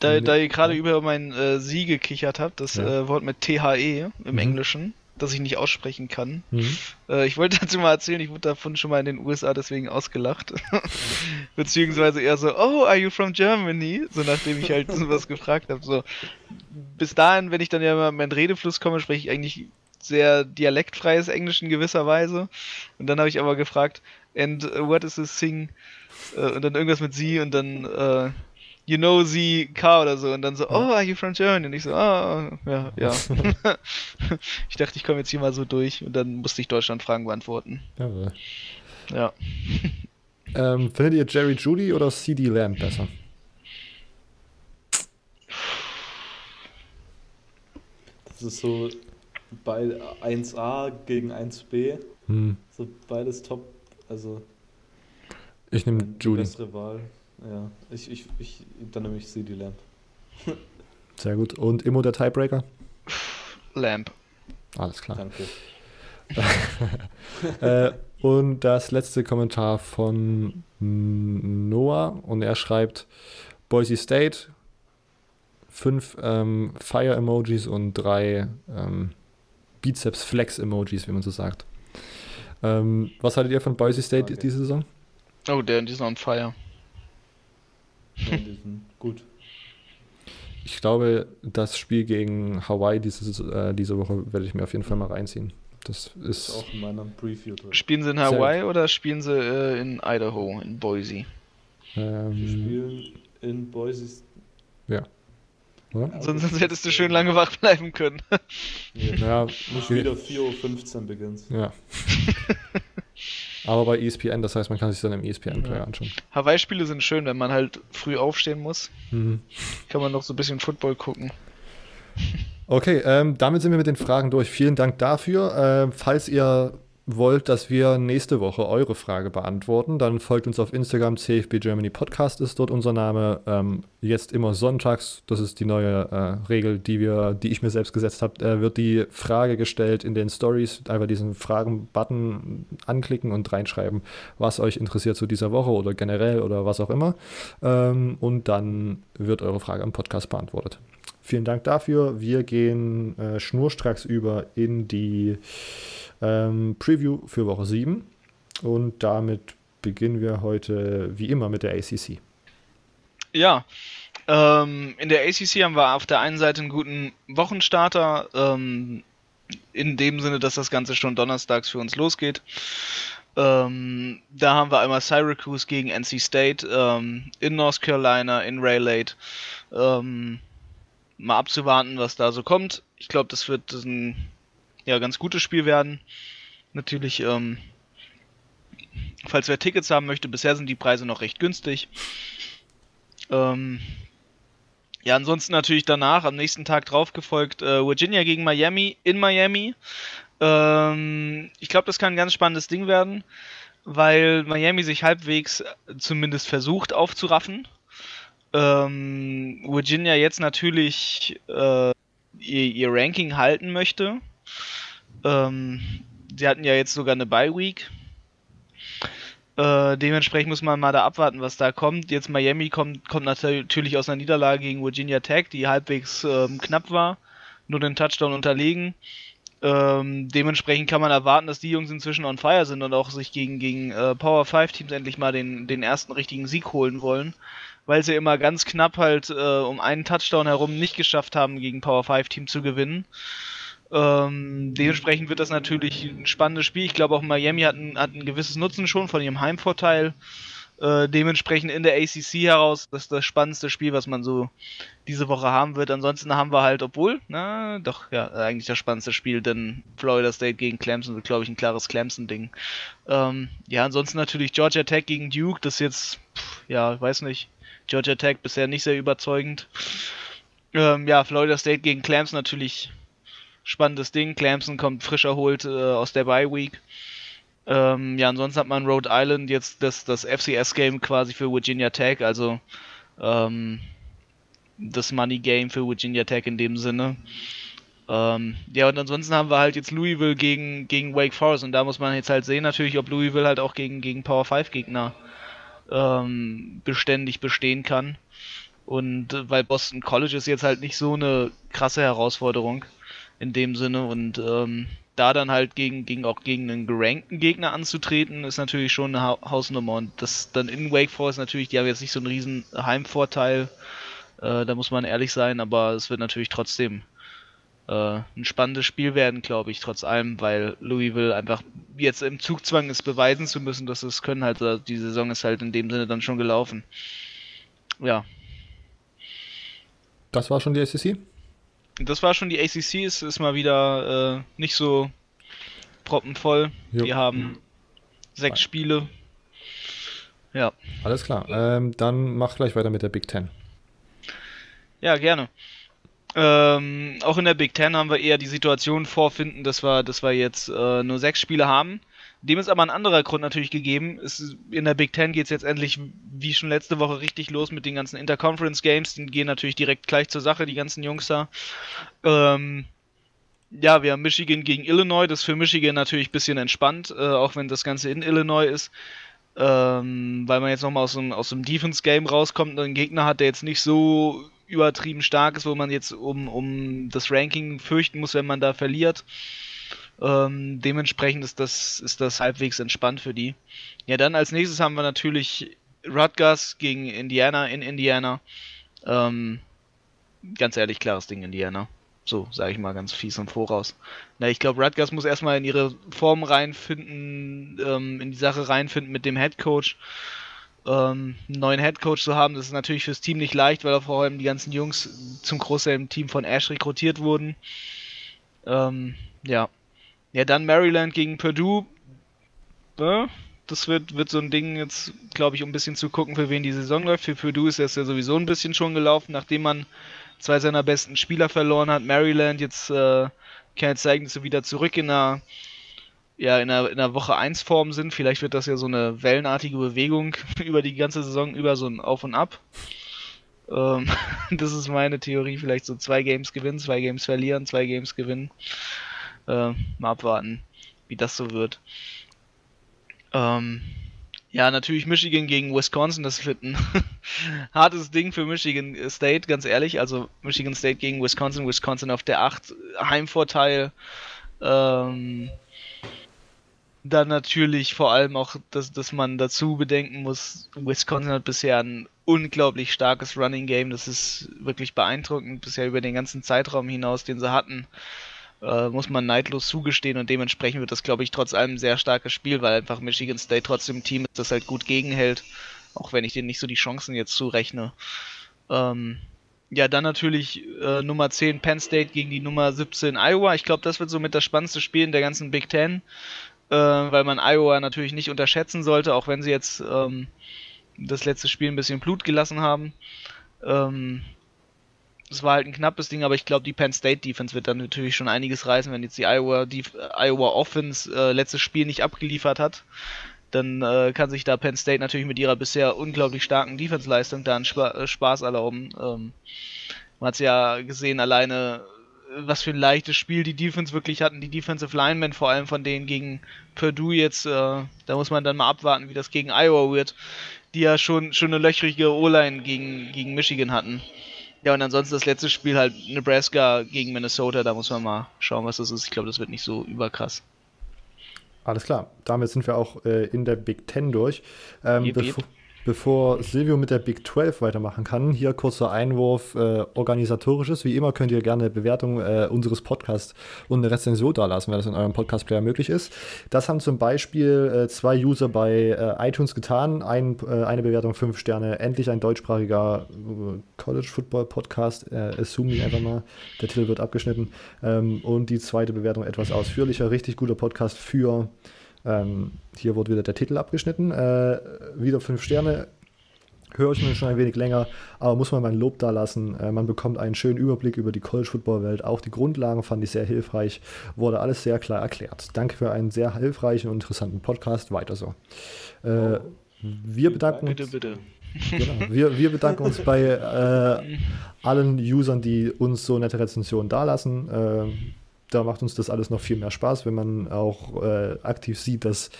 da, da ihr gerade über mein äh, Sie gekichert habt, das ja. äh, Wort mit THE im mhm. Englischen, das ich nicht aussprechen kann. Mhm. Äh, ich wollte dazu mal erzählen, ich wurde davon schon mal in den USA deswegen ausgelacht. Beziehungsweise eher so, oh, are you from Germany? So nachdem ich halt sowas gefragt habe. So, bis dahin, wenn ich dann ja mal in meinen Redefluss komme, spreche ich eigentlich sehr dialektfreies Englisch in gewisser Weise. Und dann habe ich aber gefragt, and what is this thing? Äh, und dann irgendwas mit sie und dann äh, you know the car oder so und dann so, oh, are you from Germany? Und ich so, ah, oh, ja, ja. ich dachte, ich komme jetzt hier mal so durch und dann musste ich Deutschland Fragen beantworten. Jawohl. Ja. ähm, findet ihr Jerry Judy oder CD Lamb besser? Das ist so bei 1A gegen 1B. Hm. So beides top, also. Ich nehme Judy. Bessere Wahl. Ja, ich, ich, ich dann nehme ich CD Lamp. Sehr gut. Und Immo der Tiebreaker? Lamp. Alles klar. Danke. äh, und das letzte Kommentar von Noah und er schreibt Boise State, fünf ähm, Fire-Emojis und drei ähm, Bizeps-Flex-Emojis, wie man so sagt. Ähm, was haltet ihr von Boise State Okay. diese Saison? Oh, der, die ist on fire. Ja, die sind gut. Ich glaube, das Spiel gegen Hawaii diese, äh, diese Woche werde ich mir auf jeden Fall mal reinziehen. Das Ist ist auch in meinem Preview drin. Spielen sie in Sehr Hawaii oder spielen sie äh, in Idaho, in Boise? Wir ähm, spielen in Boise. oder? Sonst, sonst hättest du schön lange wach bleiben können. Nee, Ja, nicht wieder 4.15 Uhr beginnt. ja. Aber bei ESPN, das heißt, man kann sich dann im ESPN-Player Ja. anschauen. Hawaii-Spiele sind schön, wenn man halt früh aufstehen muss. Mhm. Kann man noch so ein bisschen Football gucken. Okay, ähm, damit sind wir mit den Fragen durch. Vielen Dank dafür. Ähm, falls ihr wollt, dass wir nächste Woche eure Frage beantworten, dann folgt uns auf Instagram. CFB Germany Podcast ist dort unser Name. Ähm, jetzt immer sonntags, das ist die neue äh, Regel, die wir, die ich mir selbst gesetzt habe, äh, wird die Frage gestellt in den Stories. Einfach diesen Fragen-Button anklicken und reinschreiben, was euch interessiert zu dieser Woche oder generell oder was auch immer. Ähm, und dann wird eure Frage am Podcast beantwortet. Vielen Dank dafür. Wir gehen äh, schnurstracks über in die ähm, Preview für Woche 7. Und damit beginnen wir heute wie immer mit der ACC. Ja, ähm, in der ACC haben wir auf der einen Seite einen guten Wochenstarter, ähm, in dem Sinne, dass das Ganze schon donnerstags für uns losgeht. Ähm, da haben wir einmal Syracuse gegen NC State ähm, in North Carolina, in Rayleigh. Ähm, mal abzuwarten, was da so kommt. Ich glaube, das wird ein ja, ganz gutes Spiel werden. Natürlich, ähm, falls wer Tickets haben möchte, bisher sind die Preise noch recht günstig. Ähm, ja, ansonsten natürlich danach, am nächsten Tag drauf gefolgt, äh, Virginia gegen Miami in Miami. Ähm, ich glaube, das kann ein ganz spannendes Ding werden, weil Miami sich halbwegs äh, zumindest versucht aufzuraffen. Ähm, Virginia jetzt natürlich äh, ihr, ihr Ranking halten möchte. Ähm, sie hatten ja jetzt sogar eine Bye Week. Äh, dementsprechend muss man mal da abwarten, was da kommt. Jetzt Miami kommt, kommt natürlich aus einer Niederlage gegen Virginia Tech, die halbwegs ähm, knapp war, nur den Touchdown unterlegen. Ähm, dementsprechend kann man erwarten, dass die Jungs inzwischen on fire sind und auch sich gegen, gegen äh, Power 5 Teams endlich mal den, den ersten richtigen Sieg holen wollen, weil sie immer ganz knapp halt äh, um einen Touchdown herum nicht geschafft haben, gegen Power 5 Team zu gewinnen. Ähm, dementsprechend wird das natürlich ein spannendes Spiel. Ich glaube auch Miami hat ein, hat ein gewisses Nutzen schon von ihrem Heimvorteil. Äh, dementsprechend in der ACC heraus, das ist das spannendste Spiel, was man so diese Woche haben wird. Ansonsten haben wir halt, obwohl, na, doch, ja, eigentlich das spannendste Spiel, denn Florida State gegen Clemson wird, glaube ich, ein klares Clemson-Ding. Ähm, ja, ansonsten natürlich Georgia Tech gegen Duke, das ist jetzt, pff, ja, weiß nicht, Georgia Tech bisher nicht sehr überzeugend. Ähm, ja, Florida State gegen Clemson natürlich spannendes Ding. Clemson kommt frisch erholt äh, aus der Bye Week. Ähm, ja, ansonsten hat man Rhode Island jetzt das, das FCS-Game quasi für Virginia Tech, also ähm, das Money-Game für Virginia Tech in dem Sinne. Ähm, ja, und ansonsten haben wir halt jetzt Louisville gegen, gegen Wake Forest und da muss man jetzt halt sehen natürlich, ob Louisville halt auch gegen, gegen Power 5 Gegner ähm, beständig bestehen kann. Und äh, weil Boston College ist jetzt halt nicht so eine krasse Herausforderung in dem Sinne und ähm, da dann halt gegen, gegen auch gegen einen gerankten Gegner anzutreten, ist natürlich schon eine ha Hausnummer und das dann in Wake Forest natürlich, die haben jetzt nicht so einen riesen Heimvorteil, äh, da muss man ehrlich sein, aber es wird natürlich trotzdem äh, ein spannendes Spiel werden, glaube ich, trotz allem, weil Louisville einfach jetzt im Zugzwang ist, beweisen zu müssen, dass es können halt, äh, die Saison ist halt in dem Sinne dann schon gelaufen. Ja, Das war schon die ACC? Das war schon die ACC, es ist mal wieder äh, nicht so proppenvoll. Jo. Wir haben sechs Spiele. Ja, Alles klar. Ähm, dann mach gleich weiter mit der Big Ten. ja, gerne. Ähm, auch in der Big Ten haben wir eher die Situation vorfinden, dass wir, dass wir jetzt äh, nur sechs Spiele haben, dem ist aber ein anderer Grund natürlich gegeben. Es, in der Big Ten geht es jetzt endlich, wie schon letzte Woche, richtig los mit den ganzen Interconference Games. Die gehen natürlich direkt gleich zur Sache, die ganzen Jungs da. Ähm, ja, wir haben Michigan gegen Illinois. Das ist für Michigan natürlich ein bisschen entspannt, äh, auch wenn das Ganze in Illinois ist. Ähm, weil man jetzt nochmal aus dem, aus dem Defense-Game rauskommt und einen Gegner hat, der jetzt nicht so übertrieben stark ist, wo man jetzt um, um das Ranking fürchten muss, wenn man da verliert. Ähm, dementsprechend ist das, ist das halbwegs entspannt für die. Ja, dann als nächstes haben wir natürlich Rutgers gegen Indiana in Indiana. Ähm, ganz ehrlich, klares Ding, Indiana. So, sage ich mal ganz fies im Voraus. Na, ich glaube, Rutgers muss erstmal in ihre Form reinfinden, ähm, in die Sache reinfinden mit dem Head Coach. Ähm, einen neuen Head Coach zu haben, das ist natürlich fürs Team nicht leicht, weil vor allem die ganzen Jungs zum Großteil im Team von Ash rekrutiert wurden. Ähm, ja. Ja, dann Maryland gegen Purdue. Ja, das wird, wird so ein Ding jetzt, glaube ich, um ein bisschen zu gucken, für wen die Saison läuft. Für Purdue ist das ja sowieso ein bisschen schon gelaufen, nachdem man zwei seiner besten Spieler verloren hat. Maryland jetzt äh, kann jetzt zeigen, dass sie wieder zurück in einer, ja, in einer, in einer Woche 1 Form sind. Vielleicht wird das ja so eine wellenartige Bewegung über die ganze Saison, über so ein Auf und Ab. Ähm, das ist meine Theorie. Vielleicht so zwei Games gewinnen, zwei Games verlieren, zwei Games gewinnen. Äh, mal abwarten, wie das so wird. Ähm, ja, natürlich Michigan gegen Wisconsin, das wird ein hartes Ding für Michigan State, ganz ehrlich. Also Michigan State gegen Wisconsin, Wisconsin auf der 8, Heimvorteil. Ähm, dann natürlich vor allem auch, dass, dass man dazu bedenken muss, Wisconsin hat bisher ein unglaublich starkes Running Game. Das ist wirklich beeindruckend, bisher über den ganzen Zeitraum hinaus, den sie hatten äh, muss man neidlos zugestehen und dementsprechend wird das, glaube ich, trotz allem ein sehr starkes Spiel, weil einfach Michigan State trotzdem ein Team ist, das halt gut gegenhält, auch wenn ich denen nicht so die Chancen jetzt zurechne. Ähm, ja, dann natürlich äh, Nummer 10 Penn State gegen die Nummer 17 Iowa. Ich glaube, das wird somit das spannendste Spiel in der ganzen Big Ten, äh, weil man Iowa natürlich nicht unterschätzen sollte, auch wenn sie jetzt ähm, das letzte Spiel ein bisschen Blut gelassen haben. Ähm, es war halt ein knappes Ding, aber ich glaube, die Penn State Defense wird dann natürlich schon einiges reißen, wenn jetzt die Iowa, die Iowa Offense äh, letztes Spiel nicht abgeliefert hat. Dann äh, kann sich da Penn State natürlich mit ihrer bisher unglaublich starken Defense-Leistung da einen Spa äh, Spaß erlauben. Ähm, man hat es ja gesehen, alleine was für ein leichtes Spiel die Defense wirklich hatten, die Defensive Linemen, vor allem von denen gegen Purdue jetzt, äh, da muss man dann mal abwarten, wie das gegen Iowa wird, die ja schon, schon eine löchrige O-Line gegen, gegen Michigan hatten. Ja, und ansonsten das letzte Spiel halt Nebraska gegen Minnesota, da muss man mal schauen, was das ist. Ich glaube, das wird nicht so überkrass. Alles klar, damit sind wir auch äh, in der Big Ten durch. Ähm, bevor, Bevor Silvio mit der Big 12 weitermachen kann, hier kurzer Einwurf äh, organisatorisches. Wie immer könnt ihr gerne eine Bewertung äh, unseres Podcasts und eine Rezension dalassen, wenn das in eurem Podcast-Player möglich ist. Das haben zum Beispiel äh, zwei User bei äh, iTunes getan. Ein, äh, eine Bewertung 5 Sterne, endlich ein deutschsprachiger äh, College Football Podcast. Äh, assume ich einfach mal. Der Titel wird abgeschnitten. Ähm, und die zweite Bewertung etwas ausführlicher. Richtig guter Podcast für ähm, hier wurde wieder der Titel abgeschnitten. Äh, wieder fünf Sterne. Höre ich mir schon ein wenig länger, aber muss man mein Lob da lassen. Äh, man bekommt einen schönen Überblick über die College-Football-Welt. Auch die Grundlagen fand ich sehr hilfreich. Wurde alles sehr klar erklärt. Danke für einen sehr hilfreichen und interessanten Podcast. Weiter so. Äh, wir bedanken uns. Bitte, bitte. Genau. Wir, wir, bedanken uns bei äh, allen Usern, die uns so nette Rezensionen dalassen. Äh, da macht uns das alles noch viel mehr Spaß, wenn man auch äh, aktiv sieht, dass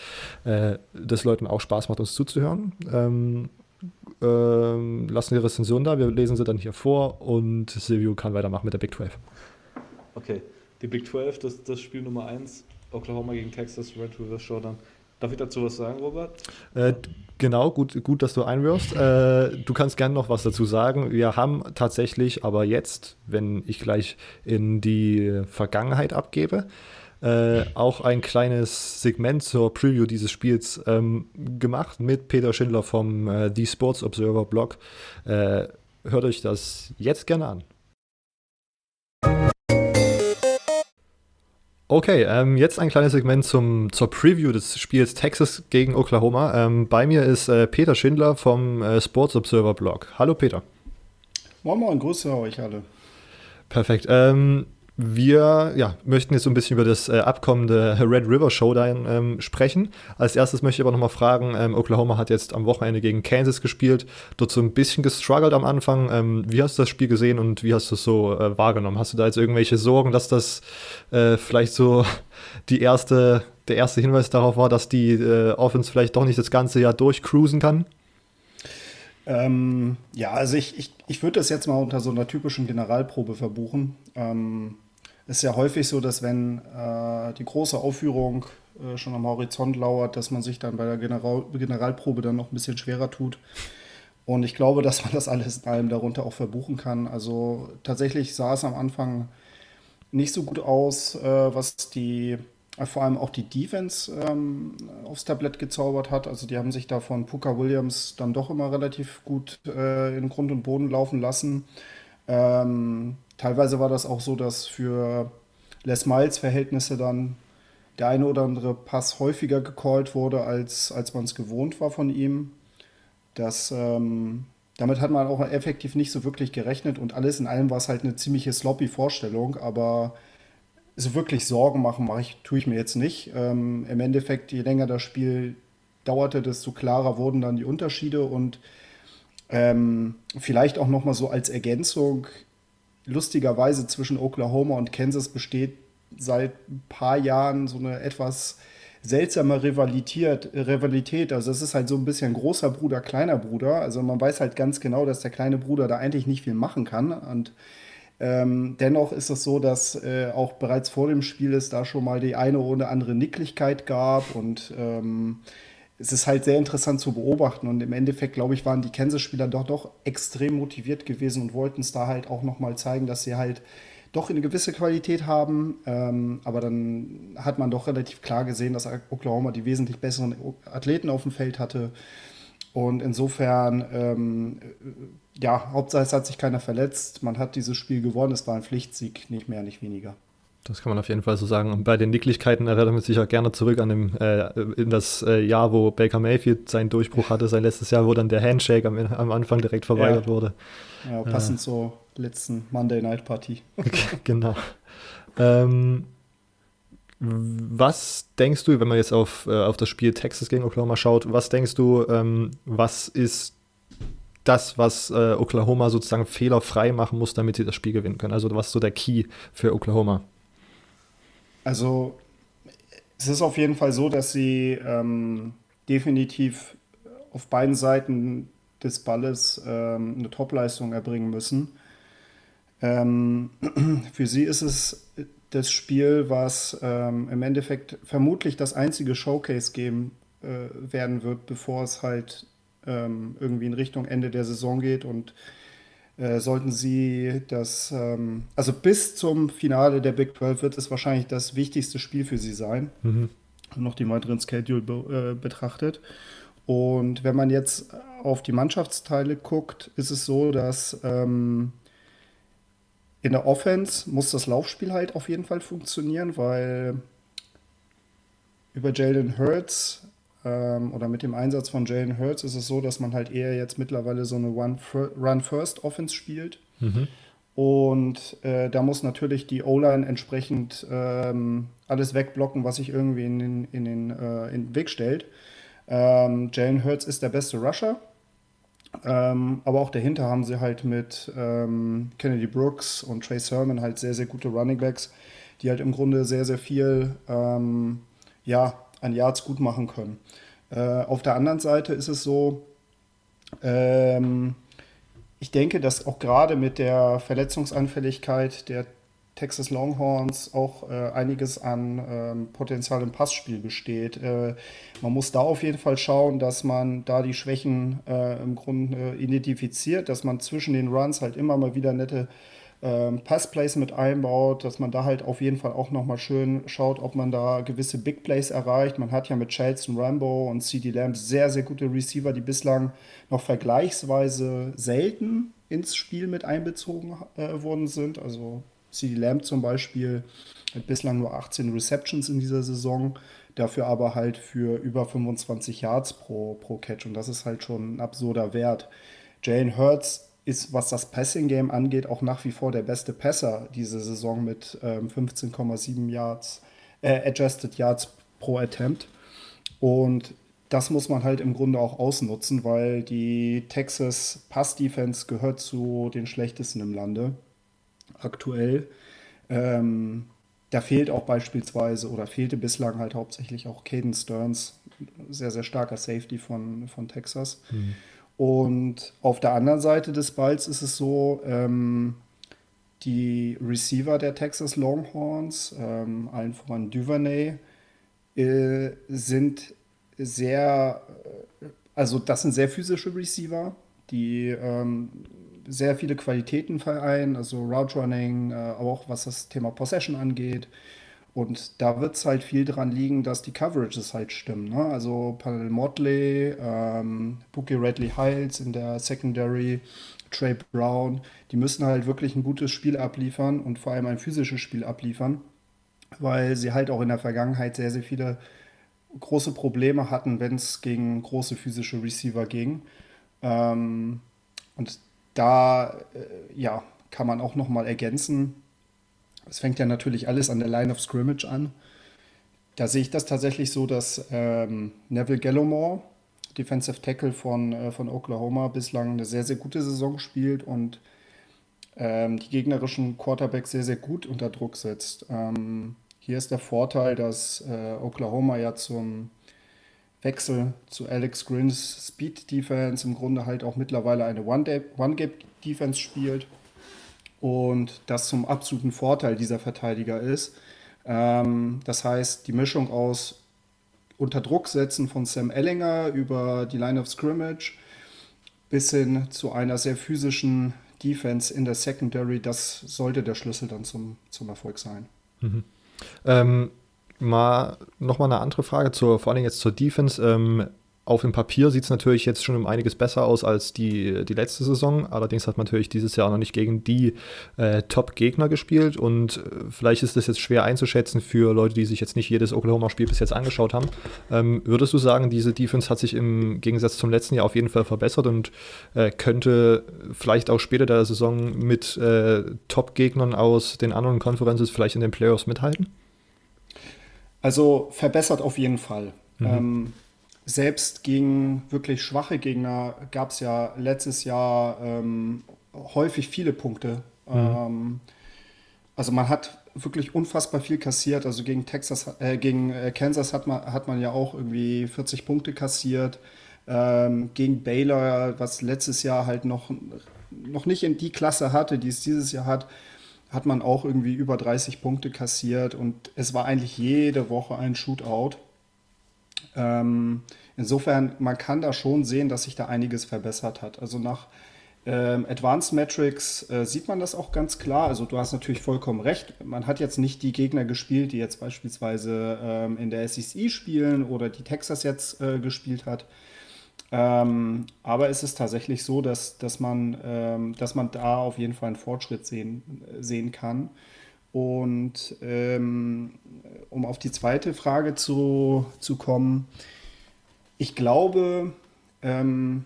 äh, das Leuten auch Spaß macht, uns zuzuhören. Ähm, ähm, lassen die Rezension da, wir lesen sie dann hier vor und Silvio kann weitermachen mit der Big 12. Okay, die Big 12, das, das Spiel Nummer 1, Oklahoma gegen Texas, Red River Showdown. Darf ich dazu was sagen, Robert? Äh, genau, gut, gut, dass du einwirfst. Äh, du kannst gerne noch was dazu sagen. Wir haben tatsächlich, aber jetzt, wenn ich gleich in die Vergangenheit abgebe, äh, auch ein kleines Segment zur Preview dieses Spiels ähm, gemacht mit Peter Schindler vom äh, The Sports Observer Blog. Äh, hört euch das jetzt gerne an. Okay, ähm, jetzt ein kleines Segment zum, zur Preview des Spiels Texas gegen Oklahoma. Ähm, bei mir ist äh, Peter Schindler vom äh, Sports Observer Blog. Hallo Peter. Moin Moin, Grüße euch alle. Perfekt. Ähm, wir ja, möchten jetzt so ein bisschen über das äh, abkommende Red River Showdown ähm, sprechen. Als erstes möchte ich aber nochmal fragen, ähm, Oklahoma hat jetzt am Wochenende gegen Kansas gespielt, dort so ein bisschen gestruggelt am Anfang. Ähm, wie hast du das Spiel gesehen und wie hast du es so äh, wahrgenommen? Hast du da jetzt irgendwelche Sorgen, dass das äh, vielleicht so die erste, der erste Hinweis darauf war, dass die äh, Offense vielleicht doch nicht das ganze Jahr durchcruisen kann? Ähm, ja, also ich, ich, ich würde das jetzt mal unter so einer typischen Generalprobe verbuchen. Ähm, ist ja häufig so, dass wenn äh, die große Aufführung äh, schon am Horizont lauert, dass man sich dann bei der General Generalprobe dann noch ein bisschen schwerer tut. Und ich glaube, dass man das alles in allem darunter auch verbuchen kann. Also tatsächlich sah es am Anfang nicht so gut aus, äh, was die äh, vor allem auch die Defense ähm, aufs Tablett gezaubert hat. Also die haben sich da von Puka Williams dann doch immer relativ gut äh, in Grund und Boden laufen lassen. Ähm, teilweise war das auch so, dass für Les Miles Verhältnisse dann der eine oder andere Pass häufiger gecallt wurde, als, als man es gewohnt war von ihm. Das, ähm, damit hat man auch effektiv nicht so wirklich gerechnet und alles in allem war es halt eine ziemliche sloppy Vorstellung, aber so wirklich Sorgen machen mache ich, tue ich mir jetzt nicht. Ähm, Im Endeffekt, je länger das Spiel dauerte, desto klarer wurden dann die Unterschiede und ähm, vielleicht auch noch mal so als Ergänzung lustigerweise zwischen Oklahoma und Kansas besteht seit ein paar Jahren so eine etwas seltsame Rivalität, Rivalität. Also es ist halt so ein bisschen großer Bruder, kleiner Bruder. Also man weiß halt ganz genau, dass der kleine Bruder da eigentlich nicht viel machen kann. Und ähm, dennoch ist es so, dass äh, auch bereits vor dem Spiel es da schon mal die eine oder andere Nicklichkeit gab und ähm, es ist halt sehr interessant zu beobachten und im Endeffekt, glaube ich, waren die Kansas-Spieler doch doch extrem motiviert gewesen und wollten es da halt auch nochmal zeigen, dass sie halt doch eine gewisse Qualität haben. Ähm, aber dann hat man doch relativ klar gesehen, dass Oklahoma die wesentlich besseren Athleten auf dem Feld hatte. Und insofern, ähm, ja, Hauptsache es hat sich keiner verletzt. Man hat dieses Spiel gewonnen. Es war ein Pflichtsieg, nicht mehr, nicht weniger. Das kann man auf jeden Fall so sagen. Und bei den Nicklichkeiten erinnert man sich auch gerne zurück an dem, äh, in das äh, Jahr, wo Baker Mayfield seinen Durchbruch hatte, sein letztes Jahr, wo dann der Handshake am, am Anfang direkt verweigert ja. wurde. Ja, passend äh. zur letzten Monday Night Party. genau. Ähm, was denkst du, wenn man jetzt auf, äh, auf das Spiel Texas gegen Oklahoma schaut, was denkst du, ähm, was ist das, was äh, Oklahoma sozusagen fehlerfrei machen muss, damit sie das Spiel gewinnen können? Also was ist so der Key für Oklahoma? Also es ist auf jeden Fall so, dass sie ähm, definitiv auf beiden Seiten des Balles ähm, eine Topleistung erbringen müssen. Ähm, für sie ist es das Spiel, was ähm, im Endeffekt vermutlich das einzige Showcase geben äh, werden wird, bevor es halt ähm, irgendwie in Richtung Ende der Saison geht und äh, sollten sie das, ähm, also bis zum Finale der Big 12 wird es wahrscheinlich das wichtigste Spiel für sie sein. Mhm. Noch die weiteren Schedule be äh, betrachtet. Und wenn man jetzt auf die Mannschaftsteile guckt, ist es so, dass ähm, in der Offense muss das Laufspiel halt auf jeden Fall funktionieren, weil über Jalen Hurts oder mit dem Einsatz von Jalen Hurts ist es so, dass man halt eher jetzt mittlerweile so eine Run-First-Offense spielt. Mhm. Und äh, da muss natürlich die O-Line entsprechend ähm, alles wegblocken, was sich irgendwie in den, in den, äh, in den Weg stellt. Ähm, Jalen Hurts ist der beste Rusher. Ähm, aber auch dahinter haben sie halt mit ähm, Kennedy Brooks und Trey Sermon halt sehr, sehr gute Running Backs, die halt im Grunde sehr, sehr viel ähm, ja, an Yards gut machen können. Äh, auf der anderen Seite ist es so, ähm, ich denke, dass auch gerade mit der Verletzungsanfälligkeit der Texas Longhorns auch äh, einiges an ähm, Potenzial im Passspiel besteht. Äh, man muss da auf jeden Fall schauen, dass man da die Schwächen äh, im Grunde identifiziert, dass man zwischen den Runs halt immer mal wieder nette ähm, Passplays mit einbaut, dass man da halt auf jeden Fall auch nochmal schön schaut, ob man da gewisse Big Plays erreicht. Man hat ja mit Charleston Rambo und CD Lamb sehr, sehr gute Receiver, die bislang noch vergleichsweise selten ins Spiel mit einbezogen äh, worden sind. Also CD Lamb zum Beispiel hat bislang nur 18 Receptions in dieser Saison, dafür aber halt für über 25 Yards pro, pro Catch und das ist halt schon ein absurder Wert. Jane Hurts ist, was das Passing-Game angeht, auch nach wie vor der beste Passer diese Saison mit ähm, 15,7 Yards, äh, Adjusted Yards pro Attempt. Und das muss man halt im Grunde auch ausnutzen, weil die Texas Pass-Defense gehört zu den schlechtesten im Lande aktuell. Ähm, da fehlt auch beispielsweise oder fehlte bislang halt hauptsächlich auch Caden Stearns, sehr, sehr starker Safety von, von Texas. Mhm. Und auf der anderen Seite des Balls ist es so, ähm, die Receiver der Texas Longhorns, ähm, allen voran Duvernay, äh, sind sehr, äh, also das sind sehr physische Receiver, die ähm, sehr viele Qualitäten vereinen, also Route Running, äh, auch was das Thema Possession angeht. Und da wird es halt viel dran liegen, dass die Coverages halt stimmen. Ne? Also Panel Motley, ähm, Bookie Radley Hiles in der Secondary, Trey Brown, die müssen halt wirklich ein gutes Spiel abliefern und vor allem ein physisches Spiel abliefern, weil sie halt auch in der Vergangenheit sehr, sehr viele große Probleme hatten, wenn es gegen große physische Receiver ging. Ähm, und da äh, ja, kann man auch nochmal ergänzen. Es fängt ja natürlich alles an der Line of Scrimmage an. Da sehe ich das tatsächlich so, dass ähm, Neville Gallimore, Defensive Tackle von, äh, von Oklahoma, bislang eine sehr, sehr gute Saison spielt und ähm, die gegnerischen Quarterbacks sehr, sehr gut unter Druck setzt. Ähm, hier ist der Vorteil, dass äh, Oklahoma ja zum Wechsel zu Alex Grins Speed Defense im Grunde halt auch mittlerweile eine One-Gap-Defense spielt und das zum absoluten Vorteil dieser Verteidiger ist. Ähm, das heißt, die Mischung aus unter Druck setzen von Sam Ellinger über die Line of Scrimmage bis hin zu einer sehr physischen Defense in der Secondary, das sollte der Schlüssel dann zum, zum Erfolg sein. Mhm. Ähm, mal nochmal eine andere Frage, zur, vor allem jetzt zur Defense. Ähm, auf dem Papier sieht es natürlich jetzt schon um einiges besser aus als die, die letzte Saison. Allerdings hat man natürlich dieses Jahr noch nicht gegen die äh, Top-Gegner gespielt. Und äh, vielleicht ist das jetzt schwer einzuschätzen für Leute, die sich jetzt nicht jedes Oklahoma-Spiel bis jetzt angeschaut haben. Ähm, würdest du sagen, diese Defense hat sich im Gegensatz zum letzten Jahr auf jeden Fall verbessert und äh, könnte vielleicht auch später der Saison mit äh, Top-Gegnern aus den anderen Conferences vielleicht in den Playoffs mithalten? Also verbessert auf jeden Fall. Mhm. Ähm, selbst gegen wirklich schwache Gegner gab es ja letztes Jahr ähm, häufig viele Punkte. Mhm. Ähm, also man hat wirklich unfassbar viel kassiert. Also gegen Texas, äh, gegen äh, Kansas hat man, hat man ja auch irgendwie 40 Punkte kassiert. Ähm, gegen Baylor, was letztes Jahr halt noch, noch nicht in die Klasse hatte, die es dieses Jahr hat, hat man auch irgendwie über 30 Punkte kassiert und es war eigentlich jede Woche ein Shootout. Ähm, insofern, man kann da schon sehen, dass sich da einiges verbessert hat. Also nach ähm, Advanced Metrics äh, sieht man das auch ganz klar. Also du hast natürlich vollkommen recht. Man hat jetzt nicht die Gegner gespielt, die jetzt beispielsweise ähm, in der SEC spielen oder die Texas jetzt äh, gespielt hat. Ähm, aber es ist tatsächlich so, dass, dass, man, ähm, dass man da auf jeden Fall einen Fortschritt sehen, sehen kann. Und ähm, um auf die zweite Frage zu, zu kommen, ich glaube, ähm,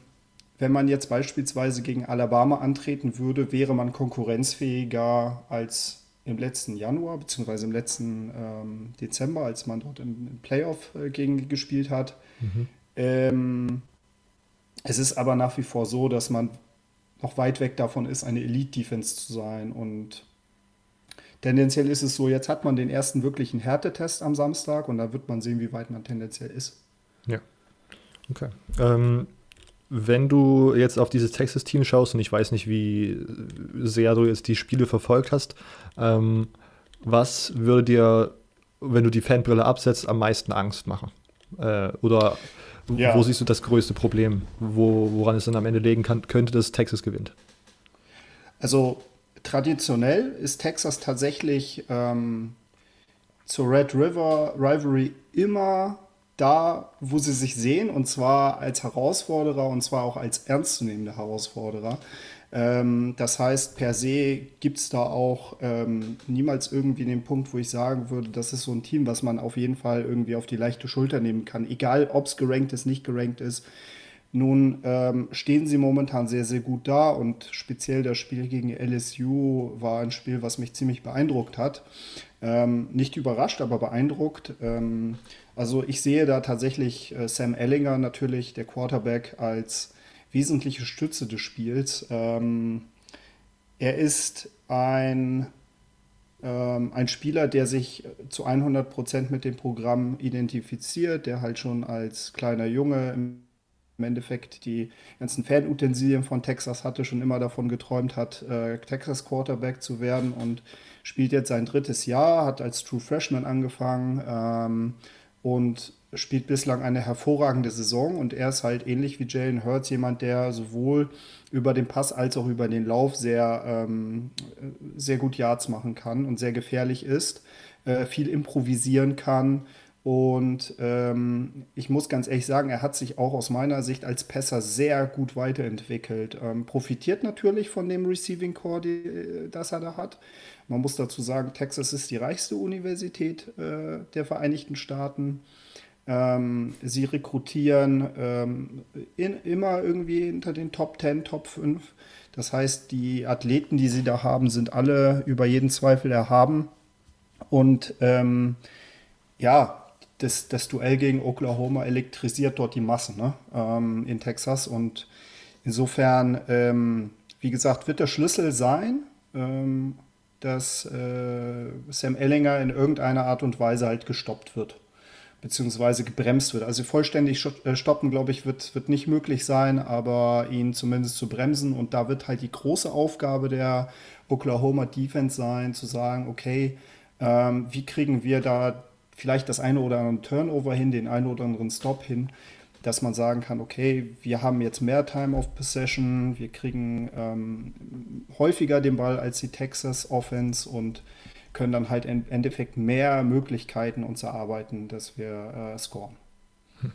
wenn man jetzt beispielsweise gegen Alabama antreten würde, wäre man konkurrenzfähiger als im letzten Januar bzw. im letzten ähm, Dezember, als man dort im, im Playoff äh, gegen gespielt hat. Mhm. Ähm, es ist aber nach wie vor so, dass man noch weit weg davon ist, eine Elite-Defense zu sein. Und tendenziell ist es so, jetzt hat man den ersten wirklichen Härtetest am Samstag und da wird man sehen, wie weit man tendenziell ist. Ja. Okay. Ähm, wenn du jetzt auf dieses Texas-Team schaust, und ich weiß nicht, wie sehr du jetzt die Spiele verfolgt hast, ähm, was würde dir, wenn du die Fanbrille absetzt, am meisten Angst machen? Äh, oder ja. Wo siehst du das größte Problem, wo, woran es dann am Ende liegen kann, könnte, dass Texas gewinnt? Also traditionell ist Texas tatsächlich ähm, zur Red River Rivalry immer da, wo sie sich sehen, und zwar als Herausforderer und zwar auch als ernstzunehmende Herausforderer. Ähm, das heißt, per se gibt es da auch ähm, niemals irgendwie den Punkt, wo ich sagen würde, das ist so ein Team, was man auf jeden Fall irgendwie auf die leichte Schulter nehmen kann. Egal, ob es gerankt ist, nicht gerankt ist. Nun ähm, stehen sie momentan sehr, sehr gut da und speziell das Spiel gegen LSU war ein Spiel, was mich ziemlich beeindruckt hat. Ähm, nicht überrascht, aber beeindruckt. Ähm, also ich sehe da tatsächlich äh, Sam Ellinger natürlich, der Quarterback, als wesentliche Stütze des Spiels. Ähm, er ist ein, ähm, ein Spieler, der sich zu 100% mit dem Programm identifiziert, der halt schon als kleiner Junge im im Endeffekt die ganzen Fanutensilien von Texas hatte, schon immer davon geträumt hat, äh, Texas Quarterback zu werden und spielt jetzt sein drittes Jahr, hat als True Freshman angefangen ähm, und spielt bislang eine hervorragende Saison. Und er ist halt ähnlich wie Jalen Hurts jemand, der sowohl über den Pass als auch über den Lauf sehr, ähm, sehr gut Yards machen kann und sehr gefährlich ist, äh, viel improvisieren kann und ähm, ich muss ganz ehrlich sagen, er hat sich auch aus meiner Sicht als Pässer sehr gut weiterentwickelt. Ähm, profitiert natürlich von dem Receiving Core, die, äh, das er da hat. Man muss dazu sagen, Texas ist die reichste Universität äh, der Vereinigten Staaten. Ähm, sie rekrutieren ähm, in, immer irgendwie hinter den Top 10, Top 5. Das heißt, die Athleten, die sie da haben, sind alle über jeden Zweifel erhaben. Und ähm, ja, das, das Duell gegen Oklahoma elektrisiert dort die Massen ne? ähm, in Texas. Und insofern, ähm, wie gesagt, wird der Schlüssel sein, ähm, dass äh, Sam Ellinger in irgendeiner Art und Weise halt gestoppt wird, beziehungsweise gebremst wird. Also vollständig äh, stoppen, glaube ich, wird, wird nicht möglich sein, aber ihn zumindest zu bremsen. Und da wird halt die große Aufgabe der Oklahoma Defense sein, zu sagen, okay, ähm, wie kriegen wir da vielleicht das eine oder andere Turnover hin, den einen oder anderen Stop hin, dass man sagen kann, okay, wir haben jetzt mehr Time of Possession, wir kriegen ähm, häufiger den Ball als die Texas Offense und können dann halt im Endeffekt mehr Möglichkeiten uns erarbeiten, dass wir äh, scoren. Hm.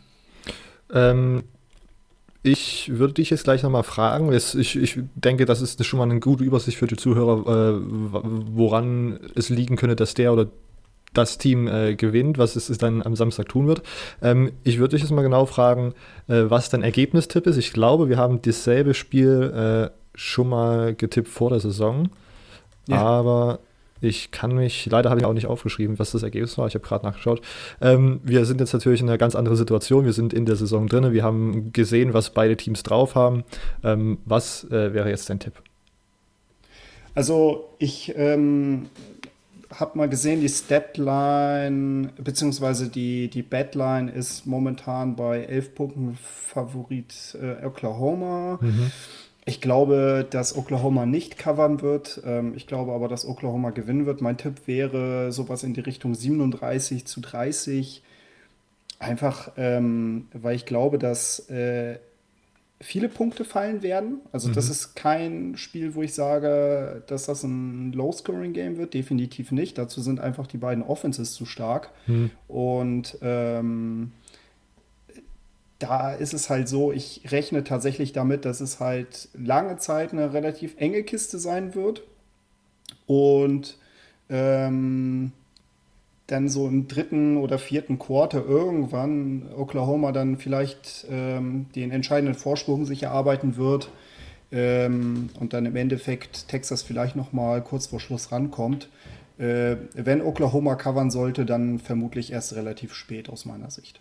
Ähm, ich würde dich jetzt gleich nochmal fragen. Ich, ich, denke, das ist schon mal eine gute Übersicht für die Zuhörer, äh, woran es liegen könnte, dass der oder das Team äh, gewinnt, was es, es, dann am Samstag tun wird. Ähm, ich würde dich jetzt mal genau fragen, äh, was dein Ergebnistipp ist. Ich glaube, wir haben dasselbe Spiel äh, schon mal getippt vor der Saison, ja. aber ich kann mich, leider habe ich auch nicht aufgeschrieben, was das Ergebnis war. Ich habe gerade nachgeschaut. Ähm, wir sind jetzt natürlich in einer ganz anderen Situation. Wir sind in der Saison drin. Wir haben gesehen, was beide Teams drauf haben. Ähm, was äh, wäre jetzt dein Tipp? Also ich ähm, habe mal gesehen, die Statline beziehungsweise die, die Badline ist momentan bei 11 Punkten Favorit äh, Oklahoma. Mhm. Ich glaube, dass Oklahoma nicht covern wird. Ähm, ich glaube aber, dass Oklahoma gewinnen wird. Mein Tipp wäre sowas in die Richtung 37 zu 30. Einfach, ähm, weil ich glaube, dass äh, viele Punkte fallen werden. Also mhm. das ist kein Spiel, wo ich sage, dass das ein Low-Scoring-Game wird. Definitiv nicht. Dazu sind einfach die beiden Offenses zu stark. Mhm. Und ähm, da ist es halt so, ich rechne tatsächlich damit, dass es halt lange Zeit eine relativ enge Kiste sein wird. Und ähm, dann so im dritten oder vierten Quarter irgendwann Oklahoma dann vielleicht ähm, den entscheidenden Vorsprung sich erarbeiten wird ähm, und dann im Endeffekt Texas vielleicht noch mal kurz vor Schluss rankommt. Äh, wenn Oklahoma covern sollte, dann vermutlich erst relativ spät aus meiner Sicht.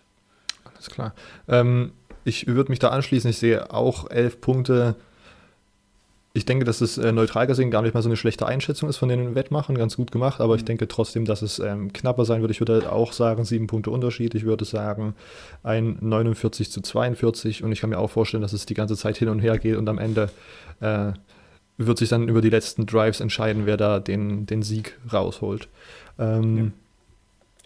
Alles klar. Ähm, ich würde mich da anschließen. Ich sehe auch elf Punkte ich denke, dass es äh, neutral gesehen gar nicht mal so eine schlechte Einschätzung ist von den Wettmachern, ganz gut gemacht, aber mhm. ich denke trotzdem, dass es ähm, knapper sein wird. Ich würde auch sagen, sieben Punkte Unterschied. Ich würde sagen, ein 49 zu 42 und ich kann mir auch vorstellen, dass es die ganze Zeit hin und her geht und am Ende äh, wird sich dann über die letzten Drives entscheiden, wer da den, den Sieg rausholt. Ähm,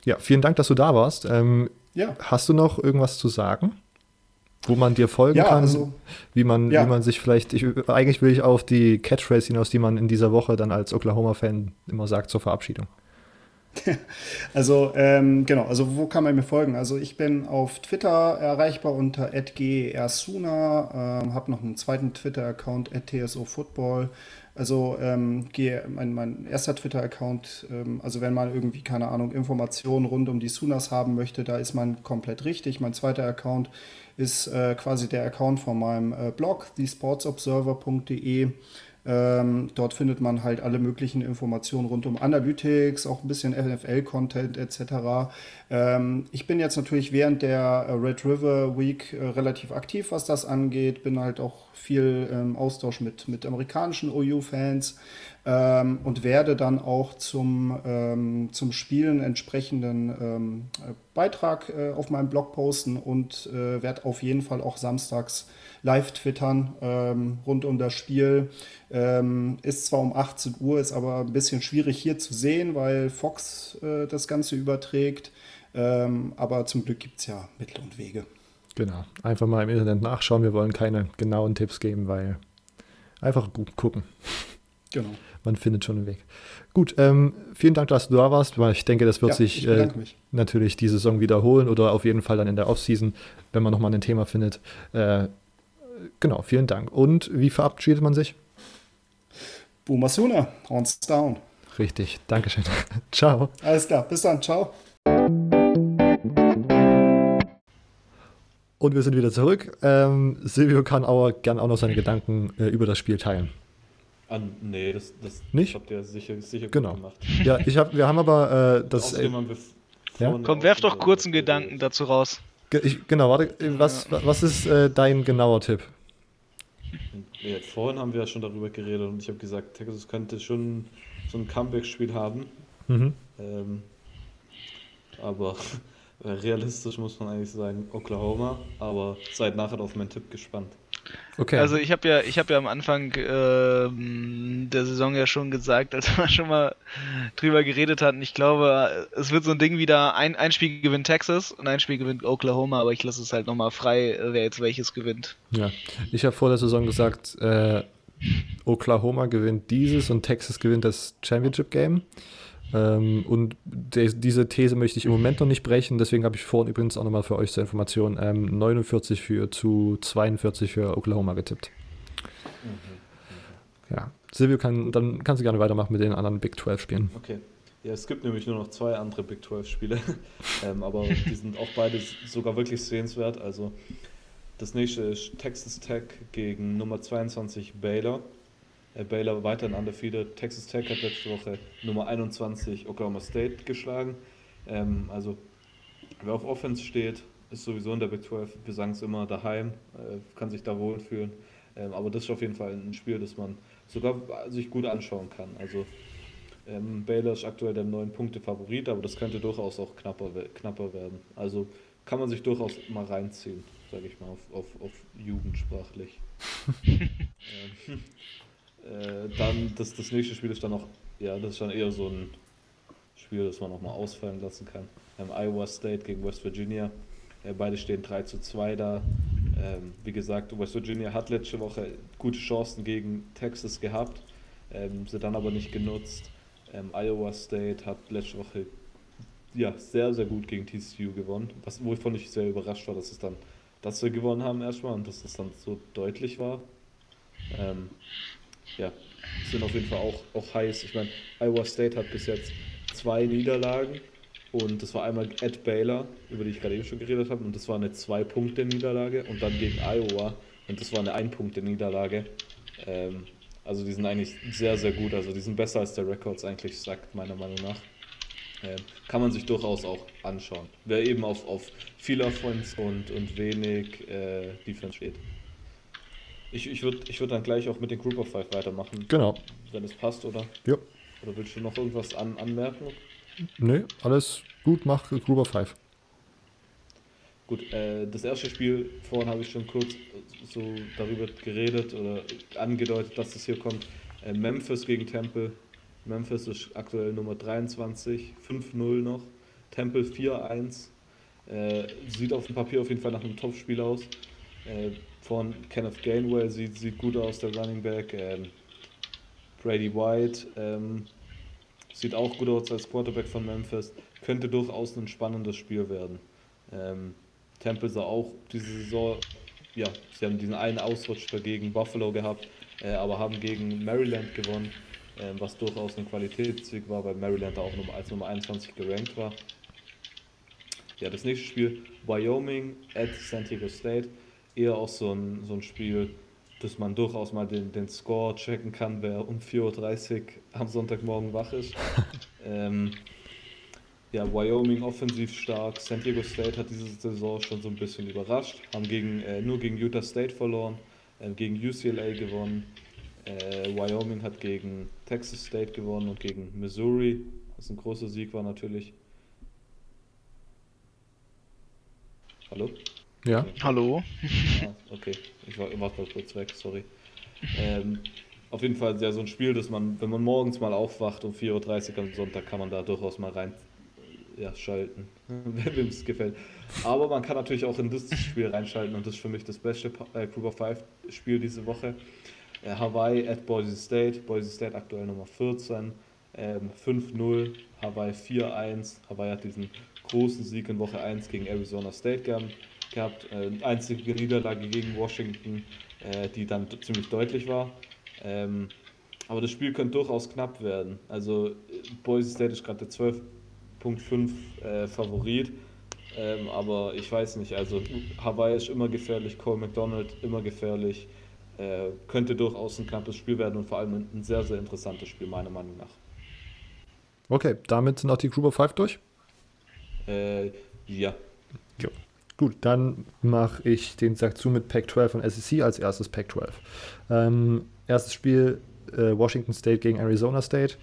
ja. ja. vielen Dank, dass du da warst. Ähm, ja. Hast du noch irgendwas zu sagen? Wo man dir folgen ja, kann, also, wie, man, ja. wie man sich vielleicht, ich, eigentlich will ich auf die Catchphrase hinaus, die man in dieser Woche dann als Oklahoma-Fan immer sagt zur Verabschiedung. Also ähm, genau, also wo kann man mir folgen? Also ich bin auf Twitter erreichbar unter @gersuna, ähm, habe noch einen zweiten Twitter-Account @tsofootball. Also ähm, gehe mein, mein erster Twitter-Account, ähm, also wenn man irgendwie, keine Ahnung, Informationen rund um die Sunas haben möchte, da ist man komplett richtig. Mein zweiter Account ist äh, quasi der Account von meinem äh, Blog, thesportsobserver.de. Ähm, dort findet man halt alle möglichen Informationen rund um Analytics, auch ein bisschen NFL-Content etc. Ähm, ich bin jetzt natürlich während der äh, Red River Week äh, relativ aktiv, was das angeht. Bin halt auch viel im ähm, Austausch mit, mit amerikanischen OU-Fans ähm, und werde dann auch zum, ähm, zum Spielen entsprechenden ähm, Beitrag äh, auf meinem Blog posten und äh, werde auf jeden Fall auch samstags live twittern ähm, rund um das Spiel. Ähm, ist zwar um 18 Uhr, ist aber ein bisschen schwierig hier zu sehen, weil Fox äh, das Ganze überträgt. Ähm, aber zum Glück gibt es ja Mittel und Wege. Genau, einfach mal im Internet nachschauen. Wir wollen keine genauen Tipps geben, weil einfach gut gucken. Genau. Man findet schon einen Weg. Gut, ähm, vielen Dank, dass du da warst, weil ich denke, das wird ja, sich äh, natürlich diese Saison wiederholen oder auf jeden Fall dann in der Offseason, wenn man nochmal ein Thema findet. Äh, genau, vielen Dank. Und wie verabschiedet man sich? Boomer Sooner, Horns down. Richtig, Dankeschön. ciao. Alles klar, bis dann, ciao. Und wir sind wieder zurück. Ähm, Silvio kann aber gern auch noch seine Gedanken äh, über das Spiel teilen. Ah, nee, das, das Nicht? habt ihr sicher, sicher genau. gemacht. Ja, ich hab, wir haben aber äh, das. Äh, ja? Komm, werf doch kurz einen Gedanken dazu raus. Ich, genau, warte, was, was ist äh, dein genauer Tipp? Ja, vorhin haben wir ja schon darüber geredet und ich habe gesagt, Texas könnte schon so ein Comeback-Spiel haben. Mhm. Ähm, aber realistisch muss man eigentlich sagen Oklahoma, aber seid nachher auf meinen Tipp gespannt. Okay. Also ich habe ja, ich habe ja am Anfang äh, der Saison ja schon gesagt, als wir schon mal drüber geredet hatten, ich glaube, es wird so ein Ding wieder, ein, ein Spiel gewinnt Texas und ein Spiel gewinnt Oklahoma, aber ich lasse es halt nochmal frei, wer jetzt welches gewinnt. Ja, ich habe vor der Saison gesagt, äh, Oklahoma gewinnt dieses und Texas gewinnt das Championship Game. Ähm, und de diese These möchte ich im Moment noch nicht brechen, deswegen habe ich vorhin übrigens auch nochmal für euch zur Information ähm, 49 für zu 42 für Oklahoma getippt. Mhm. Ja, Silvio, kann, dann kannst du gerne weitermachen mit den anderen Big 12 Spielen. Okay. Ja, es gibt nämlich nur noch zwei andere Big 12 Spiele, ähm, aber die sind auch beide sogar wirklich sehenswert. Also das nächste ist Texas Tech gegen Nummer 22 Baylor. Äh, Baylor weiterhin undefeated. Texas Tech hat letzte Woche Nummer 21 Oklahoma State geschlagen. Ähm, also wer auf Offense steht, ist sowieso in der Big 12. Wir sagen es immer daheim, äh, kann sich da wohlfühlen. Ähm, aber das ist auf jeden Fall ein Spiel, das man sogar sich gut anschauen kann. Also ähm, Baylor ist aktuell der neun Punkte Favorit, aber das könnte durchaus auch knapper, knapper werden. Also kann man sich durchaus mal reinziehen, sage ich mal, auf, auf, auf jugendsprachlich. ähm, äh, dann das, das nächste Spiel ist dann noch, ja, das ist dann eher so ein Spiel, das man noch mal ausfallen lassen kann. Ähm, Iowa State gegen West Virginia. Äh, beide stehen 3 zu 2 da. Ähm, wie gesagt, West Virginia hat letzte Woche gute Chancen gegen Texas gehabt, ähm, sie dann aber nicht genutzt. Ähm, Iowa State hat letzte Woche ja, sehr, sehr gut gegen TCU gewonnen, was, wovon ich sehr überrascht war, dass es dann, dass wir gewonnen haben erstmal und dass das dann so deutlich war. Ähm, ja, sind auf jeden Fall auch, auch heiß. Ich meine, Iowa State hat bis jetzt zwei Niederlagen und das war einmal at Baylor, über die ich gerade eben schon geredet habe, und das war eine Zwei-Punkte-Niederlage und dann gegen Iowa und das war eine Ein-Punkte-Niederlage. Ähm, also die sind eigentlich sehr, sehr gut. Also die sind besser als der Records eigentlich sagt, meiner Meinung nach. Ähm, kann man sich durchaus auch anschauen. Wer eben auf, auf viel Offense und, und wenig äh, Defense steht. Ich, ich würde ich würd dann gleich auch mit den Group of Five weitermachen. Genau. Wenn es passt, oder? Ja. Oder willst du noch irgendwas an, anmerken? Nee, alles gut, mach Group of Five. Gut, äh, das erste Spiel, vorhin habe ich schon kurz so darüber geredet oder angedeutet, dass es hier kommt. Äh, Memphis gegen Temple. Memphis ist aktuell Nummer 23, 5-0 noch. Temple 4-1. Äh, sieht auf dem Papier auf jeden Fall nach einem Top-Spiel aus. Von Kenneth Gainwell sieht, sieht gut aus, der Running Back. Ähm, Brady White ähm, sieht auch gut aus als Quarterback von Memphis. Könnte durchaus ein spannendes Spiel werden. Ähm, Temple sah auch diese Saison, ja, sie haben diesen einen Ausrutscher gegen Buffalo gehabt. äh, aber haben gegen Maryland gewonnen, äh, was durchaus ein Qualitätssieg war, weil Maryland auch als Nummer 21 gerankt war. Ja, das nächste Spiel, Wyoming at San Diego State, eher auch so ein, so ein Spiel, dass man durchaus mal den, den Score checken kann, wer um 4.30 Uhr am Sonntagmorgen wach ist. ähm, ja, Wyoming offensiv stark. San Diego State hat diese Saison schon so ein bisschen überrascht. Haben gegen, äh, nur gegen Utah State verloren, äh, gegen UCLA gewonnen. Äh, Wyoming hat gegen Texas State gewonnen und gegen Missouri, was ein großer Sieg war natürlich. Hallo? Ja. Hallo. Ah, okay, ich war, war kurz weg, sorry. Ähm, auf jeden Fall ja so ein Spiel, dass man, wenn man morgens mal aufwacht um 4.30 Uhr am Sonntag, kann man da durchaus mal rein ja, schalten, wem es gefällt. Aber man kann natürlich auch in das Spiel reinschalten und das ist für mich das beste äh, Group of Five Spiel diese Woche. Äh, Hawaii at Boise State, Boise State aktuell Nummer 14, ähm, 5-0, Hawaii 4-1. Hawaii hat diesen großen Sieg in Woche 1 gegen Arizona State gehabt, äh, einzige Niederlage gegen Washington, äh, die dann ziemlich deutlich war. Ähm, aber das Spiel könnte durchaus knapp werden. Also Boise State ist gerade der 12 Punkt 5 äh, Favorit. Ähm, aber ich weiß nicht, also Hawaii ist immer gefährlich, Cole McDonald immer gefährlich. Äh, könnte durchaus ein knappes Spiel werden und vor allem ein, ein sehr, sehr interessantes Spiel, meiner Meinung nach. Okay, damit sind auch die Group of Five durch? Äh, ja. Jo. Gut, dann mache ich den Sack zu mit Pac 12 und SEC als erstes Pac 12. Ähm, erstes Spiel äh, Washington State gegen Arizona State.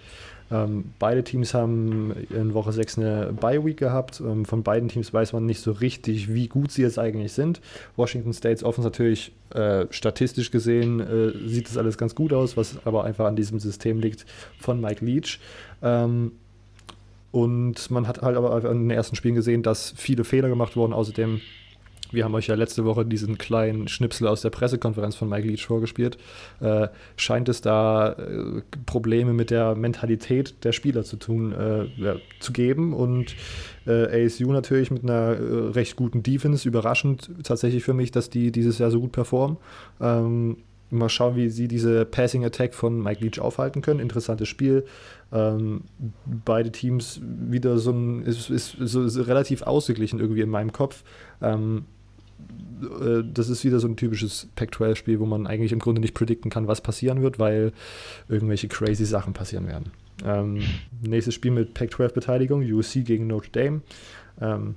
Ähm, beide Teams haben in Woche 6 eine Bye-Week gehabt. Ähm, von beiden Teams weiß man nicht so richtig, wie gut sie jetzt eigentlich sind. Washington States Offense natürlich äh, statistisch gesehen äh, sieht das alles ganz gut aus, was aber einfach an diesem System liegt von Mike Leach. Ähm, und man hat halt aber in den ersten Spielen gesehen, dass viele Fehler gemacht wurden. Außerdem wir haben euch ja letzte Woche diesen kleinen Schnipsel aus der Pressekonferenz von Mike Leach vorgespielt. Äh, scheint es da äh, Probleme mit der Mentalität der Spieler zu tun, äh, ja, zu geben und äh, ASU natürlich mit einer äh, recht guten Defense. Überraschend tatsächlich für mich, dass die dieses Jahr so gut performen. Ähm, mal schauen, wie sie diese Passing Attack von Mike Leach aufhalten können. Interessantes Spiel. Ähm, beide Teams wieder so ein, ist, ist, ist, ist relativ ausgeglichen irgendwie in meinem Kopf. Ähm, äh, das ist wieder so ein typisches Pac-12-Spiel, wo man eigentlich im Grunde nicht predikten kann, was passieren wird, weil irgendwelche crazy Sachen passieren werden. Ähm, nächstes Spiel mit Pac-12-Beteiligung, USC gegen Notre Dame. Ähm,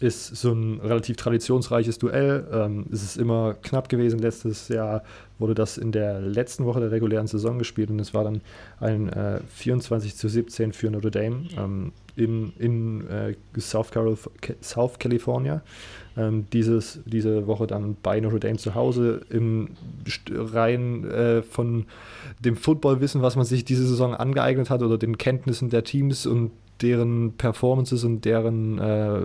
ist so ein relativ traditionsreiches Duell. Ähm, es ist immer knapp gewesen. Letztes Jahr wurde das in der letzten Woche der regulären Saison gespielt und es war dann ein äh, 24 zu 17 für Notre Dame ähm, in, in äh, South, Carolina, South California. Ähm, dieses, diese Woche dann bei Notre Dame zu Hause im rein äh, von dem Footballwissen, was man sich diese Saison angeeignet hat oder den Kenntnissen der Teams und deren Performances und deren äh,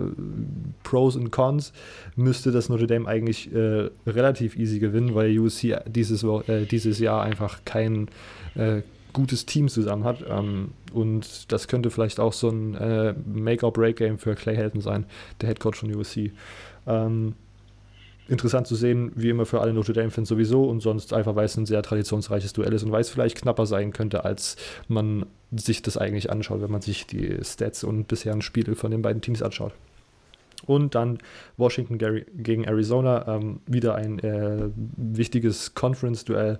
Pros und Cons müsste das Notre Dame eigentlich äh, relativ easy gewinnen, weil USC dieses, äh, dieses Jahr einfach kein äh, gutes Team zusammen hat. Ähm, und das könnte vielleicht auch so ein äh, Make-or-Break-Game für Clay Helton sein, der Head Coach von USC. Ähm, interessant zu sehen, wie immer für alle Notre Dame-Fans sowieso und sonst einfach, weil es ein sehr traditionsreiches Duell ist und weil es vielleicht knapper sein könnte, als man sich das eigentlich anschaut, wenn man sich die Stats und bisherigen Spiele von den beiden Teams anschaut. Und dann Washington gegen Arizona, ähm, wieder ein äh, wichtiges Conference-Duell.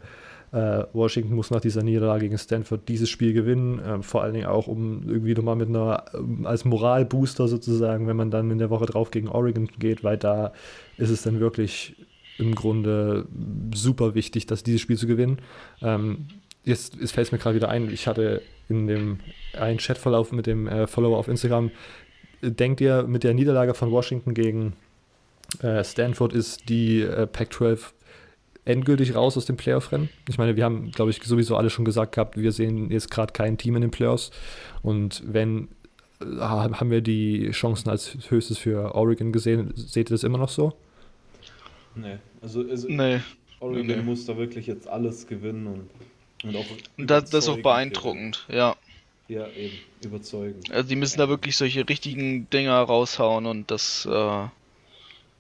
Äh, Washington muss nach dieser Niederlage gegen Stanford dieses Spiel gewinnen, äh, vor allen Dingen auch, um irgendwie nochmal mit einer, äh, als Moralbooster sozusagen, wenn man dann in der Woche drauf gegen Oregon geht, weil da ist es dann wirklich im Grunde super wichtig, dass dieses Spiel zu gewinnen. Ähm, jetzt, jetzt fällt es mir gerade wieder ein, ich hatte in dem einen Chatverlauf mit dem äh, Follower auf Instagram, denkt ihr, mit der Niederlage von Washington gegen äh, Stanford ist die äh, Pac-12 endgültig raus aus dem Playoff-Rennen. Ich meine, wir haben, glaube ich, sowieso alle schon gesagt gehabt, wir sehen jetzt gerade kein Team in den Playoffs. Und wenn, äh, haben wir die Chancen als höchstes für Oregon gesehen. Seht ihr das immer noch so? Nee, also, also nee. Oregon nee. muss da wirklich jetzt alles gewinnen und, und auch. Das, das ist auch beeindruckend, ja. Ja, eben, überzeugend. Also, die müssen da wirklich solche richtigen Dinger raushauen und das. Äh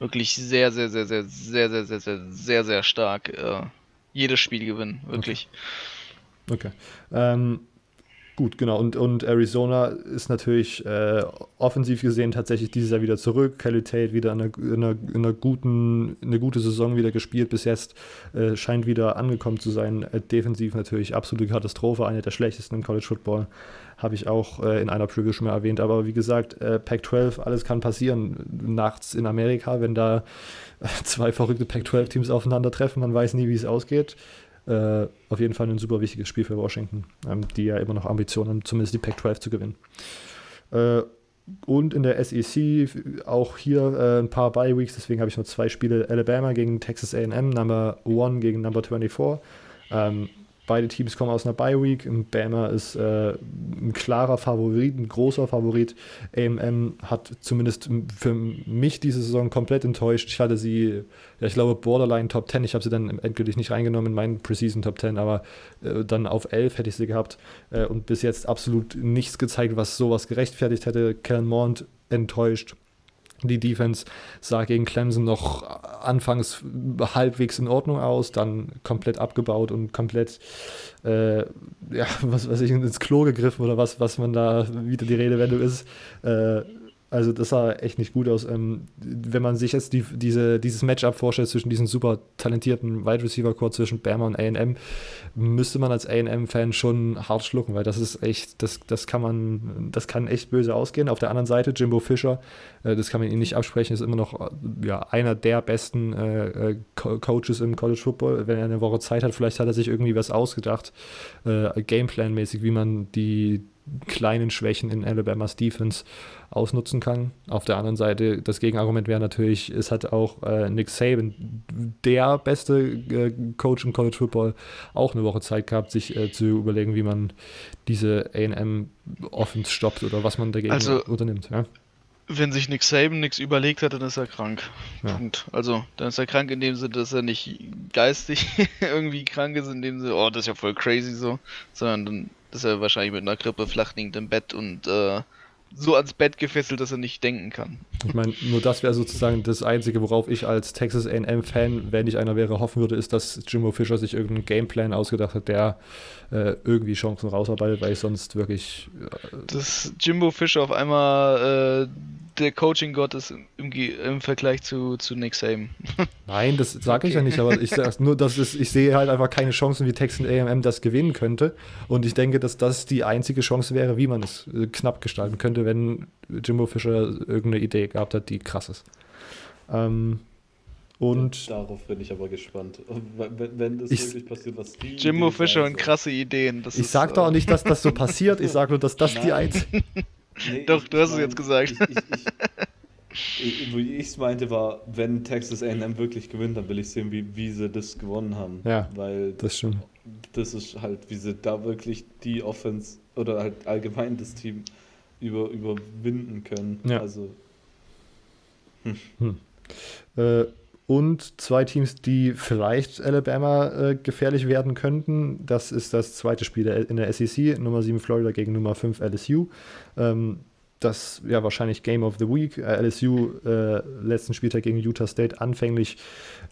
wirklich sehr, sehr, sehr, sehr, sehr, sehr, sehr, sehr, sehr, sehr stark. Äh, jedes Spiel gewinnen, wirklich. Okay. okay. Ähm, Gut, genau. Und, und Arizona ist natürlich äh, offensiv gesehen tatsächlich dieses Jahr wieder zurück. Kelly Tate wieder in einer, in einer, in einer guten, eine gute Saison wieder gespielt. Bis jetzt äh, scheint wieder angekommen zu sein. Defensiv natürlich absolute Katastrophe, eine der schlechtesten im College Football. Habe ich auch äh, in einer Preview schon mal erwähnt. Aber wie gesagt, äh, Pac-12, alles kann passieren. Nachts in Amerika, wenn da zwei verrückte Pac-12-Teams aufeinandertreffen, man weiß nie, wie es ausgeht. Äh, auf jeden Fall ein super wichtiges Spiel für Washington, ähm, die ja immer noch Ambitionen haben, zumindest die Pac-12 zu gewinnen. Äh, und in der SEC auch hier äh, ein paar Bye-Weeks, deswegen habe ich nur zwei Spiele. Alabama gegen Texas AM, Number 1 gegen Number 24. Ähm, Beide Teams kommen aus einer Bye-Week. Bama ist äh, ein klarer Favorit, ein großer Favorit. AM hat zumindest für mich diese Saison komplett enttäuscht. Ich hatte sie, ja, ich glaube, Borderline Top 10. Ich habe sie dann endgültig nicht reingenommen in meinen Preseason Top 10, aber äh, dann auf 11 hätte ich sie gehabt. Äh, und bis jetzt absolut nichts gezeigt, was sowas gerechtfertigt hätte. Kellen Mond enttäuscht. Die Defense sah gegen Clemson noch anfangs halbwegs in Ordnung aus, dann komplett abgebaut und komplett, äh, ja, was weiß ich, ins Klo gegriffen oder was, was man da wieder die Redewendung ist. Äh, also das sah echt nicht gut aus. Ähm, wenn man sich jetzt die, diese, dieses Matchup vorstellt zwischen diesen super talentierten Wide Receiver Core zwischen Bama und A&M, müsste man als A&M-Fan schon hart schlucken, weil das ist echt, das, das kann man, das kann echt böse ausgehen. Auf der anderen Seite Jimbo Fischer, äh, das kann man ihm nicht absprechen, ist immer noch äh, ja, einer der besten äh, äh Coaches im College Football. Wenn er eine Woche Zeit hat, vielleicht hat er sich irgendwie was ausgedacht, äh, Gameplan-mäßig, wie man die kleinen Schwächen in Alabamas Defense ausnutzen kann. Auf der anderen Seite, das Gegenargument wäre natürlich, es hat auch äh, Nick Saban, der beste äh, Coach im College Football, auch eine Woche Zeit gehabt, sich äh, zu überlegen, wie man diese AM Offense stoppt oder was man dagegen also, unternimmt. Ja? Wenn sich Nick Saban nichts überlegt hat, dann ist er krank. Ja. Punkt. Also, dann ist er krank in dem Sinne, dass er nicht geistig irgendwie krank ist, in dem Sinne, oh, das ist ja voll crazy so, sondern dann ist er wahrscheinlich mit einer Grippe flach liegend im Bett und äh, so ans Bett gefesselt, dass er nicht denken kann. Ich meine, nur das wäre sozusagen das Einzige, worauf ich als Texas AM-Fan, wenn ich einer wäre, hoffen würde, ist, dass Jimbo Fischer sich irgendeinen Gameplan ausgedacht hat, der äh, irgendwie Chancen rausarbeitet, weil ich sonst wirklich. Äh, dass Jimbo Fischer auf einmal äh, der Coaching-Gott ist im, im, Vergleich zu, zu Nick Saban. Nein, das sage okay. ich ja nicht, aber ich sage nur, dass es, ich sehe halt einfach keine Chancen, wie Texas AM das gewinnen könnte. Und ich denke, dass das die einzige Chance wäre, wie man es äh, knapp gestalten könnte, wenn Jimbo Fischer irgendeine Idee gehabt hat, die krass ist. Ähm, und Darauf bin ich aber gespannt. Wenn, wenn das ich, wirklich passiert, was die. Jimbo Idee Fischer und krasse Ideen. ich sage doch auch nicht, dass das so passiert. Ich sage nur, dass das Nein. die einzige. Nee, Doch, du hast mein, es jetzt gesagt. Ich, ich, ich, wo ich es meinte, war, wenn Texas AM wirklich gewinnt, dann will ich sehen, wie, wie sie das gewonnen haben. Ja, Weil das stimmt. Das ist halt, wie sie da wirklich die Offense oder halt allgemein das Team über, überwinden können. Ja. Also. Hm. Hm. Äh, und zwei Teams, die vielleicht Alabama äh, gefährlich werden könnten. Das ist das zweite Spiel in der SEC, Nummer 7 Florida gegen Nummer 5 LSU. Ähm, das ja wahrscheinlich Game of the Week. Äh, LSU äh, letzten Spieltag gegen Utah State anfänglich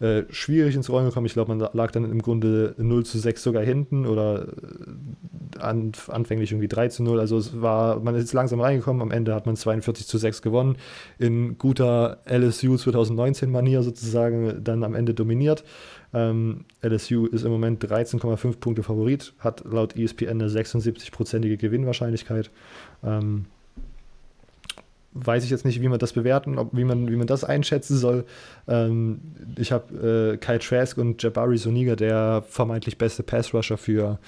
äh, schwierig ins Rollen gekommen. Ich glaube, man lag dann im Grunde 0 zu 6 sogar hinten oder äh, an, anfänglich irgendwie 3 zu 0. Also es war, man ist langsam reingekommen. Am Ende hat man 42 zu 6 gewonnen. In guter LSU 2019-Manier sozusagen dann am Ende dominiert. Ähm, LSU ist im Moment 13,5 Punkte Favorit, hat laut ESPN eine 76-prozentige Gewinnwahrscheinlichkeit. Ähm, weiß ich jetzt nicht, wie man das bewerten, ob, wie, man, wie man das einschätzen soll. Ähm, ich habe äh, Kyle Trask und Jabari Soniga, der vermeintlich beste Pass-Rusher für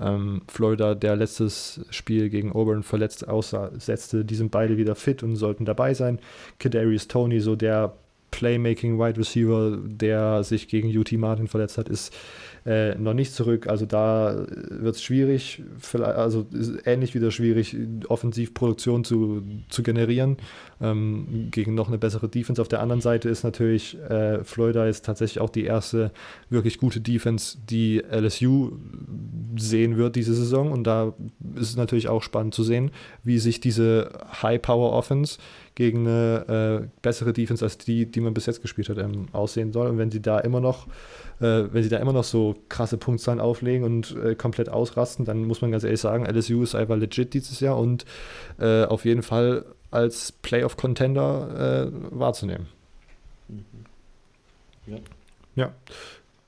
ähm, Florida, der letztes Spiel gegen Auburn verletzt aussetzte. Die sind beide wieder fit und sollten dabei sein. Kadarius Tony, so der Playmaking Wide Receiver, der sich gegen UT Martin verletzt hat, ist äh, noch nicht zurück. Also da wird es schwierig, also ähnlich wieder schwierig, Offensivproduktion zu, zu generieren. Ähm, gegen noch eine bessere Defense. Auf der anderen Seite ist natürlich äh, Florida ist tatsächlich auch die erste wirklich gute Defense, die LSU sehen wird diese Saison. Und da ist es natürlich auch spannend zu sehen, wie sich diese High-Power-Offense gegen eine äh, bessere Defense als die, die man bis jetzt gespielt hat, ähm, aussehen soll. Und wenn sie da immer noch, äh, wenn sie da immer noch so krasse Punktzahlen auflegen und äh, komplett ausrasten, dann muss man ganz ehrlich sagen, LSU ist einfach legit dieses Jahr und äh, auf jeden Fall als Playoff-Contender äh, wahrzunehmen. Mhm. Ja. Ja,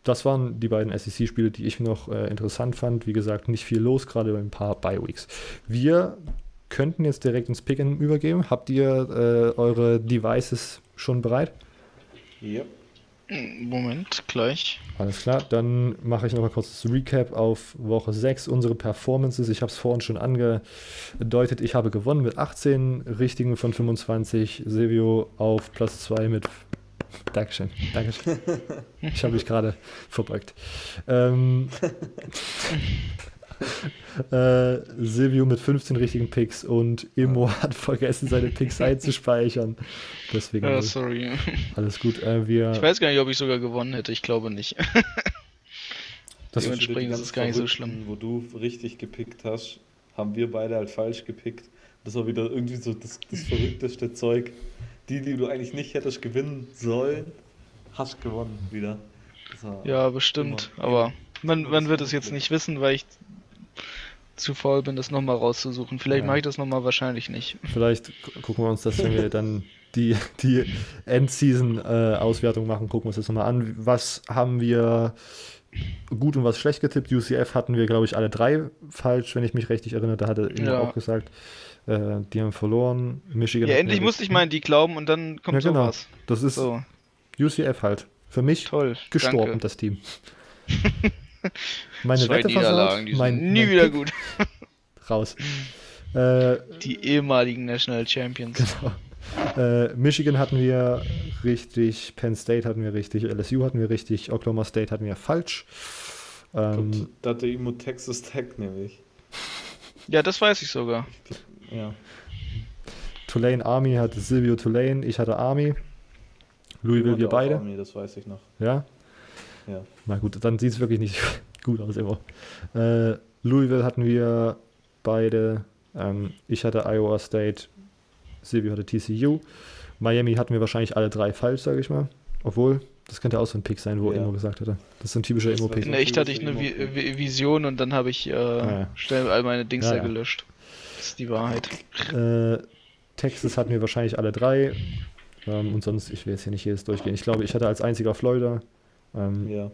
das waren die beiden SEC-Spiele, die ich noch äh, interessant fand. Wie gesagt, nicht viel los, gerade bei ein paar Bye-Weeks. Wir könnten jetzt direkt ins Picken übergeben. Habt ihr äh, eure Devices schon bereit? Ja. Moment, gleich. Alles klar, dann mache ich nochmal kurz das Recap auf Woche 6. Unsere Performances, ich habe es vorhin schon angedeutet, ich habe gewonnen mit 18 richtigen von 25. Silvio auf Platz 2 mit Dankeschön, Dankeschön. Ich habe mich gerade verbeugt. Ähm, äh, Silvio mit 15 richtigen Picks und Immo hat vergessen, seine Picks einzuspeichern. Deswegen Ja, alles, sorry. alles gut. Äh, wir, Ich weiß gar nicht, ob ich sogar gewonnen hätte. Ich glaube nicht. das, Dementsprechend ist es gar nicht so Verrückten, Wo du richtig gepickt hast, haben wir beide halt falsch gepickt. Das war wieder irgendwie so das, das verrückteste Zeug. Die, die du eigentlich nicht hättest gewinnen sollen, hast gewonnen wieder. Ja, bestimmt. immer- Aber man, man wird es jetzt nicht wissen, weil ich zu faul bin, das nochmal rauszusuchen. Vielleicht Ja. mache ich das nochmal, wahrscheinlich nicht. vielleicht gu- gucken wir uns das, wenn wir dann die, die End-Season-Auswertung machen, gucken wir uns das nochmal an. Was haben wir gut und was schlecht getippt? UCF hatten wir, glaube ich, alle drei falsch, wenn ich mich richtig erinnere. Da hatte Immo Ja. auch gesagt, äh, die haben verloren. Michigan Ja, endlich musste ich mal an die glauben und dann kommt Ja, genau. sowas. Das ist So, UCF halt. Für mich toll. gestorben, Danke. das Team. Meine Zwei Wette Niederlagen, die mein, sind nie mein wieder Pick gut. raus. Äh, Die ehemaligen National Champions. äh, Michigan hatten wir richtig, Penn State hatten wir richtig, LSU hatten wir richtig, Oklahoma State hatten wir falsch. Ähm, Und da hatte Immo Texas Tech nämlich. Ja, das weiß ich sogar. Ja. Tulane Army hatte Silvio Tulane, ich hatte Army. Louisville, wir beide. Army, das weiß ich noch. Ja, Ja. na gut, dann sieht es wirklich nicht gut aus immer. Äh, Louisville hatten wir beide. Ähm, ich hatte Iowa State, Silvio hatte TCU. Miami hatten wir wahrscheinlich alle drei falsch, sage ich mal. Obwohl, das könnte auch so ein Pick sein, wo Ja. Emo gesagt hatte. Das ist so ein typischer Emo-Pick. In echt hatte ich eine Vi Vi Vision und dann habe ich äh, ja. schnell all meine Dings Ja, da ja. gelöscht. Das ist die Wahrheit. Äh, Texas hatten wir wahrscheinlich alle drei. Ähm, und sonst, ich will jetzt hier nicht jedes durchgehen. Ich glaube, ich hatte als einziger Florida. Ähm, Ja.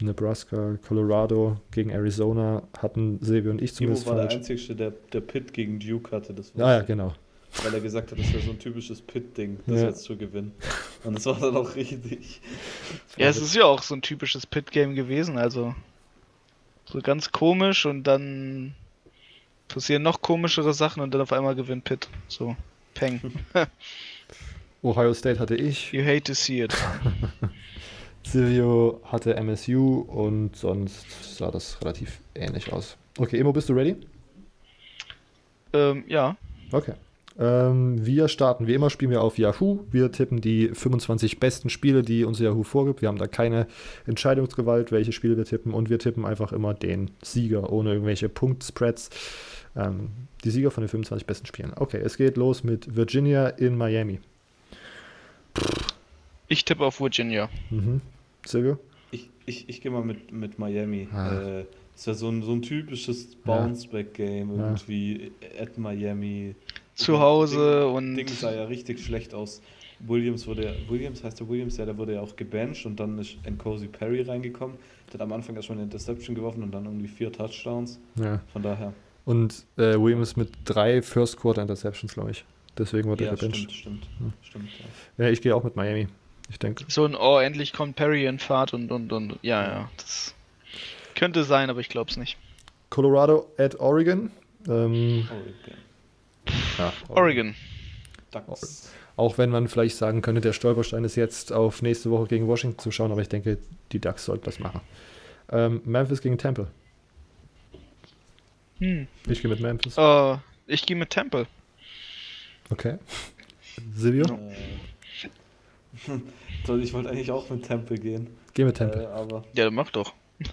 Nebraska, Colorado gegen Arizona hatten Silvio und ich zumindest war der. Einzige, der, der Pitt gegen Duke hatte. Das Ah ja, genau. Weil er gesagt hat, das wäre so ein typisches Pitt-Ding, das Ja. jetzt zu gewinnen. Und das war dann auch richtig. Ja, es ist ja auch so ein typisches Pit-Game gewesen, also so ganz komisch und dann passieren noch komischere Sachen und dann auf einmal gewinnt Pitt. So, Peng. Ohio State hatte ich. You hate to see it. Silvio hatte MSU und sonst sah das relativ ähnlich aus. Okay, Emo, bist du ready? ähm, ja, Okay. Ähm, wir starten wie immer, spielen wir auf Yahoo. Wir tippen die 25 besten Spiele, die uns Yahoo vorgibt. Wir haben da keine Entscheidungsgewalt, welche Spiele wir tippen. Und wir tippen einfach immer den Sieger, ohne irgendwelche Punktspreads. Ähm, die Sieger von den 25 besten Spielen. Okay, es geht los mit Virginia in Miami. ich tippe auf Virginia. Mhm. Silvio? Ich, ich, ich gehe mal mit, mit Miami. Ah. Äh, das wäre so ein, so ein typisches Bounce-Back-Game Ja. irgendwie at Miami. Zu Hause Ding, und Ding sah ja richtig schlecht aus. Williams wurde, Williams heißt der Williams, ja, der wurde ja auch gebancht und dann ist Nkosi Perry reingekommen. Der hat am Anfang erst mal eine Interception geworfen und dann irgendwie vier Touchdowns. Ja. Von daher. Und äh, Williams mit drei First Quarter Interceptions, glaube ich. Deswegen wurde er Ja, gebencht. stimmt, stimmt. Hm. Stimmt, ja. Ja, ich gehe auch mit Miami. Ich denke. so ein Oh, endlich kommt Perry in Fahrt und und und ja, ja, das könnte sein, aber ich glaube es nicht. Colorado at Oregon. Ähm, Oregon. ja, Oregon. Ducks. Auch wenn man vielleicht sagen könnte, der Stolperstein ist jetzt auf nächste Woche gegen Washington zu schauen, aber ich denke, die Ducks sollten das machen. Ähm, Memphis gegen Temple. Hm. Ich gehe mit Memphis. Äh, ich gehe mit Temple. Okay. Silvio? Äh, Toll, ich wollte eigentlich auch mit Temple gehen. Geh mit Äh, Temple. aber Ja, dann mach doch.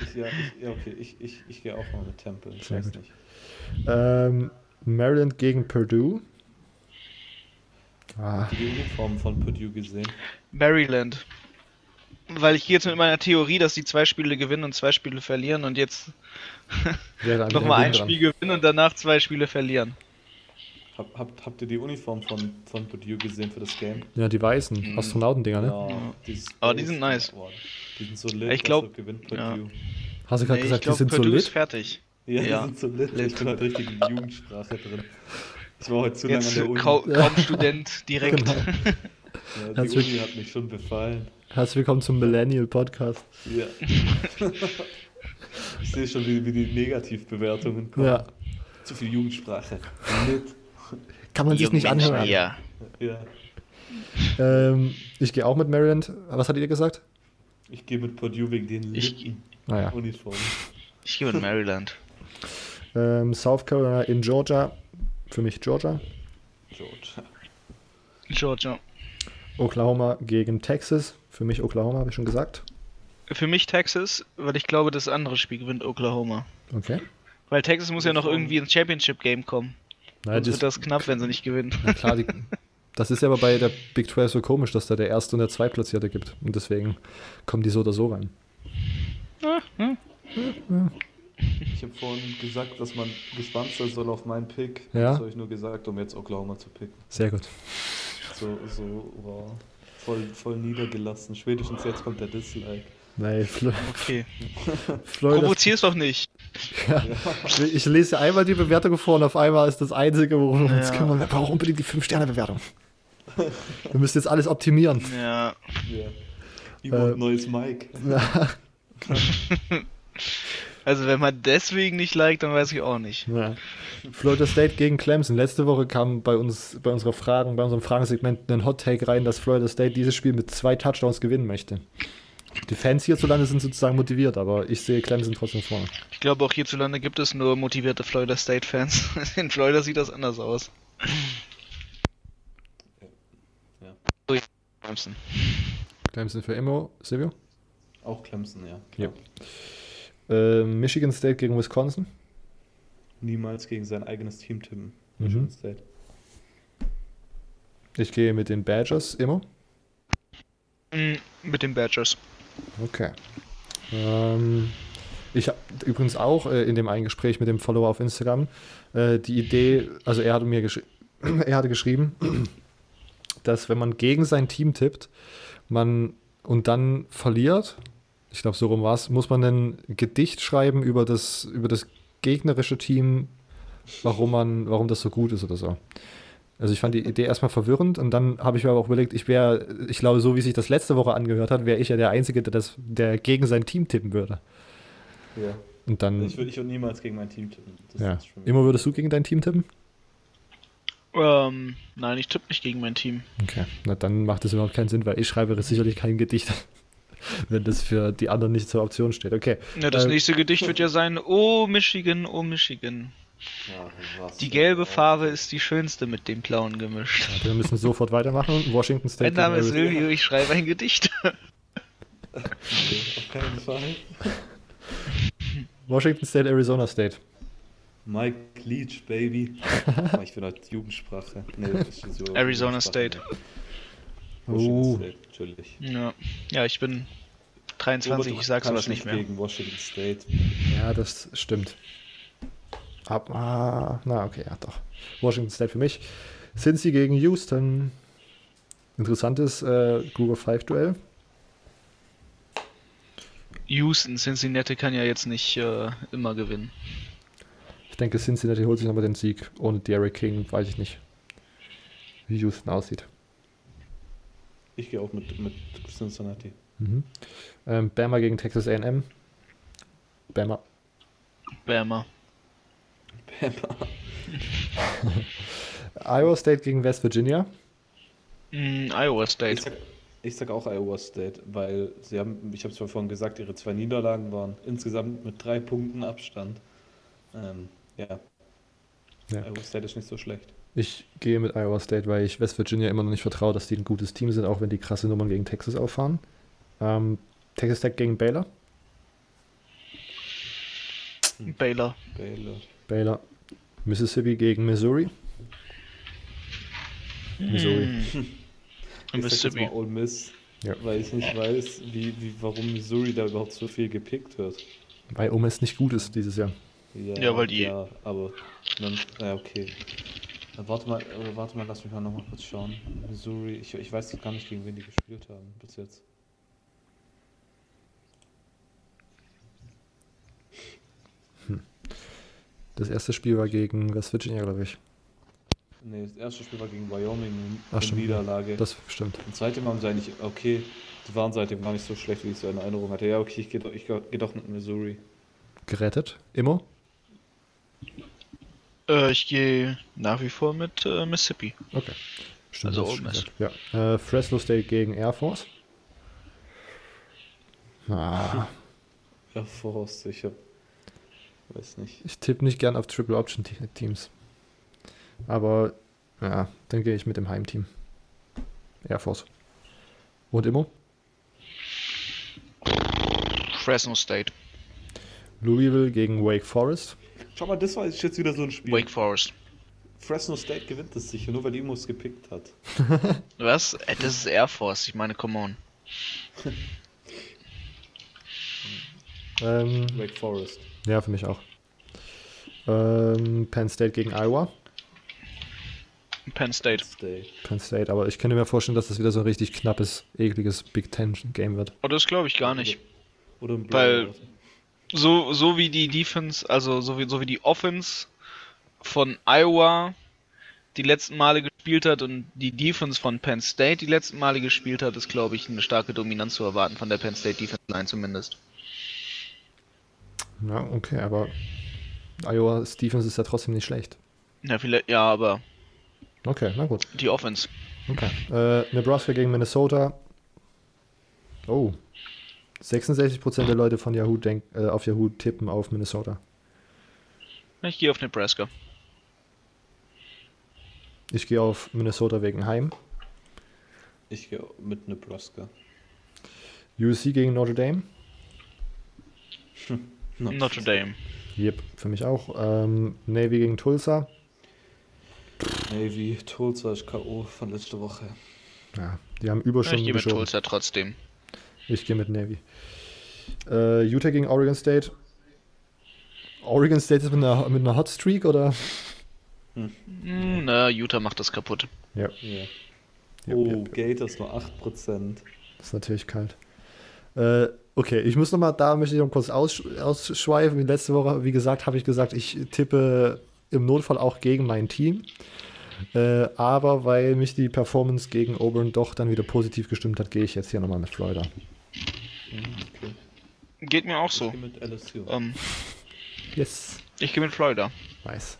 ich, ja, ich, ja, okay, ich, ich, ich gehe auch mal mit Temple. Ich Sehr weiß gut. nicht. Ähm, Maryland gegen Purdue. Ah, Die Uniform von Purdue gesehen. Maryland. weil ich gehe jetzt mit meiner Theorie, dass die zwei Spiele gewinnen und zwei Spiele verlieren und jetzt dann nochmal ein dran. Spiel gewinnen und danach zwei Spiele verlieren. Hab, habt, habt ihr die Uniform von, von Purdue gesehen für das Game? Ja, die weißen Mhm. Astronautendinger, ne? Ja, dieses Aber die sind nice. Boah, die sind so lit, Ich glaub, also gewinnt ja. Purdue. Hast du gerade Nee, gesagt, ich glaube, die sind so Purdue ist lit? fertig. Ja, Ja. die sind so lit. Lit. Ich bin halt richtig in die Jugendsprache drin. Ich war heute zu lange an der Uni. kau kaum Student direkt. Genau. Ja, die Herzlich- Uni hat mich schon befallen. Herzlich willkommen zum Millennial Podcast. Ja. ich sehe schon, wie, wie die Negativbewertungen kommen. Ja. Zu viel Jugendsprache. Lit. Kann man sich nicht anhören. Ja. Ja. Ähm, ich gehe auch mit Maryland. Was hat ihr gesagt? Ich gehe mit Purdue wegen den Ich- Naja. Uniformen. Ich gehe mit Maryland. Ähm, South Carolina in Georgia. Für mich Georgia. George. Georgia. Oklahoma gegen Texas. Für mich Oklahoma, habe ich schon gesagt. Für mich Texas, weil ich glaube, das andere Spiel gewinnt Oklahoma. Okay. Weil Texas muss ja noch irgendwie ins Championship Game kommen. Naja, Sonst das, wird das knapp, wenn sie nicht gewinnen. na klar, die, das ist ja aber bei der Big 12 so komisch, dass da der Erste und der Zweitplatzierte gibt. Und deswegen kommen die so oder so rein. Ich habe vorhin gesagt, dass man gespannt sein soll auf meinen Pick. Ja. Das habe ich nur gesagt, um jetzt Oklahoma zu picken. Sehr gut. So, so, wow. Voll, voll niedergelassen. Spätestens jetzt kommt der Dislike. Nein, Flo Okay. Florida. Provozier's doch nicht. Ja. Ich lese einmal die Bewertung vor und auf einmal ist das Einzige, worum wir uns Ja. kümmern. Wir brauchen unbedingt die 5-Sterne-Bewertung. Wir müssen jetzt alles optimieren. Ja. Ja. Über Äh, neues Mic. Also wenn man deswegen nicht liked, dann weiß ich auch nicht. Ja. Florida State gegen Clemson. Letzte Woche kam bei uns, bei unserer Fragen, bei unserem Fragensegment ein Hot Take rein, dass Florida State dieses Spiel mit zwei Touchdowns gewinnen möchte. Die Fans hierzulande sind sozusagen motiviert, aber ich sehe Clemson trotzdem vorne. Ich glaube auch hierzulande gibt es nur motivierte Florida State Fans. In Florida sieht das anders aus. Ja. So, Clemson. Clemson für Immo, Silvio. Auch Clemson, ja. Ja. Äh, Michigan State gegen Wisconsin. Niemals gegen sein eigenes Team tippen. Mhm. Michigan State. Ich gehe mit den Badgers, Immo. Mm, Mit den Badgers. Okay. Ähm, ich habe übrigens auch äh, in dem einen Gespräch mit dem Follower auf Instagram äh, die Idee, also er hatte mir geschri er hatte geschrieben, dass wenn man gegen sein Team tippt, man und dann verliert, ich glaube so rum war es, muss man ein Gedicht schreiben über das über das gegnerische Team, warum man warum das so gut ist oder so. Also ich fand die Idee erstmal verwirrend und dann habe ich mir aber auch überlegt, ich wäre, ich glaube, so wie sich das letzte Woche angehört hat, wäre ich ja der Einzige, der, das, der gegen sein Team tippen würde. Ja. Und dann, Ich würde ich würd niemals gegen mein Team tippen. Das ja. Immer würdest du gegen dein Team tippen? Ähm, nein, ich tippe nicht gegen mein Team. Okay, na dann macht das überhaupt keinen Sinn, weil ich schreibe sicherlich kein Gedicht, wenn das für die anderen nicht zur Option steht. Okay, Ja, das Ähm. nächste Gedicht wird ja sein, Oh Michigan, oh Michigan. Ja, Die gelbe Farbe ist die schönste mit dem blauen gemischt. wir müssen sofort weitermachen. Washington State. Mein Name ist. Silvio, ich schreibe ein Gedicht. Auf keinen Fall. Washington State, Arizona State. Mike Leach, Baby. Ah, ich bin halt Jugendsprache. Nee, so Arizona. State. Washington Oh. State, natürlich. Ja, ja ich bin 23, ich sag sowas nicht mehr. Gegen Washington State. Ja, das stimmt. Ab, ah, na, okay, ja, doch. Washington State für mich. Cincy gegen Houston. Interessantes äh, Google 5 Duell. Houston, Cincinnati kann ja jetzt nicht äh, immer gewinnen. Ich denke, Cincinnati holt sich nochmal den Sieg. Ohne Derrick King weiß ich nicht, wie Houston aussieht. Ich gehe auch mit, mit Cincinnati. Mhm. Ähm, Bama gegen Texas AM. Bama. Bama. Iowa State gegen West Virginia. Mm, Iowa Ich State. sag, ich sag auch Iowa State, weil sie haben, ich habe es ja vorhin gesagt, ihre zwei Niederlagen waren insgesamt mit drei Punkten Abstand. Ähm, ja. Ja. Iowa State ist nicht so schlecht. Ich gehe mit Iowa State, weil ich West Virginia immer noch nicht vertraue, dass die ein gutes Team sind, auch wenn die krasse Nummern gegen Texas auffahren. Ähm, Texas Tech gegen Baylor. Baylor. Baylor. Baylor. Mississippi gegen Missouri. Missouri. Mm. Ich Mississippi. mal Ole Miss. Ja. weil ich nicht weiß, wie, wie, warum Missouri da überhaupt so viel gepickt wird. Weil Ole Miss nicht gut ist dieses Jahr. Ja, weil die- Ja, aber. Dann, ja, okay. Dann warte mal, oder warte mal, lass mich mal nochmal kurz schauen. Missouri, ich, ich weiß doch gar nicht, gegen wen die gespielt haben bis jetzt. Das erste Spiel war gegen West Virginia, glaube ich. Nee, das erste Spiel war gegen Wyoming in, Ach, in stimmt. Niederlage. Das stimmt. Und seitdem haben sie eigentlich, okay, die waren seitdem gar nicht so schlecht, wie ich so in Erinnerung hatte. Ja, okay, ich gehe doch, ich geh doch mit Missouri. Gerettet. Immo? Äh, ich gehe nach wie vor mit äh, Mississippi. Okay. Stimmt. Also das Ole ist Miss. Ja. Äh, Fresno State gegen Air Force. Ah, Ja, Forst, ich hab, weiß nicht. ich tippe nicht gern auf Triple Option Te- Teams. Aber ja, dann gehe ich mit dem Heimteam. Air Force. Und Immo? Fresno State. Louisville gegen Wake Forest. Schau mal, das war jetzt wieder so ein Spiel. Wake Forest. Fresno State gewinnt das sicher, nur weil Imus gepickt hat. Was? Äh, das ist Air Force. Ich meine, come on. Ähm, Wake Forest. Ja, für mich auch. Ähm, Penn State gegen Iowa. Penn State. State. Penn State, aber ich könnte mir vorstellen, dass das wieder so ein richtig knappes, ekliges Big Ten Game wird. Oh, das glaube ich gar nicht. Oder ein Weil-. So, so wie die Defense, also so wie, so wie die Offense von Iowa die letzten Male gespielt hat und die Defense von Penn State die letzten Male gespielt hat, ist, glaube ich, eine starke Dominanz zu erwarten von der Penn State Defense Line zumindest. Ja, okay, aber Iowa's Defense ist ja trotzdem nicht schlecht. Ja, vielleicht, ja, aber Okay, na gut. die Offense. Okay. Äh, Nebraska gegen Minnesota. Oh. 66% der Leute von Yahoo denk, äh, auf Yahoo tippen auf Minnesota. Ich gehe auf Nebraska. Ich gehe auf Minnesota wegen Heim. Ich gehe mit Nebraska. USC gegen Notre Dame. Notre Dame. Yep, für mich auch. Ähm, Navy gegen Tulsa. Navy, Tulsa ist K.O. von letzter Woche. Ja, die haben Ich Überstunden gehe mit geschoben. Tulsa trotzdem. Ich gehe mit Navy. Äh, Utah gegen Oregon State. Oregon State ist mit einer, mit einer Hot Streak oder? Hm, na, Utah macht das kaputt. Ja, Ja. Yep, oh, yep, yep. Gators nur 8%. das ist natürlich kalt. Äh, okay, ich muss nochmal, da möchte ich noch kurz aussch ausschweifen. Wie letzte Woche, wie gesagt, habe ich gesagt, ich tippe im Notfall auch gegen mein Team. Äh, aber weil mich die Performance gegen Auburn doch dann wieder positiv gestimmt hat, gehe ich jetzt hier nochmal mit Florida. Okay. Geht mir auch Ich so. gehe mit LSU. Ähm, Yes. ich gehe mit Florida. Nice.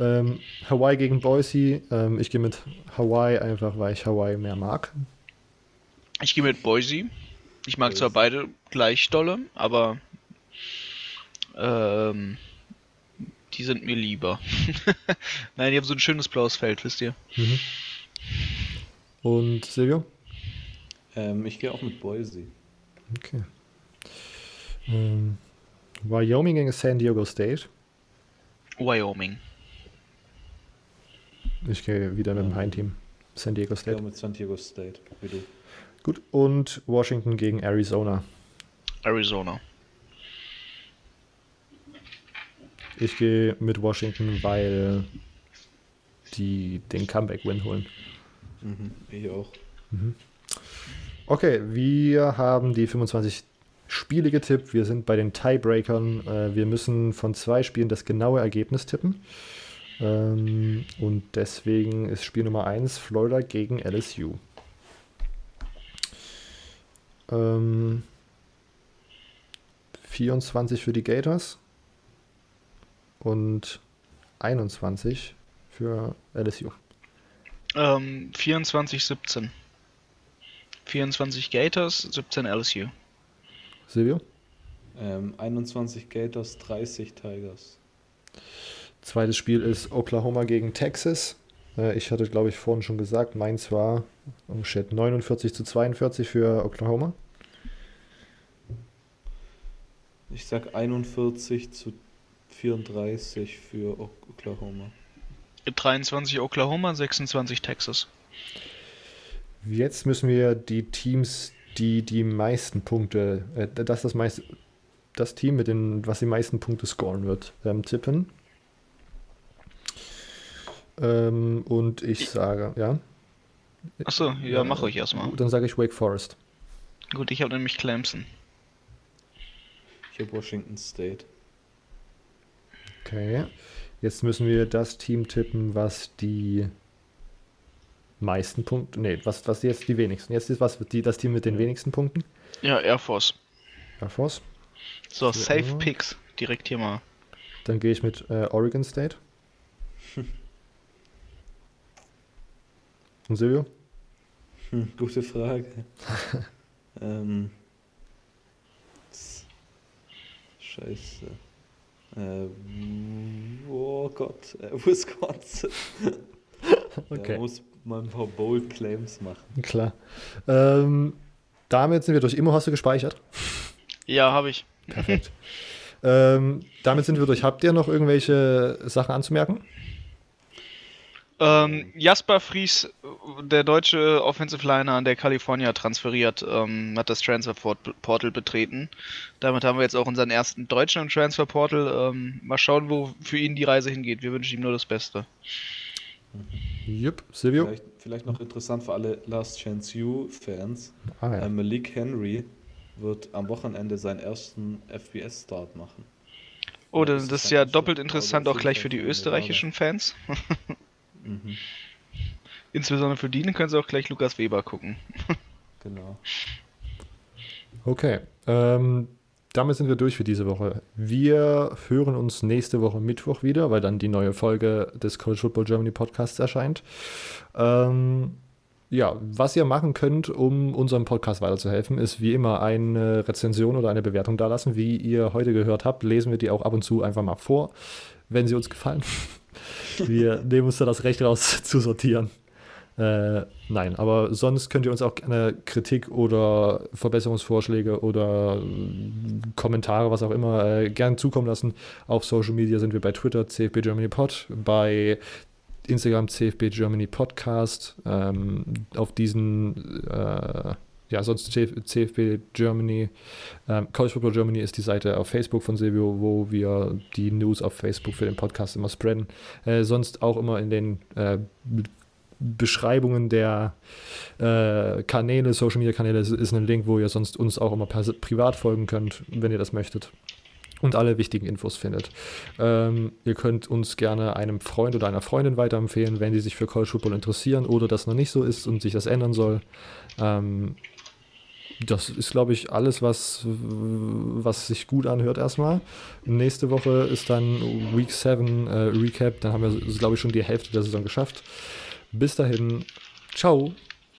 Ähm, Hawaii gegen Boise. Ähm, ich gehe mit Hawaii einfach, weil ich Hawaii mehr mag. Ich gehe mit Boise. Ich mag zwar beide gleich dolle, aber ähm, die sind mir lieber. Nein, die haben so ein schönes blaues Feld, wisst ihr. Mhm. Und Silvio? Ähm, ich gehe auch mit Boise. Okay. Ähm, Wyoming gegen San Diego State. Wyoming. Ich gehe wieder mit dem Ja. Heimteam. San Diego Ich gehe auch State. mit San Diego State, wie du. Gut. Und Washington gegen Arizona. Arizona. Ich gehe mit Washington, weil die den Comeback-Win holen. Mhm, ich auch. Okay, wir haben die 25 Spiele getippt. Wir sind bei den Tiebreakern. Äh, wir müssen von zwei Spielen das genaue Ergebnis tippen. Ähm, und deswegen ist Spiel Nummer 1 Florida gegen LSU. Ähm, 24 für die Gators und 21 für LSU. Ähm, 24, 17. 24 Gators, 17 LSU. Silvio? Ähm, 21 Gators, 30 Tigers. Zweites Spiel ist Oklahoma gegen Texas. Äh, ich hatte, glaube ich, vorhin schon gesagt, meins war oh shit, 49 zu 42 für Oklahoma. Ich sag 41 zu 34 für Oklahoma. 23 Oklahoma, 26 Texas. Jetzt müssen wir die Teams, die die meisten Punkte, äh, das das meiste, das Team mit den, was die meisten Punkte scoren wird, ähm, tippen. Ähm, und ich sage, ja. Achso, ja, mach euch erstmal. Dann sage ich Wake Forest. Gut, ich habe nämlich Clemson. Ich habe Washington State. Okay. Jetzt müssen wir das Team tippen, was die meisten Punkte. Nee, was, was jetzt die wenigsten. Jetzt ist was die, das Team mit den wenigsten Punkten. Ja, Air Force. Air Force. So. Safe Picks. Direkt hier mal. Dann gehe ich mit äh, Oregon State. Und Silvio? Hm, gute Frage. ähm, Scheiße. Äh, oh Gott, äh, Wisconsin. Okay. Da muss man ein paar Bold Claims machen. Klar. Ähm, damit sind wir durch. Immo hast du gespeichert. Ja, habe ich. Perfekt. ähm, damit sind wir durch. Habt ihr noch irgendwelche Sachen anzumerken? Ähm, Jasper Fries, der deutsche Offensive Liner an der California transferiert, ähm, hat das Transfer Port- Portal betreten. Damit haben wir jetzt auch unseren ersten Deutschen im Transfer Portal. Ähm, mal schauen, wo für ihn die Reise hingeht. Wir wünschen ihm nur das Beste. Jupp. Silvio? Vielleicht, vielleicht noch interessant für alle Last Chance You Fans. Ah, ja. Äh, Malik Henry wird am Wochenende seinen ersten FBS-Start machen. Oh, das, das ist ja doppelt interessant auch gleich für die österreichischen Fans. Mhm, Insbesondere für die, dann können sie auch gleich Lukas Weber gucken. genau. Okay. Ähm, damit sind wir durch für diese Woche. Wir hören uns nächste Woche Mittwoch wieder, weil dann die neue Folge des College Football Germany Podcasts erscheint. Ähm, ja, was ihr machen könnt, um unserem Podcast weiterzuhelfen, ist wie immer eine Rezension oder eine Bewertung dalassen. Wie ihr heute gehört habt, lesen wir die auch ab und zu einfach mal vor, wenn sie uns gefallen. Wir nehmen uns da das Recht raus zu sortieren. Äh, nein, aber sonst könnt ihr uns auch gerne Kritik oder Verbesserungsvorschläge oder äh, Kommentare, was auch immer, äh, gerne zukommen lassen. Auf Social Media sind wir bei Twitter CFB Germany Pod, bei Instagram CFB Germany Podcast, ähm, auf diesen, äh, ja, sonst CF CFB Germany, ähm, College Football Germany ist die Seite auf Facebook von Silvio, wo wir die News auf Facebook für den Podcast immer spreaden. Äh, sonst auch immer in den äh, Beschreibungen der äh, Kanäle, Social Media Kanäle ist, ist ein Link, wo ihr sonst uns auch immer privat folgen könnt, wenn ihr das möchtet. Und alle wichtigen Infos findet. Ähm, ihr könnt uns gerne einem Freund oder einer Freundin weiterempfehlen, wenn die sich für College Football interessieren oder das noch nicht so ist und sich das ändern soll. Ähm, das ist, glaube ich, alles, was, was sich gut anhört erstmal. Nächste Woche ist dann Week 7 äh, Recap. Dann haben wir, glaube ich, schon die Hälfte der Saison geschafft. Bis dahin, ciao.